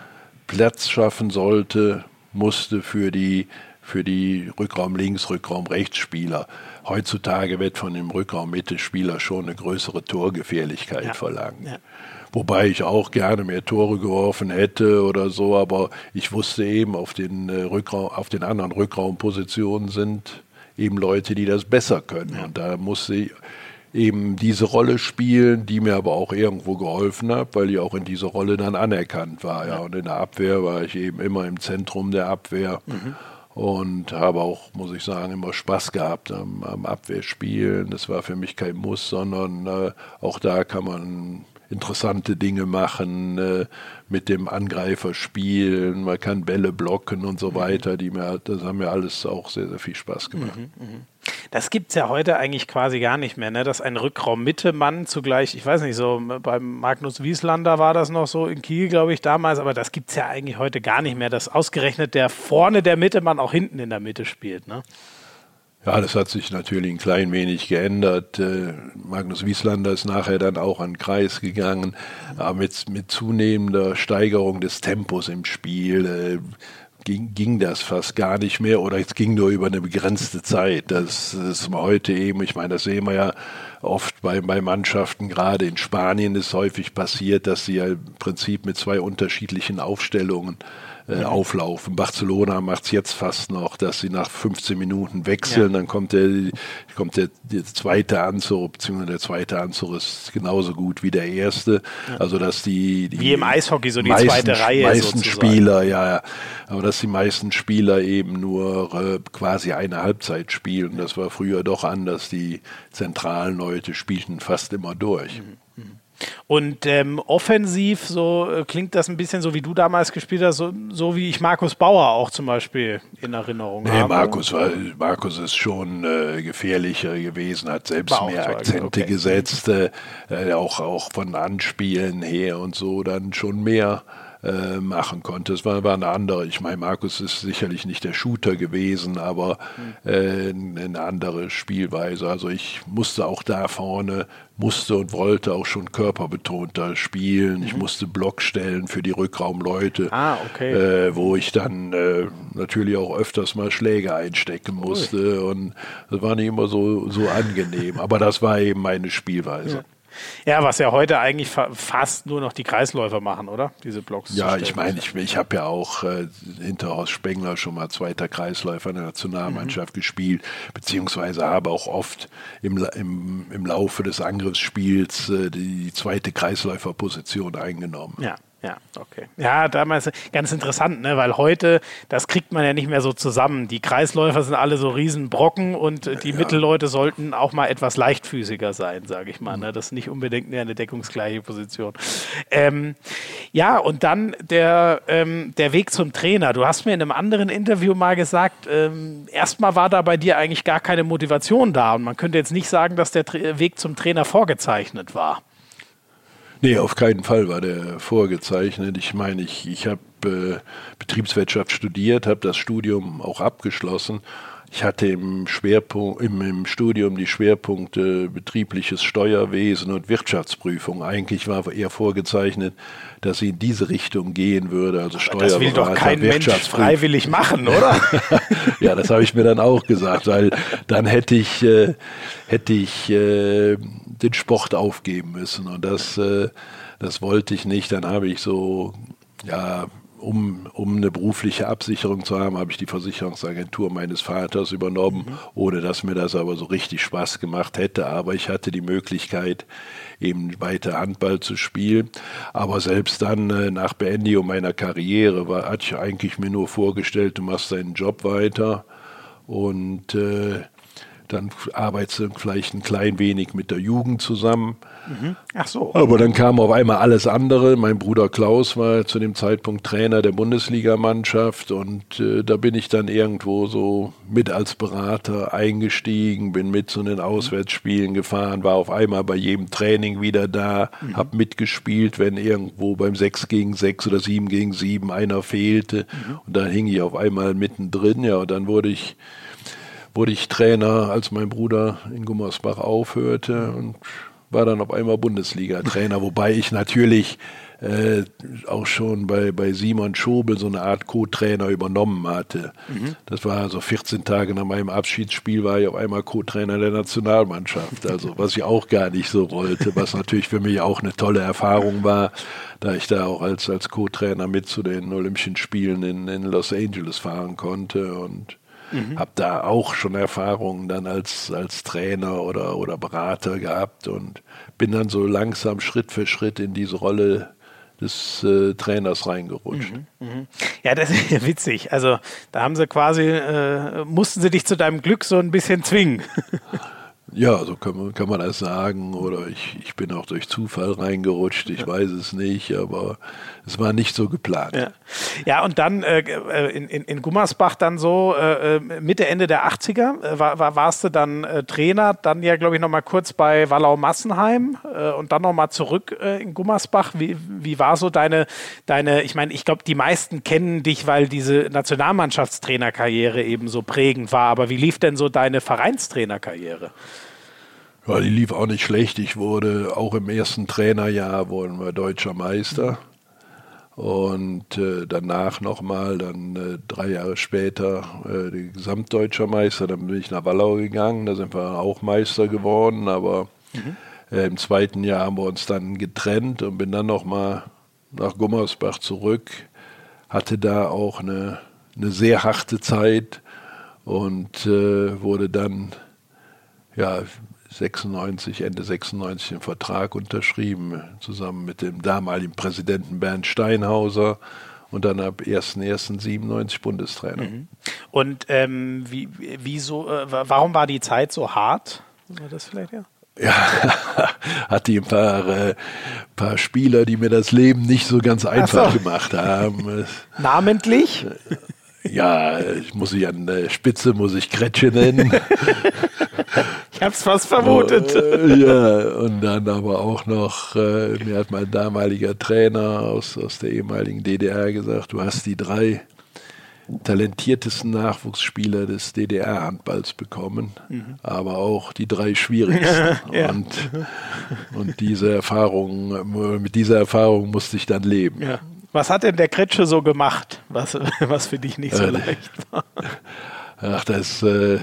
Platz schaffen sollte, musste für die, für die Rückraum links, Rückraum rechts Spieler. Heutzutage wird von dem Rückraum Mittelspieler schon eine größere Torgefährlichkeit ja. verlangt. Ja. Wobei ich auch gerne mehr Tore geworfen hätte oder so, aber ich wusste eben, auf den, äh, Rückraum, auf den anderen Rückraumpositionen sind eben Leute, die das besser können. Ja. Und da musste ich eben diese Rolle spielen, die mir aber auch irgendwo geholfen hat, weil ich auch in dieser Rolle dann anerkannt war. Ja. Und in der Abwehr war ich eben immer im Zentrum der Abwehr. Mhm. Und habe auch, muss ich sagen, immer Spaß gehabt am, am Abwehrspielen. Das war für mich kein Muss, sondern äh, auch da kann man interessante Dinge machen, äh, mit dem Angreifer spielen, man kann Bälle blocken und so mhm. weiter. Die mir, das haben mir alles auch sehr, sehr viel Spaß gemacht. Mhm, mh. Das gibt es ja heute eigentlich quasi gar nicht mehr, ne? dass ein Rückraum-Mitte-Mann zugleich, ich weiß nicht, so beim Magnus Wieslander war das noch so in Kiel, glaube ich, damals, aber das gibt es ja eigentlich heute gar nicht mehr, dass ausgerechnet der vorne der Mitte-Mann auch hinten in der Mitte spielt. Ne? Ja, das hat sich natürlich ein klein wenig geändert. Äh, Magnus Wieslander ist nachher dann auch an den Kreis gegangen, aber mit, mit zunehmender Steigerung des Tempos im Spiel äh, ging, ging das fast gar nicht mehr oder es ging nur über eine begrenzte Zeit. Das, das ist heute eben, ich meine, das sehen wir ja oft bei, bei Mannschaften, gerade in Spanien ist häufig passiert, dass sie ja im Prinzip mit zwei unterschiedlichen Aufstellungen äh, auflaufen. Barcelona macht es jetzt fast noch, dass sie nach 15 Minuten wechseln, ja. dann kommt der, kommt der, der zweite Anzug, beziehungsweise der zweite Anzug ist genauso gut wie der erste. Ja. Also dass die, die wie im Eishockey so die meisten, zweite Reihe meisten sozusagen. Spieler, ja, ja, aber dass die meisten Spieler eben nur äh, quasi eine Halbzeit spielen. Das war früher doch anders. Die zentralen Leute spielten fast immer durch. Mhm. Und ähm, offensiv, so äh, klingt das ein bisschen so, wie du damals gespielt hast, so, so wie ich Markus Bauer auch zum Beispiel in Erinnerung nee, habe. Markus, war, Markus ist schon äh, gefährlicher gewesen, hat selbst mehr Akzente okay. gesetzt, äh, auch, auch von Anspielen her und so dann schon mehr äh, machen konnte. Es war, war eine andere, ich meine, Markus ist sicherlich nicht der Shooter gewesen, aber äh, eine andere Spielweise. Also ich musste auch da vorne, musste und wollte auch schon körperbetonter spielen. Mhm. Ich musste Block stellen für die Rückraumleute, ah, okay. äh, wo ich dann äh, natürlich auch öfters mal Schläge einstecken musste. Ui. Und das war nicht immer so, so angenehm. Aber das war eben meine Spielweise. Ja. Ja, was ja heute eigentlich fa fast nur noch die Kreisläufer machen, oder? Diese Blocks. Ja, ich meine, ich, ich habe ja auch äh, hinter Horst Spengler schon mal zweiter Kreisläufer in der Nationalmannschaft mhm. gespielt, beziehungsweise habe auch oft im, im, im Laufe des Angriffsspiels äh, die zweite Kreisläuferposition eingenommen. Ja. Ja, okay. Ja, damals ganz interessant, ne? weil heute, das kriegt man ja nicht mehr so zusammen. Die Kreisläufer sind alle so Riesenbrocken und die ja. Mittelleute sollten auch mal etwas leichtfüßiger sein, sage ich mal. Ne? Das ist nicht unbedingt eine deckungsgleiche Position. Ähm, ja, und dann der, ähm, der Weg zum Trainer. Du hast mir in einem anderen Interview mal gesagt, ähm, erstmal war da bei dir eigentlich gar keine Motivation da und man könnte jetzt nicht sagen, dass der Tra Weg zum Trainer vorgezeichnet war. Nee, auf keinen Fall war der vorgezeichnet. Ich meine, ich, ich habe äh, Betriebswirtschaft studiert, habe das Studium auch abgeschlossen. Ich hatte im, Schwerpunkt, im, im, Studium die Schwerpunkte betriebliches Steuerwesen und Wirtschaftsprüfung. Eigentlich war eher vorgezeichnet, dass sie in diese Richtung gehen würde. Also Steuerberater, das will doch kein Mensch freiwillig machen, oder? ja, das habe ich mir dann auch gesagt, weil dann hätte ich, äh, hätte ich äh, den Sport aufgeben müssen. Und das, äh, das wollte ich nicht. Dann habe ich so, ja, um, um eine berufliche Absicherung zu haben, habe ich die Versicherungsagentur meines Vaters übernommen, mhm. ohne dass mir das aber so richtig Spaß gemacht hätte. Aber ich hatte die Möglichkeit, eben weiter Handball zu spielen. Aber selbst dann, äh, nach Beendigung meiner Karriere, war, hatte ich eigentlich mir nur vorgestellt, du machst deinen Job weiter und äh, dann arbeitest du vielleicht ein klein wenig mit der Jugend zusammen. Mhm. Ach so. Aber dann kam auf einmal alles andere. Mein Bruder Klaus war zu dem Zeitpunkt Trainer der Bundesligamannschaft und äh, da bin ich dann irgendwo so mit als Berater eingestiegen, bin mit zu den Auswärtsspielen gefahren, war auf einmal bei jedem Training wieder da, mhm. habe mitgespielt, wenn irgendwo beim 6 gegen 6 oder 7 gegen 7 einer fehlte mhm. und dann hing ich auf einmal mittendrin. Ja, und dann wurde ich wurde ich Trainer, als mein Bruder in Gummersbach aufhörte und war dann auf einmal Bundesliga-Trainer, wobei ich natürlich äh, auch schon bei, bei Simon Schobel so eine Art Co-Trainer übernommen hatte. Mhm. Das war also 14 Tage nach meinem Abschiedsspiel war ich auf einmal Co-Trainer der Nationalmannschaft. Also was ich auch gar nicht so wollte, was natürlich für mich auch eine tolle Erfahrung war, da ich da auch als, als Co-Trainer mit zu den Olympischen Spielen in, in Los Angeles fahren konnte und Mhm. Habe da auch schon Erfahrungen dann als, als Trainer oder, oder Berater gehabt und bin dann so langsam Schritt für Schritt in diese Rolle des äh, Trainers reingerutscht. Mhm, mh. Ja, das ist ja witzig. Also da haben sie quasi, äh, mussten sie dich zu deinem Glück so ein bisschen zwingen. Ja, so kann man, kann man das sagen. Oder ich, ich bin auch durch Zufall reingerutscht, ich weiß es nicht, aber es war nicht so geplant. Ja, ja und dann äh, äh in, in, in Gummersbach dann so äh, äh Mitte, Ende der 80er äh, war, war, warst du dann äh, Trainer, dann ja, glaube ich, nochmal kurz bei Wallau-Massenheim äh, und dann nochmal zurück in Gummersbach. Wie, wie war so deine, deine ich meine, ich glaube, die meisten kennen dich, weil diese Nationalmannschaftstrainerkarriere eben so prägend war, aber wie lief denn so deine Vereinstrainerkarriere? Ja, die lief auch nicht schlecht. Ich wurde auch im ersten Trainerjahr wurden wir deutscher Meister. Und äh, danach nochmal, dann äh, drei Jahre später, äh, Gesamtdeutscher Meister. Dann bin ich nach Wallau gegangen, da sind wir auch Meister geworden. Aber mhm. äh, im zweiten Jahr haben wir uns dann getrennt und bin dann nochmal nach Gummersbach zurück. Hatte da auch eine, eine sehr harte Zeit und äh, wurde dann ja, 96, Ende 96 den Vertrag unterschrieben, zusammen mit dem damaligen Präsidenten Bernd Steinhauser und dann ab 1.1.97 Bundestrainer. Mhm. Und ähm, wie, wieso, äh, warum war die Zeit so hart? War das vielleicht ja? Ja, hatte ein paar, äh, paar Spieler, die mir das Leben nicht so ganz einfach so. gemacht haben. Namentlich? Ja, ich muss ich an der Spitze, muss ich Kretsche nennen. ich hab's fast vermutet. Äh, ja, und dann aber auch noch, äh, mir hat mein damaliger Trainer aus, aus der ehemaligen DDR gesagt, du hast die drei talentiertesten Nachwuchsspieler des DDR-Handballs bekommen, mhm. aber auch die drei schwierigsten. ja. und, und diese Erfahrung, mit dieser Erfahrung musste ich dann leben. Ja. Was hat denn der Kretsche so gemacht, was, was für dich nicht so äh, leicht war? Ach, das äh,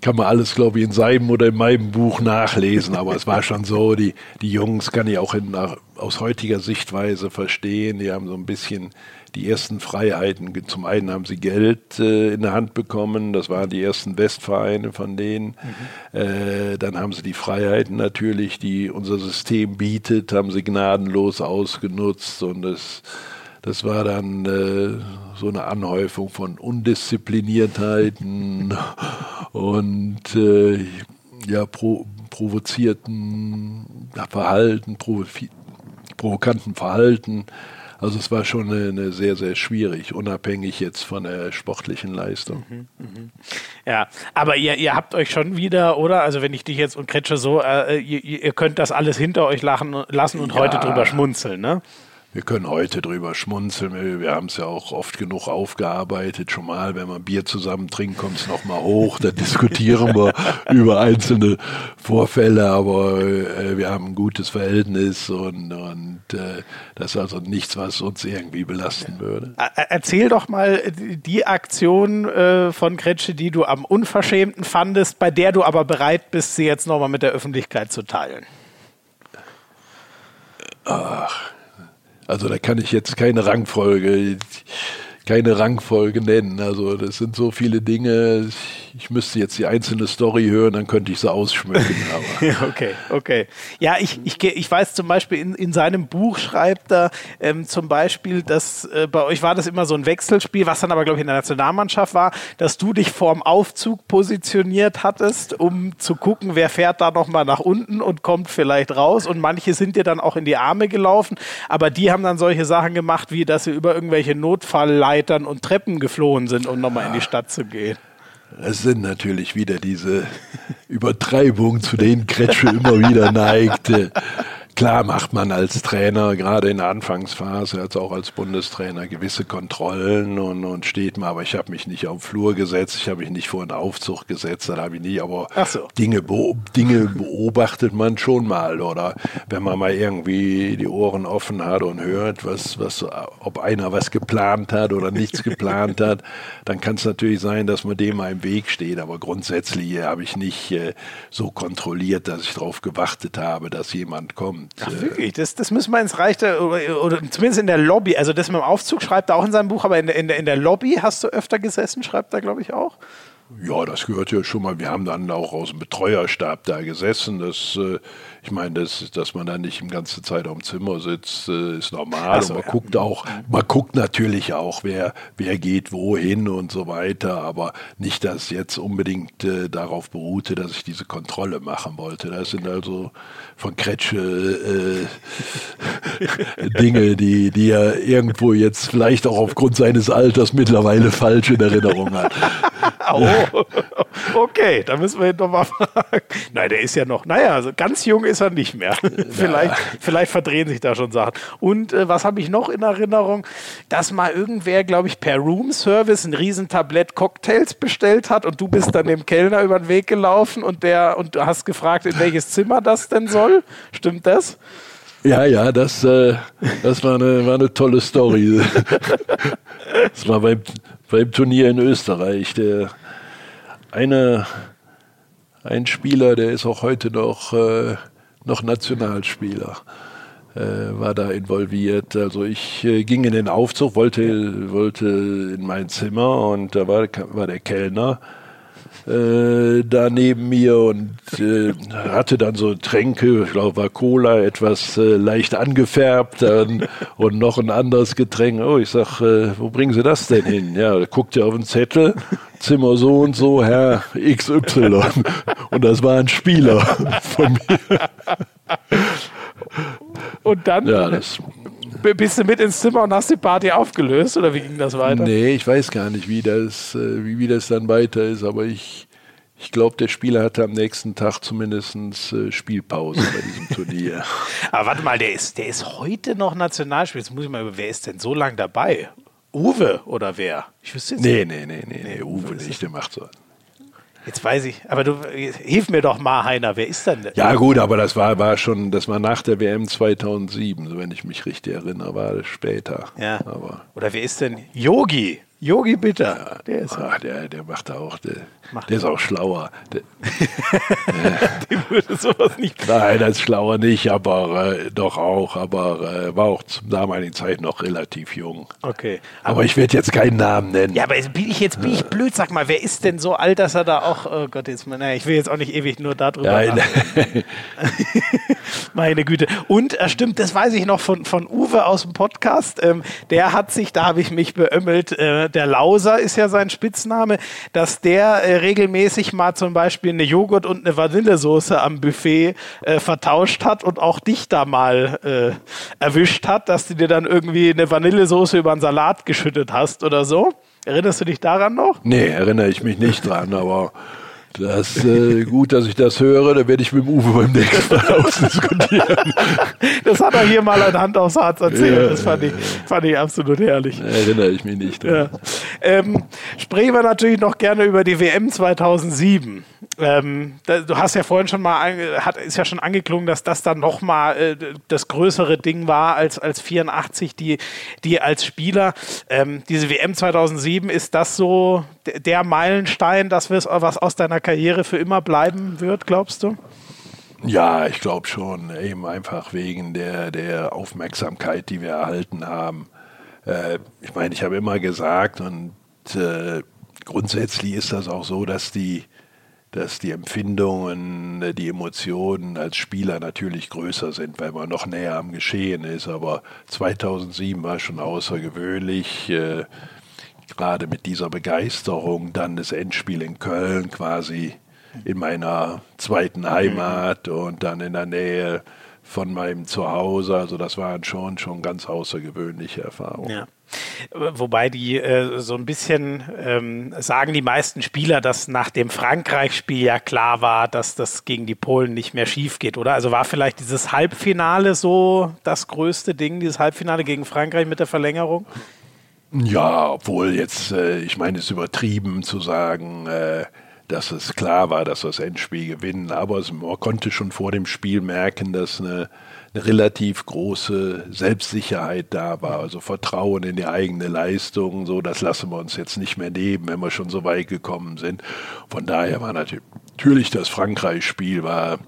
kann man alles, glaube ich, in seinem oder in meinem Buch nachlesen, aber es war schon so, die, die Jungs kann ich auch in, nach, aus heutiger Sichtweise verstehen, die haben so ein bisschen die ersten Freiheiten. Zum einen haben sie Geld äh, in der Hand bekommen, das waren die ersten Westvereine von denen. Mhm. Äh, dann haben sie die Freiheiten natürlich, die unser System bietet, haben sie gnadenlos ausgenutzt und das, das war dann äh, so eine Anhäufung von Undiszipliniertheiten und äh, ja, pro, provozierten Verhalten, provokanten Verhalten. Also es war schon eine, eine, sehr, sehr schwierig, unabhängig jetzt von der sportlichen Leistung. Mhm, mh. Ja, aber ihr, ihr habt euch schon wieder, oder? Also wenn ich dich jetzt und Kretsche so, äh, ihr, ihr, könnt das alles hinter euch lachen, lassen und ja. heute drüber schmunzeln, ne? Wir können heute drüber schmunzeln. Wir haben es ja auch oft genug aufgearbeitet. Schon mal, wenn man Bier zusammen trinkt, kommt es nochmal hoch. Da diskutieren wir über einzelne Vorfälle, aber äh, wir haben ein gutes Verhältnis und, und äh, das ist also nichts, was uns irgendwie belasten würde. Erzähl doch mal die Aktion äh, von Kretsche, die du am unverschämten fandest, bei der du aber bereit bist, sie jetzt nochmal mit der Öffentlichkeit zu teilen. Ach. Also da kann ich jetzt keine Rangfolge keine Rangfolge nennen. Also das sind so viele Dinge. Ich müsste jetzt die einzelne Story hören, dann könnte ich sie ausschmücken. okay, okay. Ja, ich, ich, ich weiß zum Beispiel, in, in seinem Buch schreibt er ähm, zum Beispiel, dass äh, bei euch war das immer so ein Wechselspiel, was dann aber, glaube ich, in der Nationalmannschaft war, dass du dich vorm Aufzug positioniert hattest, um zu gucken, wer fährt da nochmal nach unten und kommt vielleicht raus. Und manche sind dir dann auch in die Arme gelaufen, aber die haben dann solche Sachen gemacht, wie dass sie über irgendwelche Notfallleitungen Leitern und Treppen geflohen sind, um nochmal in die Stadt zu gehen. Es sind natürlich wieder diese Übertreibungen, zu denen Kretsche immer wieder neigte. Klar macht man als Trainer, gerade in der Anfangsphase, als auch als Bundestrainer, gewisse Kontrollen und, und steht mal, aber ich habe mich nicht auf den Flur gesetzt, ich habe mich nicht vor einen Aufzug gesetzt, da habe ich nie, aber so. Dinge, be Dinge beobachtet man schon mal oder wenn man mal irgendwie die Ohren offen hat und hört, was, was, ob einer was geplant hat oder nichts geplant hat, dann kann es natürlich sein, dass man dem mal im Weg steht, aber grundsätzlich habe ich nicht äh, so kontrolliert, dass ich darauf gewartet habe, dass jemand kommt. Und, Ach, wirklich? Das, das müssen wir ins Reich, oder, oder, zumindest in der Lobby. Also das mit dem Aufzug schreibt er auch in seinem Buch, aber in der, in der, in der Lobby hast du öfter gesessen, schreibt er, glaube ich, auch. Ja, das gehört ja schon mal. Wir haben dann auch aus dem Betreuerstab da gesessen. Das, äh, ich meine, das, dass man da nicht die ganze Zeit am Zimmer sitzt, äh, ist normal. So, und man ja. guckt auch, man guckt natürlich auch, wer, wer geht wohin und so weiter. Aber nicht, dass jetzt unbedingt äh, darauf beruhte, dass ich diese Kontrolle machen wollte. Das sind also von Kretsche äh, Dinge, die, die er irgendwo jetzt vielleicht auch aufgrund seines Alters mittlerweile falsch in Erinnerung hat. oh, okay, da müssen wir ihn nochmal fragen. Nein, der ist ja noch, naja, also ganz jung ist er nicht mehr. vielleicht, vielleicht verdrehen sich da schon Sachen. Und äh, was habe ich noch in Erinnerung? Dass mal irgendwer, glaube ich, per Room Service ein Riesentablett Cocktails bestellt hat und du bist dann dem Kellner über den Weg gelaufen und der und du hast gefragt, in welches Zimmer das denn soll. Stimmt das? Ja, ja, das, äh, das war, eine, war eine tolle Story. das war beim, beim Turnier in Österreich. Der eine, ein Spieler, der ist auch heute noch, äh, noch Nationalspieler, äh, war da involviert. Also ich äh, ging in den Aufzug, wollte, wollte in mein Zimmer und da war, war der Kellner äh, da neben mir und äh, hatte dann so Tränke, ich glaube war Cola, etwas äh, leicht angefärbt dann, und noch ein anderes Getränk. Oh, ich sag, äh, wo bringen Sie das denn hin? Ja, guckt er auf den Zettel, Zimmer so und so, Herr XY. Und das war ein Spieler von mir. Und dann? Ja, das Bist du mit ins Zimmer und hast die Party aufgelöst oder wie ging das weiter? Nee, ich weiß gar nicht, wie das, äh, wie, wie das dann weiter ist, aber ich, ich glaube, der Spieler hatte am nächsten Tag zumindest äh, Spielpause bei diesem Turnier. Aber warte mal, der ist, der ist heute noch Nationalspieler. Jetzt muss ich mal, wer ist denn so lange dabei? Uwe oder wer? Ich wüsste jetzt nee, nee, nee, nee, nee, Uwe nicht, der macht so. Jetzt weiß ich, aber du hilf mir doch mal, Heiner, wer ist denn? Ja, gut, aber das war, war schon, das war nach der WM 2007, wenn ich mich richtig erinnere, war das später. Ja. Aber Oder wer ist denn? Yogi. Yogi Bitter. Der, ist ach, der, der macht auch, der, macht der ist auch schlauer. Der, Dem würde sowas nicht. Nein, das ist schlauer nicht, aber äh, doch auch, aber äh, war auch zum damaligen Zeit noch relativ jung. Okay. Aber, aber ich werde jetzt keinen Namen nennen. Ja, aber jetzt bin ich jetzt bin ich blöd. Sag mal, wer ist denn so alt, dass er da auch, oh Gott, jetzt, naja, ich will jetzt auch nicht ewig nur darüber Nein. Meine Güte. Und äh, stimmt, das weiß ich noch von, von Uwe aus dem Podcast. Ähm, der hat sich, da habe ich mich beömmelt, äh, der Lauser ist ja sein Spitzname, dass der äh, regelmäßig mal zum Beispiel eine Joghurt und eine Vanillesoße am Buffet äh, vertauscht hat und auch dich da mal äh, erwischt hat, dass du dir dann irgendwie eine Vanillesoße über einen Salat geschüttet hast oder so. Erinnerst du dich daran noch? Nee, erinnere ich mich nicht dran, aber das ist äh, gut, dass ich das höre. Da werde ich mit dem Uwe beim nächsten Mal ausdiskutieren. Das hat er hier mal an Hand aufs Herz erzählt. Ja, das fand, ich, fand ich absolut herrlich. Erinnere ich mich nicht. Ja. Ähm, sprechen wir natürlich noch gerne über die WM 2007. Ähm, da, du hast ja vorhin schon mal, hat, ist ja schon angeklungen, dass das dann nochmal äh, das größere Ding war als, als 84, die, die als Spieler. Ähm, diese WM 2007, ist das so der Meilenstein, dass was aus deiner Karriere für immer bleiben wird, glaubst du? Ja, ich glaube schon. Eben einfach wegen der, der Aufmerksamkeit, die wir erhalten haben. Äh, ich meine, ich habe immer gesagt und äh, grundsätzlich ist das auch so, dass die dass die Empfindungen, die Emotionen als Spieler natürlich größer sind, weil man noch näher am Geschehen ist. Aber 2007 war schon außergewöhnlich, äh, gerade mit dieser Begeisterung, dann das Endspiel in Köln quasi in meiner zweiten Heimat und dann in der Nähe von meinem Zuhause. Also das waren schon, schon ganz außergewöhnliche Erfahrungen. Ja. Wobei die äh, so ein bisschen ähm, sagen die meisten Spieler, dass nach dem Frankreich-Spiel ja klar war, dass das gegen die Polen nicht mehr schief geht, oder? Also war vielleicht dieses Halbfinale so das größte Ding, dieses Halbfinale gegen Frankreich mit der Verlängerung? Ja, obwohl jetzt, äh, ich meine, es ist übertrieben zu sagen, äh, dass es klar war, dass wir das Endspiel gewinnen. Aber man konnte schon vor dem Spiel merken, dass eine, eine, relativ große Selbstsicherheit da war, also Vertrauen in die eigene Leistung. So, das lassen wir uns jetzt nicht mehr nehmen, wenn wir schon so weit gekommen sind. Von daher war natürlich das Frankreich-Spiel war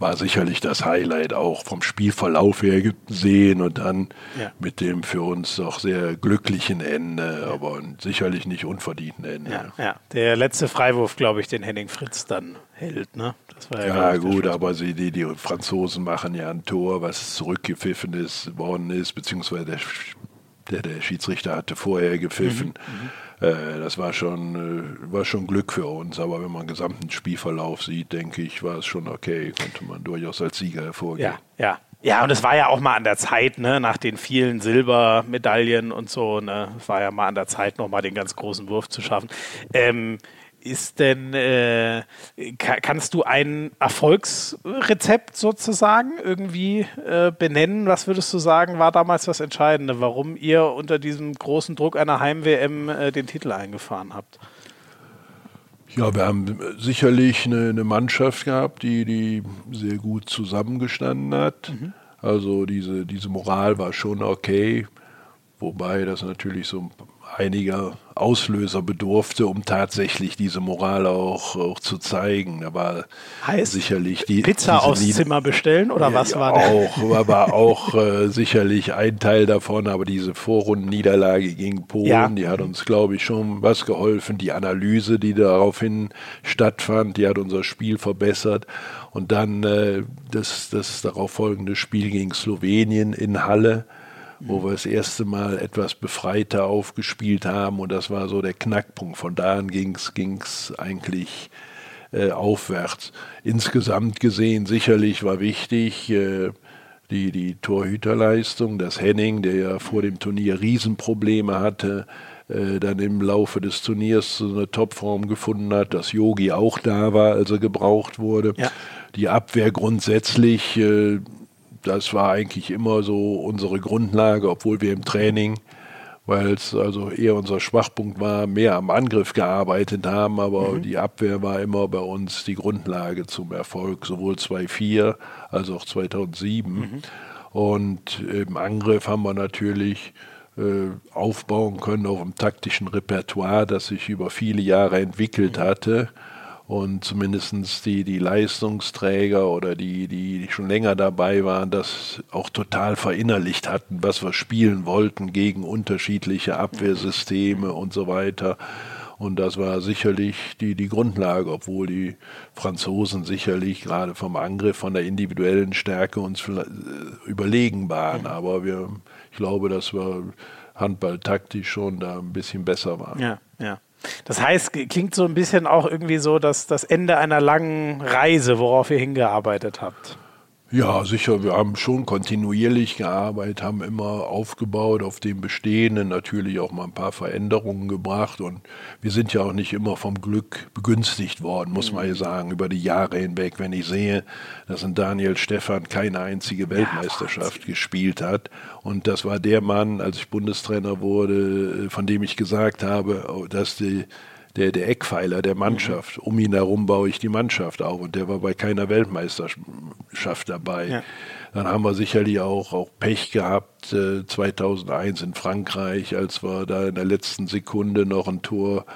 war sicherlich das Highlight auch vom Spielverlauf her gesehen und dann ja. mit dem für uns doch sehr glücklichen Ende, ja. aber sicherlich nicht unverdienten Ende. Ja. Der letzte Freiwurf, glaube ich, den Henning Fritz dann hält, ne? ja, gut, aber sie, die, die Franzosen machen ja ein Tor, was zurückgepfiffen ist, worden ist, beziehungsweise der, der, der Schiedsrichter hatte vorher gepfiffen. Mhm, mhm. Das war schon, äh, war schon Glück für uns. Aber wenn man den gesamten Spielverlauf sieht, denke ich, war es schon okay. Konnte man durchaus als Sieger hervorgehen. Ja, ja. Ja, und es war ja auch mal an der Zeit, ne, nach den vielen Silbermedaillen und so, ne, es war ja mal an der Zeit, nochmal den ganz großen Wurf zu schaffen. Ähm, ist denn, äh, kannst du ein Erfolgsrezept sozusagen irgendwie äh, benennen? Was würdest du sagen, war damals das Entscheidende, warum ihr unter diesem großen Druck einer Heim-WM äh, den Titel eingefahren habt? Ja, wir haben sicherlich eine, eine, Mannschaft gehabt, die, die sehr gut zusammengestanden hat. Mhm. Also diese, diese Moral war schon okay, wobei das natürlich so einiger Auslöser bedurfte, um tatsächlich diese Moral auch, auch zu zeigen. War heißt, sicherlich die Pizza aus Nied Zimmer bestellen oder ja, was war das? Auch, war auch äh, sicherlich ein Teil davon, aber diese Vorrundenniederlage gegen Polen, ja. die hat uns, glaube ich, schon was geholfen. Die Analyse, die daraufhin stattfand, die hat unser Spiel verbessert. Und dann äh, das, das darauf folgende Spiel gegen Slowenien in Halle wo wir das erste Mal etwas befreiter aufgespielt haben und das war so der Knackpunkt. Von da an ging es eigentlich äh, aufwärts. Insgesamt gesehen sicherlich war wichtig, äh, die, die Torhüterleistung, dass Henning, der ja vor dem Turnier Riesenprobleme hatte, äh, dann im Laufe des Turniers so eine Topform gefunden hat, dass Yogi auch da war, als er gebraucht wurde. Ja. Die Abwehr grundsätzlich, äh, das war eigentlich immer so unsere Grundlage, obwohl wir im Training weil es also eher unser Schwachpunkt war, mehr am Angriff gearbeitet haben, aber mhm. die Abwehr war immer bei uns die Grundlage zum Erfolg, sowohl 2004 als auch 2007. Mhm. Und im Angriff haben wir natürlich äh, aufbauen können auf dem taktischen Repertoire, das sich über viele Jahre entwickelt mhm. hatte und zumindest die, die Leistungsträger oder die, die schon länger dabei waren, das auch total verinnerlicht hatten, was wir spielen wollten gegen unterschiedliche Abwehrsysteme und so weiter. Und das war sicherlich die, die Grundlage, obwohl die Franzosen sicherlich gerade vom Angriff, von der individuellen Stärke uns äh, überlegen waren. Aber wir, ich glaube, dass wir handballtaktisch schon da ein bisschen besser waren. Ja, ja. Das heißt, klingt so ein bisschen auch irgendwie so, dass das Ende einer langen Reise, worauf ihr hingearbeitet habt. Ja, sicher. Wir haben schon kontinuierlich gearbeitet, haben immer aufgebaut auf dem Bestehenden, natürlich auch mal ein paar Veränderungen gebracht. Und wir sind ja auch nicht immer vom Glück begünstigt worden, muss man ja sagen, über die Jahre hinweg. Wenn ich sehe, dass ein Daniel Stephan keine einzige Weltmeisterschaft ja, gespielt hat. Und das war der Mann, als ich Bundestrainer wurde, von dem ich gesagt habe, dass die der, der Eckpfeiler der Mannschaft. Um ihn herum baue ich die Mannschaft auf und der war bei keiner Weltmeisterschaft dabei. Ja. Dann haben wir sicherlich auch, auch Pech gehabt äh, 2001 in Frankreich, als wir da in der letzten Sekunde noch ein Tor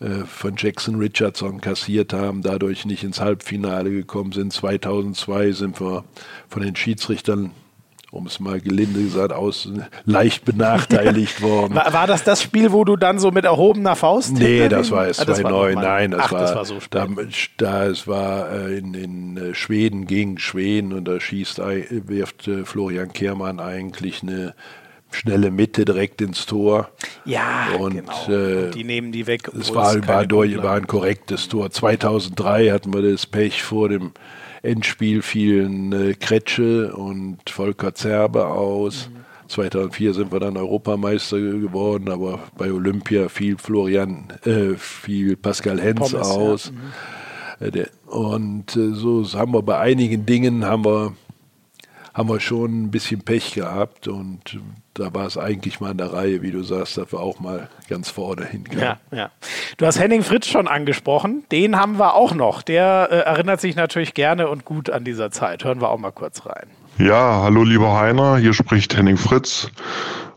äh, von Jackson Richardson kassiert haben, dadurch nicht ins Halbfinale gekommen sind. 2002 sind wir von den Schiedsrichtern um es mal gelinde gesagt, aus leicht benachteiligt worden. War, war, das das Spiel, wo du dann so mit erhobener Faust? Nee, das war es ah, 2009. Nein, das, Ach, war, das war so. Da, da es war äh, in, in äh, Schweden gegen Schweden und da schießt, wirft äh, Florian Kehrmann eigentlich eine schnelle Mitte direkt ins Tor. Ja, und, genau. Äh, und die nehmen die weg. Es war, war, durch, war ein korrektes Tor. 2003 hatten wir das Pech vor dem Endspiel fielen äh, Kretsche und Volker Zerbe aus. Mhm. 2004 sind wir dann Europameister geworden, aber bei Olympia fiel Florian, äh, fiel Pascal Hens Pommes, aus. Ja. Mhm. Äh, und äh, so haben wir bei einigen Dingen haben wir haben wir schon ein bisschen Pech gehabt und da war es eigentlich mal in der Reihe, wie du sagst, dass wir auch mal ganz vorne hinkamen. Ja, ja. Du hast Henning Fritz schon angesprochen. Den haben wir auch noch. Der äh, erinnert sich natürlich gerne und gut an dieser Zeit. Hören wir auch mal kurz rein. Ja, hallo lieber Heiner, hier spricht Henning Fritz.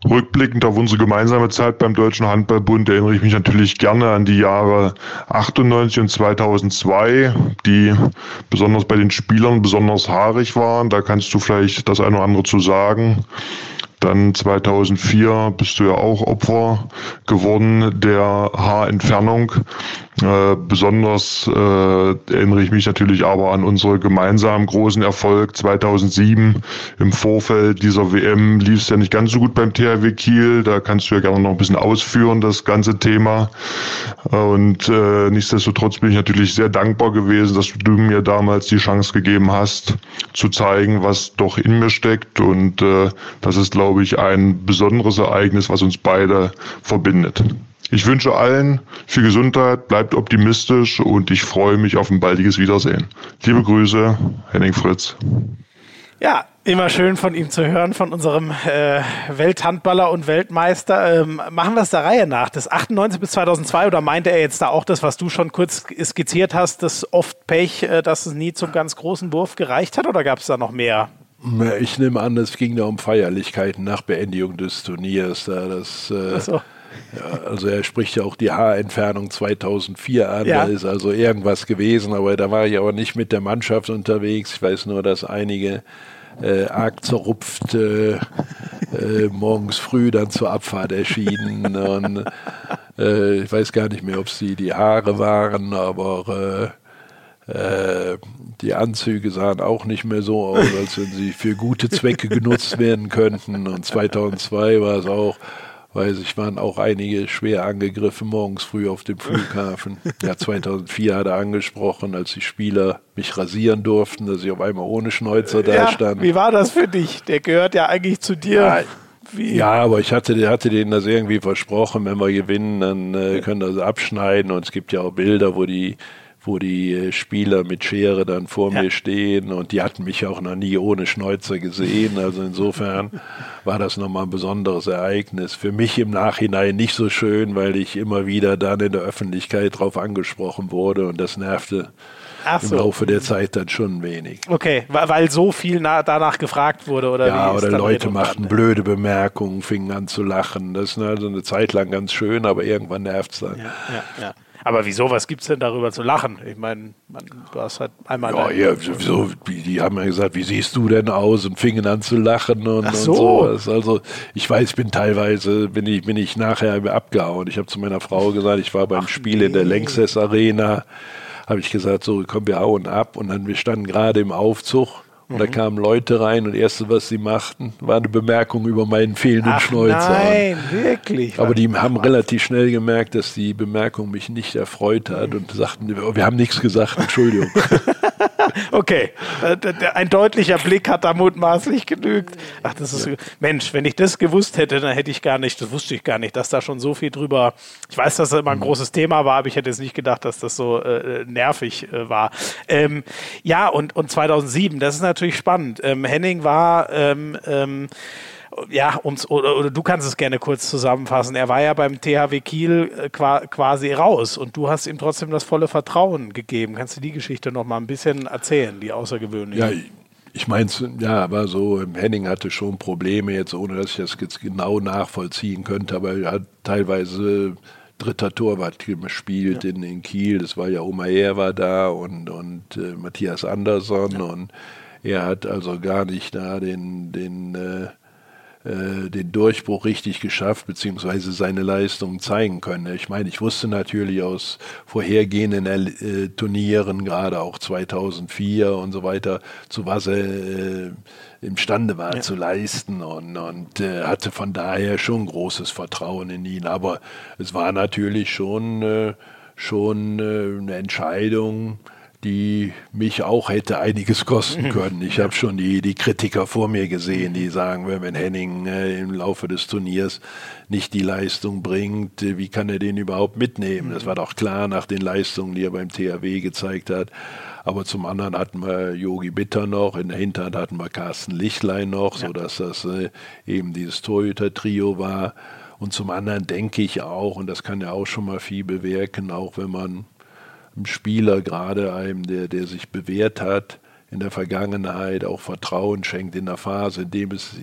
Rückblickend auf unsere gemeinsame Zeit beim Deutschen Handballbund erinnere ich mich natürlich gerne an die Jahre 98 und 2002, die besonders bei den Spielern besonders haarig waren. Da kannst du vielleicht das eine oder andere zu sagen. Dann 2004 bist du ja auch Opfer geworden der Haarentfernung. Äh, besonders äh, erinnere ich mich natürlich aber an unseren gemeinsamen großen Erfolg 2007 im Vorfeld dieser WM lief es ja nicht ganz so gut beim THW Kiel. Da kannst du ja gerne noch ein bisschen ausführen, das ganze Thema. Und äh, nichtsdestotrotz bin ich natürlich sehr dankbar gewesen, dass du mir damals die Chance gegeben hast, zu zeigen, was doch in mir steckt. Und äh, das ist, glaube ich, ein besonderes Ereignis, was uns beide verbindet. Ich wünsche allen viel Gesundheit, bleibt optimistisch und ich freue mich auf ein baldiges Wiedersehen. Liebe Grüße, Henning Fritz. Ja, immer schön von ihm zu hören, von unserem äh, Welthandballer und Weltmeister. Ähm, machen wir es der Reihe nach. Das 98 bis 2002 oder meinte er jetzt da auch das, was du schon kurz skizziert hast, das oft Pech, äh, dass es nie zum ganz großen Wurf gereicht hat oder gab es da noch mehr? Ich nehme an, es ging da um Feierlichkeiten nach Beendigung des Turniers. Das, äh, so. Ja, also er spricht ja auch die Haarentfernung 2004 an, ja. da ist also irgendwas gewesen, aber da war ich aber nicht mit der Mannschaft unterwegs. Ich weiß nur, dass einige äh, arg zerrupft äh, äh, morgens früh dann zur Abfahrt erschienen. Und, äh, ich weiß gar nicht mehr, ob es die, die Haare waren, aber äh, äh, die Anzüge sahen auch nicht mehr so aus, als wenn sie für gute Zwecke genutzt werden könnten. Und 2002 war es auch weiß ich, waren auch einige schwer angegriffen morgens früh auf dem Flughafen. ja, 2004 hat er angesprochen, als die Spieler mich rasieren durften, dass ich auf einmal ohne Schnäuzer da ja, stand. Wie war das für dich? Der gehört ja eigentlich zu dir. Ja, wie? Ja, aber ich hatte, hatte denen das irgendwie versprochen, wenn wir gewinnen, dann äh, können das abschneiden. Und es gibt ja auch Bilder, wo die wo die äh, Spieler mit Schere dann vor ja. mir stehen und die hatten mich auch noch nie ohne Schnäuzer gesehen. Also insofern war das nochmal ein besonderes Ereignis. Für mich im Nachhinein nicht so schön, weil ich immer wieder dann in der Öffentlichkeit drauf angesprochen wurde und das nervte Ach im Laufe der Zeit dann schon wenig. Okay, weil so viel danach gefragt wurde oder Ja, oder Leute machten dann? blöde Bemerkungen, fingen an zu lachen. Das ist also eine Zeit lang ganz schön, aber irgendwann nervt es dann. Ja, ja, ja. Aber wieso, was gibt es denn darüber zu lachen? Ich meine, du hast halt einmal. Ja, ja so, die, die, haben ja gesagt, wie siehst du denn aus? Und fingen an zu lachen und, Ach so. und sowas. Also ich weiß, bin teilweise, bin ich, bin ich nachher abgehauen. Ich habe zu meiner Frau gesagt, ich war beim Ach, Spiel nee. in der Lanxess Arena habe ich gesagt, so komm, wir hauen ab. Und dann, wir standen gerade im Aufzug und mhm. da kamen Leute rein und das erste, was sie machten, war eine Bemerkung über meinen fehlenden Ach, Schnäuzer. Nein, wirklich. Aber die haben relativ schnell gemerkt, dass die Bemerkung mich nicht erfreut hat und sagten, wir haben nichts gesagt, Entschuldigung. okay, äh, ein deutlicher Blick hat da mutmaßlich genügt. Ach, das ist ja. Mensch, wenn ich das gewusst hätte, dann hätte ich gar nicht, das wusste ich gar nicht, dass da schon so viel drüber. Ich weiß, dass das immer ein mhm. großes Thema war, aber ich hätte jetzt nicht gedacht, dass das so äh, nervig äh, war. Ähm, ja, und, und 2007, das ist natürlich spannend. Ähm, Henning war ähm, ähm ja, ums, oder, oder, du kannst es gerne kurz zusammenfassen. Er war ja beim THW Kiel äh, quasi raus und du hast ihm trotzdem das volle Vertrauen gegeben. Kannst du die Geschichte noch mal ein bisschen erzählen, die außergewöhnliche? Ja, ich meine, ja, aber so, Henning hatte schon Probleme jetzt, ohne dass ich das jetzt genau nachvollziehen könnte, aber er hat teilweise dritter Torwart gespielt ja. in, in Kiel. Das war ja Omaer war da und, und äh, Matthias Andersson ja. und er hat also gar nicht da den, den äh, äh, den Durchbruch richtig geschafft, beziehungsweise seine Leistung zeigen können. Ich meine, ich wusste natürlich aus vorhergehenden äh, Turnieren, gerade auch 2004 und so weiter, zu was er äh, imstande war ja. zu leisten und, und äh, hatte von daher schon großes Vertrauen in ihn. Aber es war natürlich schon, äh, schon äh, eine Entscheidung, die mich auch hätte einiges kosten können. Ich habe schon die, die Kritiker vor mir gesehen, die sagen, wenn Henning äh, im Laufe des Turniers nicht die Leistung bringt, äh, wie kann er den überhaupt mitnehmen? Das war doch klar nach den Leistungen, die er beim THW gezeigt hat. Aber zum anderen hatten wir Yogi Bitter noch, in der Hinterhand hatten wir Carsten Lichtlein noch, ja. sodass das äh, eben dieses Torhüter-Trio war. Und zum anderen denke ich auch, und das kann ja auch schon mal viel bewirken, auch wenn man Spieler, gerade einem, der, der sich bewährt hat in der Vergangenheit, auch Vertrauen schenkt in der Phase, in dem es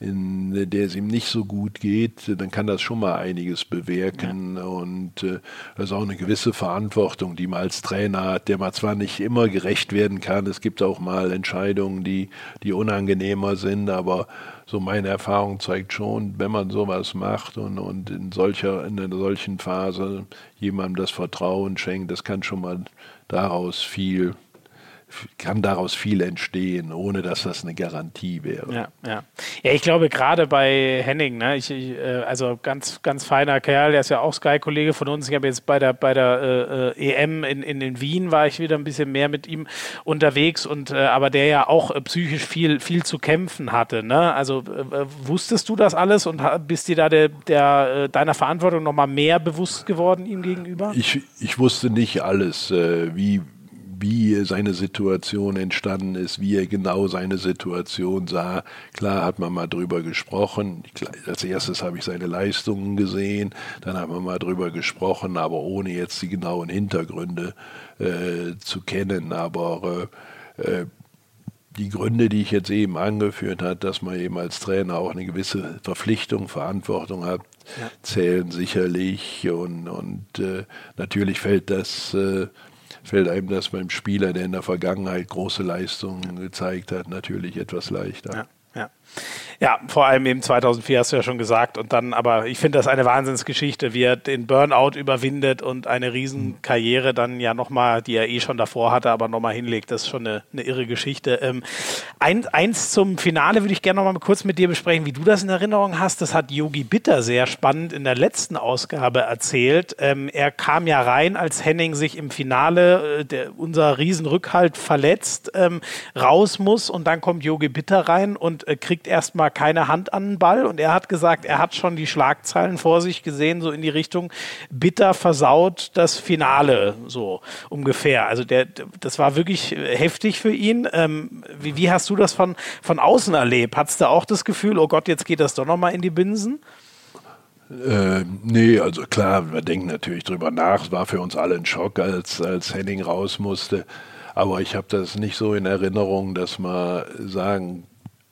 in der es ihm nicht so gut geht, dann kann das schon mal einiges bewirken. Ja. Und äh, das ist auch eine gewisse Verantwortung, die man als Trainer hat, der man zwar nicht immer gerecht werden kann. Es gibt auch mal Entscheidungen, die, die unangenehmer sind, aber so meine Erfahrung zeigt schon, wenn man sowas macht und, und in solcher, in einer solchen Phase jemandem das Vertrauen schenkt, das kann schon mal daraus viel kann daraus viel entstehen, ohne dass das eine Garantie wäre. Ja, ja. ja ich glaube gerade bei Henning, ne, ich, ich, äh, also ganz, ganz feiner Kerl, der ist ja auch Sky-Kollege von uns. Ich habe jetzt bei der, bei der äh, EM in, in, in Wien war ich wieder ein bisschen mehr mit ihm unterwegs und äh, aber der ja auch äh, psychisch viel, viel zu kämpfen hatte. Ne? Also äh, wusstest du das alles und bist dir da der, der, äh, deiner Verantwortung nochmal mehr bewusst geworden ihm gegenüber? Ich, ich wusste nicht alles, wie wie seine Situation entstanden ist, wie er genau seine Situation sah. Klar hat man mal drüber gesprochen. Als erstes habe ich seine Leistungen gesehen, dann haben wir mal drüber gesprochen, aber ohne jetzt die genauen Hintergründe äh, zu kennen. Aber äh, äh die Gründe, die ich jetzt eben angeführt habe, dass man eben als Trainer auch eine gewisse Verpflichtung, Verantwortung hat, ja. zählen sicherlich. Und, und äh, natürlich fällt das äh, fällt einem das beim Spieler, der in der Vergangenheit große Leistungen gezeigt hat, natürlich etwas leichter. Ja. Ja. Ja, vor allem eben 2004 hast du ja schon gesagt. Und dann, aber ich finde das eine Wahnsinnsgeschichte, wie er den Burnout überwindet und eine Riesenkarriere dann ja nochmal, die er eh schon davor hatte, aber nochmal hinlegt. Das ist schon eine, eine irre Geschichte. Ähm, ein, eins zum Finale würde ich gerne nochmal kurz mit dir besprechen, wie du das in Erinnerung hast. Das hat Yogi Bitter sehr spannend in der letzten Ausgabe erzählt. Ähm, er kam ja rein, als Henning sich im Finale, äh, der, unser Riesenrückhalt verletzt, ähm, raus muss und dann kommt Yogi Bitter rein und äh, kriegt erstmal keine Hand an den Ball und er hat gesagt, er hat schon die Schlagzeilen vor sich gesehen, so in die Richtung, bitter versaut das Finale, so ungefähr. Also der, das war wirklich heftig für ihn. Ähm, wie, wie, hast du das von, von außen erlebt? Hattest du auch das Gefühl, oh Gott, jetzt geht das doch nochmal in die Binsen? Äh, nee, also klar, wir denken natürlich drüber nach. Es war für uns alle ein Schock, als, als Henning raus musste. Aber ich habe das nicht so in Erinnerung, dass man sagen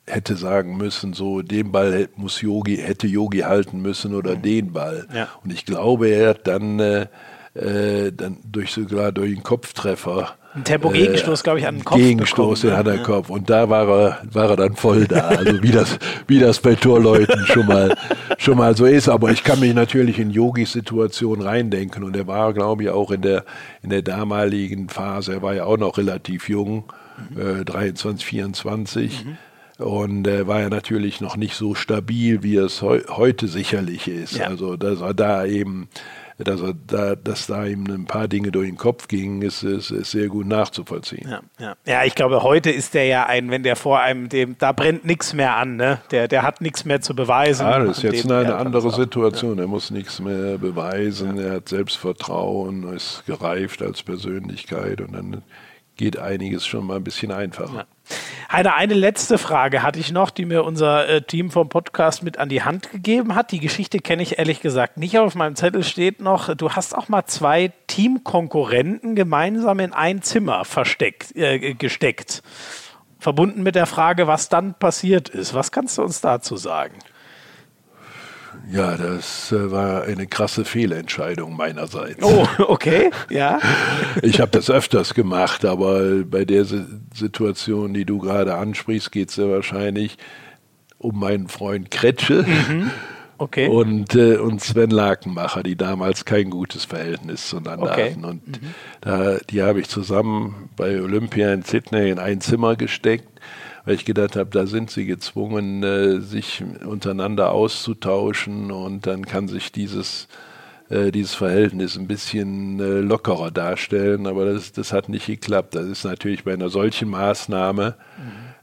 hätte sagen müssen, so den Ball muss Yogi, hätte Yogi halten müssen oder mhm. den Ball. Ja. Und ich glaube, er hat dann, äh, äh, dann durch sogar durch einen Kopftreffer. Ein Tempo-Gegenstoß, äh, glaube ich, an den Kopf. Gegenstoß bekommen, in den Kopf. Und da war er, war er dann voll da. Also wie das, wie das bei Torleuten schon mal, schon mal so ist. Aber ich kann mich natürlich in Yogis Situation reindenken. Und er war, glaube ich, auch in der, in der damaligen Phase, er war ja auch noch relativ jung, mhm. äh, 23, 24. Mhm und äh, war ja natürlich noch nicht so stabil, wie es heu heute sicherlich ist. Ja. Also, dass er da eben, dass, er da, dass da ihm ein paar Dinge durch den Kopf gingen, ist, ist, ist sehr gut nachzuvollziehen. Ja, ja. ja, ich glaube, heute ist der ja ein, wenn der vor einem, dem, da brennt nichts mehr an, ne? Der, der hat nichts mehr zu beweisen. Ja, das ist jetzt eine, eine andere Situation. Er muss nichts mehr beweisen, er hat Selbstvertrauen, ist gereift als Persönlichkeit und dann geht einiges schon mal ein bisschen einfacher. Ja. Heiner, eine letzte Frage hatte ich noch, die mir unser äh, Team vom Podcast mit an die Hand gegeben hat. Die Geschichte kenne ich ehrlich gesagt nicht. Auf meinem Zettel steht noch, du hast auch mal zwei Teamkonkurrenten gemeinsam in ein Zimmer versteckt, äh, gesteckt. Verbunden mit der Frage, was dann passiert ist. Was kannst du uns dazu sagen? Ja, das äh, war eine krasse Fehlentscheidung meinerseits. Oh, okay, ja. ich habe das öfters gemacht, aber bei der Situation, die du gerade ansprichst, geht es ja wahrscheinlich um meinen Freund Kretsche. Mhm. Okay. Und, äh, und Sven Lakenmacher, die damals kein gutes Verhältnis zueinander okay. hatten. Und mhm. da, die habe ich zusammen bei Olympia in Sydney in ein Zimmer gesteckt weil ich gedacht habe, da sind sie gezwungen, äh, sich untereinander auszutauschen und dann kann sich dieses äh, dieses Verhältnis ein bisschen äh, lockerer darstellen, aber das, das hat nicht geklappt. Das ist natürlich bei einer solchen Maßnahme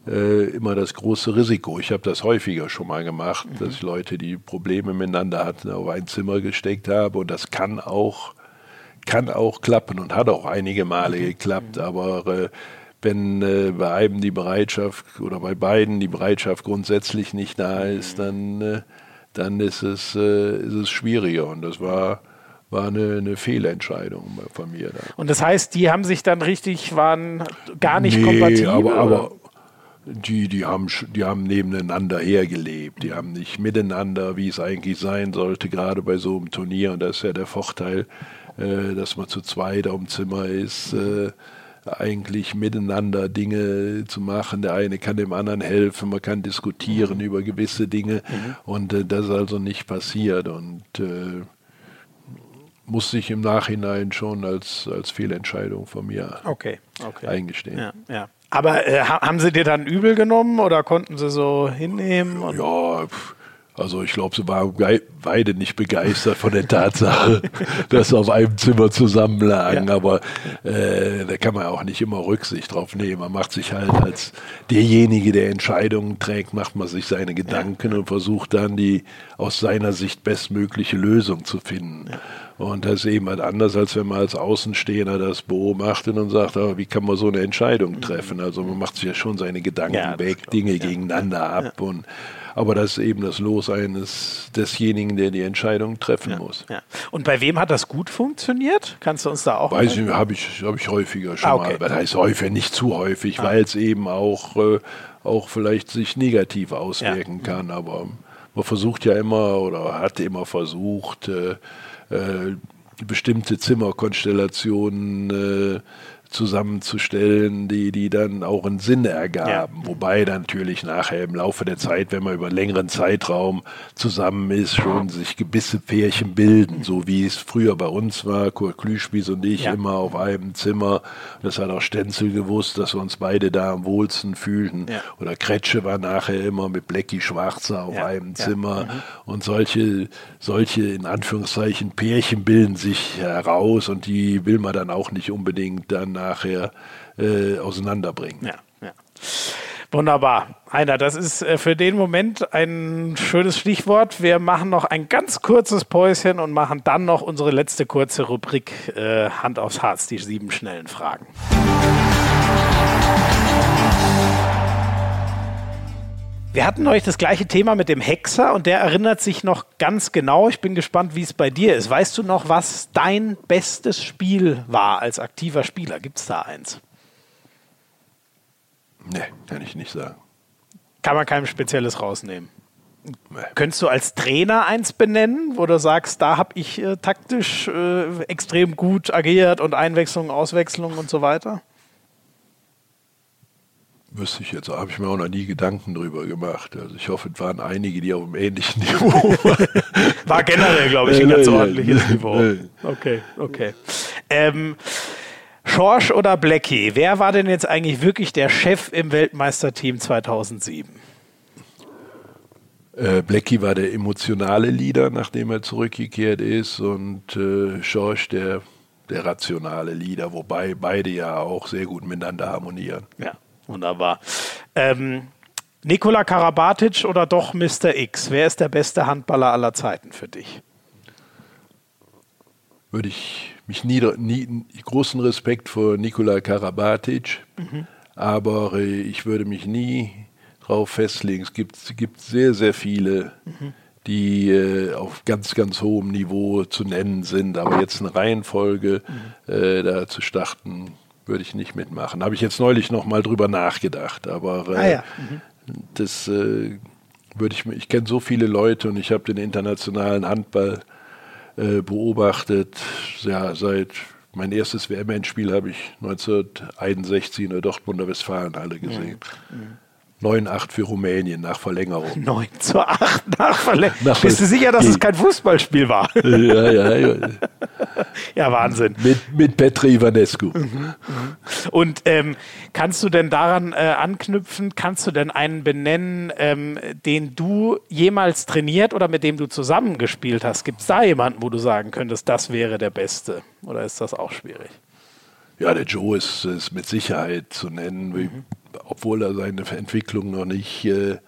mhm. äh, immer das große Risiko. Ich habe das häufiger schon mal gemacht, mhm. dass ich Leute, die Probleme miteinander hatten, auf ein Zimmer gesteckt habe und das kann auch kann auch klappen und hat auch einige Male mhm. geklappt, aber äh, wenn äh, bei einem die Bereitschaft oder bei beiden die Bereitschaft grundsätzlich nicht da ist, dann, äh, dann ist, es, äh, ist es schwieriger. Und das war, war eine, eine Fehlentscheidung von mir. Da. Und das heißt, die haben sich dann richtig, waren gar nicht nee, kompatibel? Aber, aber die, die, haben, die haben nebeneinander hergelebt. Die haben nicht miteinander, wie es eigentlich sein sollte, gerade bei so einem Turnier. Und das ist ja der Vorteil, äh, dass man zu zweit am Zimmer ist. Eigentlich miteinander Dinge zu machen. Der eine kann dem anderen helfen, man kann diskutieren mhm. über gewisse Dinge mhm. und äh, das ist also nicht passiert und äh, muss sich im Nachhinein schon als, als Fehlentscheidung von mir okay, okay. eingestehen. Ja, ja. Aber äh, haben sie dir dann übel genommen oder konnten sie so hinnehmen? ja, pff also ich glaube, sie waren beide nicht begeistert von der Tatsache, dass sie auf einem Zimmer zusammenlagen. Ja. Aber äh, da kann man auch nicht immer Rücksicht drauf nehmen. Man macht sich halt als derjenige, der Entscheidungen trägt, macht man sich seine Gedanken ja. und versucht dann die aus seiner Sicht bestmögliche Lösung zu finden. Ja. Und das ist eben halt anders, als wenn man als Außenstehender das beobachtet und sagt, oh, wie kann man so eine Entscheidung treffen? Also man macht sich ja schon seine Gedanken weg, Dinge gegeneinander ab und aber das ist eben das Los eines desjenigen, der die Entscheidung treffen ja, muss. Ja. Und bei wem hat das gut funktioniert? Kannst du uns da auch? Weiß ich, habe ich, hab ich häufiger schon ah, okay. mal. Das heißt häufig, nicht zu häufig, ah. weil es eben auch, äh, auch vielleicht sich negativ auswirken ja. kann. Aber man versucht ja immer oder hat immer versucht, äh, äh, bestimmte Zimmerkonstellationen äh, zusammenzustellen, die, die dann auch einen Sinn ergaben. Ja. Wobei dann natürlich nachher im Laufe der Zeit, wenn man über einen längeren Zeitraum zusammen ist, schon sich gewisse Pärchen bilden, so wie es früher bei uns war, Kurt Klüspies und ich ja. immer auf einem Zimmer. Das hat auch Stenzel gewusst, dass wir uns beide da am wohlsten fühlten. Ja. Oder Kretsche war nachher immer mit Blackie Schwarzer auf einem Zimmer. Mhm. Und solche, solche in Anführungszeichen Pärchen bilden sich heraus und die will man dann auch nicht unbedingt dann nachher äh, auseinanderbringen. Ja, ja. Wunderbar. Heiner, das ist äh, für den Moment ein schönes Stichwort. Wir machen noch ein ganz kurzes Päuschen und machen dann noch unsere letzte kurze Rubrik äh, Hand aufs Harz, die sieben schnellen Fragen. Wir hatten euch das gleiche Thema mit dem Hexer und der erinnert sich noch ganz genau. Ich bin gespannt, wie es bei dir ist. Weißt du noch, was dein bestes Spiel war als aktiver Spieler? Gibt es da eins? Nee, kann ich nicht sagen. Kann man kein spezielles rausnehmen. Nee. Könntest du als Trainer eins benennen, wo du sagst, da habe ich äh, taktisch äh, extrem gut agiert und Einwechslung, Auswechslung und so weiter? Wüsste ich jetzt, habe ich mir auch noch nie Gedanken drüber gemacht. Also ich hoffe, es waren einige, die auf einem ähnlichen Niveau waren. War generell, glaube ich, ein ganz ordentliches Niveau. Okay, okay. Ähm, Schorsch oder Blackie, wer war denn jetzt eigentlich wirklich der Chef im Weltmeisterteam 2007? Äh, Blackie war der emotionale Leader, nachdem er zurückgekehrt ist, und äh, Schorsch der, der rationale Leader, wobei beide ja auch sehr gut miteinander harmonieren. Ja. Wunderbar. Ähm, Nikola Karabatic oder doch Mr. X? Wer ist der beste Handballer aller Zeiten für dich? Würde ich mich nieder, nie, großen Respekt vor Nikola Karabatic, mhm. aber äh, ich würde mich nie darauf festlegen. Es gibt, es gibt sehr, sehr viele, mhm. die äh, auf ganz, ganz hohem Niveau zu nennen sind, aber jetzt eine Reihenfolge mhm. äh, da zu starten, würde ich nicht mitmachen. Habe ich jetzt neulich noch mal drüber nachgedacht, aber äh, ah, ja. mhm. das äh, würde ich Ich kenne so viele Leute und ich habe den internationalen Handball äh, beobachtet. Ja, seit mein erstes WM-Endspiel habe ich 1961 in der Dortmunder Westfalenhalle gesehen. Mhm. Mhm. 9-8 für Rumänien nach Verlängerung. 9 zu 8 nach Verlängerung. Nach Bist du sicher, dass es kein Fußballspiel war? Ja, ja, ja. ja, Wahnsinn. Mit, mit Petri Ivanescu. Mhm, mhm. Und ähm, kannst du denn daran äh, anknüpfen, kannst du denn einen benennen, ähm, den du jemals trainiert oder mit dem du zusammengespielt hast? Gibt es da jemanden, wo du sagen könntest, das wäre der Beste? Oder ist das auch schwierig? Ja, der Joe ist, ist mit Sicherheit zu nennen. Mhm obwohl er seine Entwicklung noch nicht äh,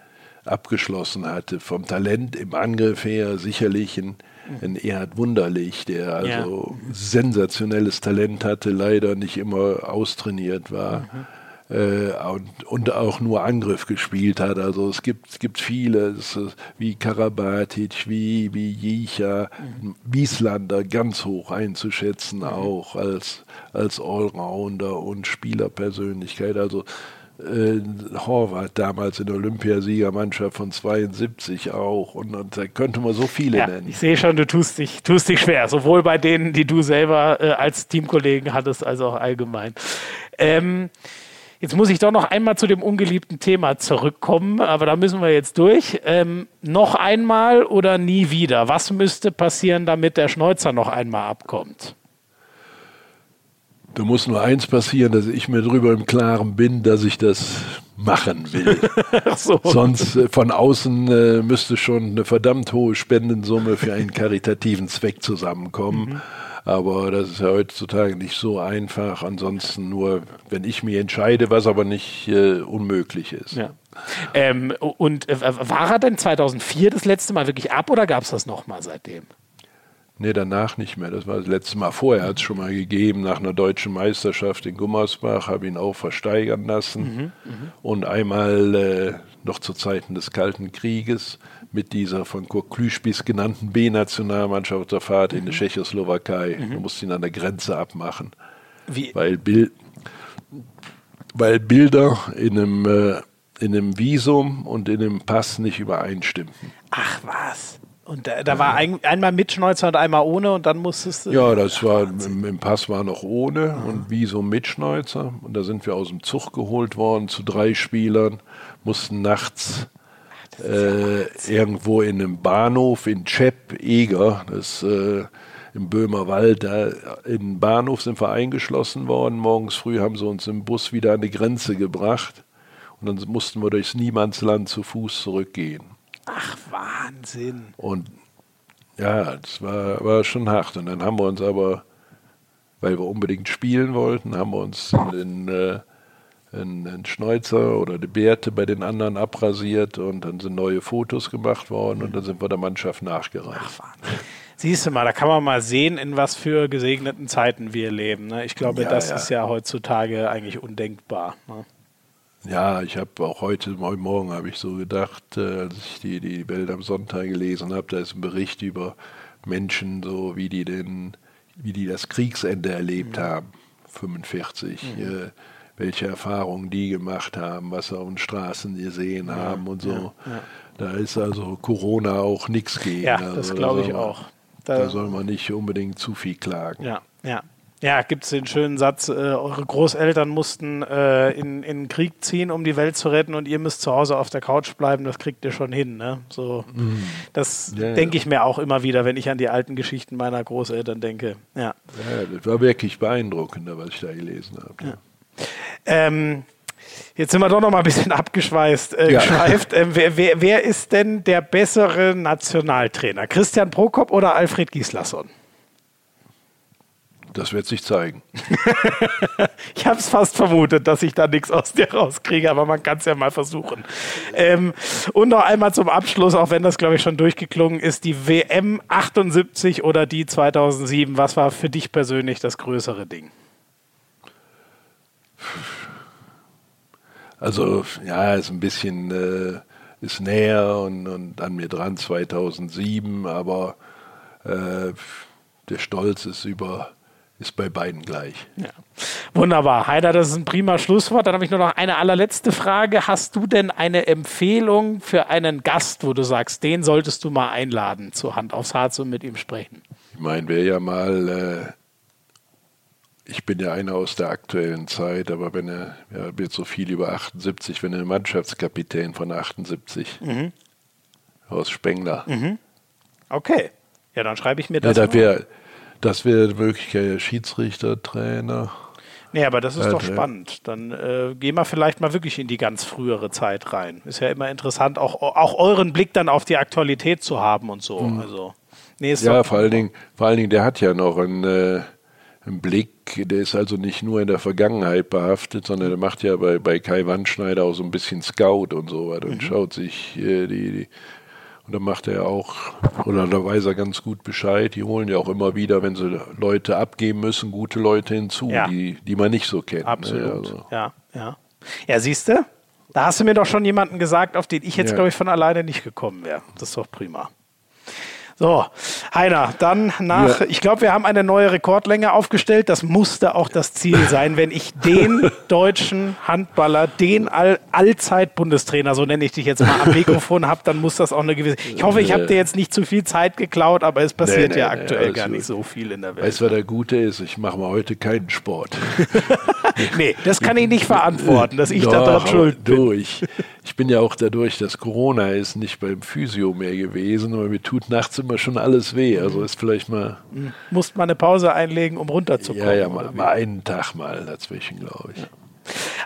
abgeschlossen hatte. Vom Talent im Angriff her sicherlich ein, ein Erhard Wunderlich, der also ja. sensationelles Talent hatte, leider nicht immer austrainiert war. Mhm. Äh, und, und, auch nur Angriff gespielt hat. Also es gibt, es gibt viele, wie Karabatic, wie, wie Jicha, mhm. Wieslander ganz hoch einzuschätzen, mhm. auch als, als Allrounder und Spielerpersönlichkeit. Also äh, Horvath damals in der Olympiasiegermannschaft von 72 auch. Und, und, da könnte man so viele ja, nennen. Ich sehe schon, du tust dich, tust dich schwer, sowohl bei denen, die du selber äh, als Teamkollegen hattest, als auch allgemein. Ähm, Jetzt muss ich doch noch einmal zu dem ungeliebten Thema zurückkommen, aber da müssen wir jetzt durch. Ähm, noch einmal oder nie wieder? Was müsste passieren, damit der Schneuzer noch einmal abkommt? Da muss nur eins passieren, dass ich mir darüber im Klaren bin, dass ich das machen will. so. Sonst äh, von außen äh, müsste schon eine verdammt hohe Spendensumme für einen karitativen Zweck zusammenkommen. Mhm. Aber das ist ja heutzutage nicht so einfach. Ansonsten nur, wenn ich mich entscheide, was aber nicht äh, unmöglich ist. Ja. Ähm, und äh, war er denn 2004 das letzte Mal wirklich ab oder gab es das nochmal seitdem? Nee, danach nicht mehr. Das war das letzte Mal. Vorher hat es schon mal gegeben, nach einer deutschen Meisterschaft in Gummersbach, habe ihn auch versteigern lassen. Mhm, mh. Und einmal äh, noch zu Zeiten des Kalten Krieges mit dieser von Kurt Klüspis genannten B-Nationalmannschaft auf der Fahrt mhm. in die mhm. Tschechoslowakei. Mhm. Du musst ihn an der Grenze abmachen. Wie? Weil, Bil weil Bilder in einem, äh, in einem Visum und in einem Pass nicht übereinstimmten. Ach was. Und da, da war ein, einmal mit Schneuzer und einmal ohne und dann musstest du. Ja, das war im, im Pass war noch ohne und wie so mit Schneuzer. Und da sind wir aus dem Zug geholt worden zu drei Spielern, mussten nachts äh, irgendwo in einem Bahnhof in Chep, Eger, das äh, im Böhmerwald, da in den Bahnhof sind wir eingeschlossen worden. Morgens früh haben sie uns im Bus wieder an die Grenze gebracht. Und dann mussten wir durchs Niemandsland zu Fuß zurückgehen. Ach, Wahnsinn. Und ja, das war, war schon hart. Und dann haben wir uns aber, weil wir unbedingt spielen wollten, haben wir uns den, äh, einen, einen Schneuzer oder die Bärte bei den anderen abrasiert und dann sind neue Fotos gemacht worden und dann sind wir der Mannschaft nachgereicht. Ach, Wahnsinn. Siehst du mal, da kann man mal sehen, in was für gesegneten Zeiten wir leben. Ne? Ich glaube, Ja, das ja. ist ja heutzutage eigentlich undenkbar. Ne? Ja, ich habe auch heute, heute Morgen habe ich so gedacht, äh, als ich die, die Welt am Sonntag gelesen habe, da ist ein Bericht über Menschen, so wie die den, wie die das Kriegsende erlebt haben, 45, äh, welche Erfahrungen die gemacht haben, was sie auf den Straßen gesehen haben und so. Da ist also Corona auch nichts gegen. Ja, also, das da glaube ich man- auch. Da Da, soll man nicht unbedingt zu viel klagen. ja, ja. Ja, gibt es den schönen Satz, äh, eure Großeltern mussten äh, in, in den Krieg ziehen, um die Welt zu retten und ihr müsst zu Hause auf der Couch bleiben, das kriegt ihr schon hin. Ne? So, Das Ja, ja. denke ich mir auch immer wieder, wenn ich an die alten Geschichten meiner Großeltern denke. Ja. Ja, das war wirklich beeindruckend, was ich da gelesen habe. Ja. Ähm, jetzt sind wir doch noch mal ein bisschen abgeschweißt, äh, Ja. Ähm, wer, wer, wer ist denn der bessere Nationaltrainer? Christian Prokop oder Alfred Gislason? Das wird sich zeigen. Ich habe es fast vermutet, dass ich da nichts aus dir rauskriege, aber man kann es ja mal versuchen. Ähm, und noch einmal zum Abschluss, auch wenn das, glaube ich, schon durchgeklungen ist, die WM 78 oder die 2007, was war für dich persönlich das größere Ding? Also ja, ist ein bisschen äh, ist näher und, und an mir dran 2007, aber äh, der Stolz ist über ist bei beiden gleich. Ja. Wunderbar. Heider, das ist ein prima Schlusswort. Dann habe ich nur noch eine allerletzte Frage. Hast du denn eine Empfehlung für einen Gast, wo du sagst, den solltest du mal einladen, zur Hand aufs Harz und mit ihm sprechen? Ich meine, wer ja mal äh, ich bin ja einer aus der aktuellen Zeit, aber wenn er ja, wird so viel über 78, wenn er Mannschaftskapitän von 78 aus Spengler. Okay. Ja, dann schreibe ich mir Ja, das. das mal. wäre das wäre die Möglichkeit, Schiedsrichter, Trainer. Nee, aber das ist Ja, doch ja. spannend. Dann äh, gehen wir vielleicht mal wirklich in die ganz frühere Zeit rein. Ist ja immer interessant, auch, auch euren Blick dann auf die Aktualität zu haben und so. Also, nee, ist Ja, doch, vor allen Dingen, vor allen Dingen, der hat ja noch einen, äh, einen Blick, der ist also nicht nur in der Vergangenheit behaftet, sondern der macht ja bei, bei Kai Wandschneider auch so ein bisschen Scout und so weiter und schaut sich äh, die, die und dann macht er auch, oder da weiß er ganz gut Bescheid, die holen ja auch immer wieder, wenn sie Leute abgeben müssen, gute Leute hinzu, Ja. die, die man nicht so kennt. ne? Absolut. Also, Ja, ja. Ja, siehst du? Da hast du mir doch schon jemanden gesagt, auf den ich jetzt, Ja. glaube ich, von alleine nicht gekommen wäre. Das ist doch prima. So, Heiner, dann nach, Ja. ich glaube, wir haben eine neue Rekordlänge aufgestellt. Das musste auch das Ziel sein, wenn ich den deutschen Handballer, den All Allzeit-Bundestrainer, so nenne ich dich jetzt mal, am Mikrofon habe, dann muss das auch eine gewisse. Ich hoffe, ich habe dir jetzt nicht zu viel Zeit geklaut, aber es passiert Nee, nee, ja nee, aktuell alles gar nicht so viel in der Welt. Weißt du, was der Gute ist? Ich mache mal heute keinen Sport. nee, das kann ich nicht verantworten, dass ich Doch, daran aber schuld bin. du, ich, bin ja auch dadurch, dass Corona ist, nicht beim Physio mehr gewesen, aber mir tut nachts immer schon alles weh. Also ist vielleicht mal, Musst mal eine Pause einlegen, um runterzukommen. ja, ja, mal, mal einen Tag mal dazwischen, glaube ich.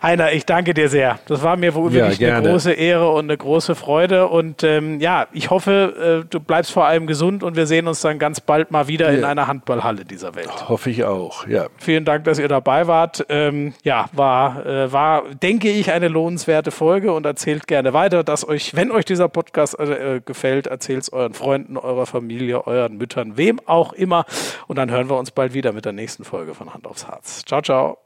Heiner, ich danke dir sehr. Das war mir wohl Ja, wirklich eine gerne. große Ehre und eine große Freude. Und ähm, ja, ich hoffe, äh, du bleibst vor allem gesund und wir sehen uns dann ganz bald mal wieder in Ja. einer Handballhalle dieser Welt. Hoffe ich auch, ja. Vielen Dank, dass ihr dabei wart. Ähm, ja, war, äh, war, denke ich, eine lohnenswerte Folge und erzählt gerne weiter, dass euch, wenn euch dieser Podcast äh, gefällt, erzählt es euren Freunden, eurer Familie, euren Müttern, wem auch immer. Und dann hören wir uns bald wieder mit der nächsten Folge von Hand aufs Herz. Ciao, ciao.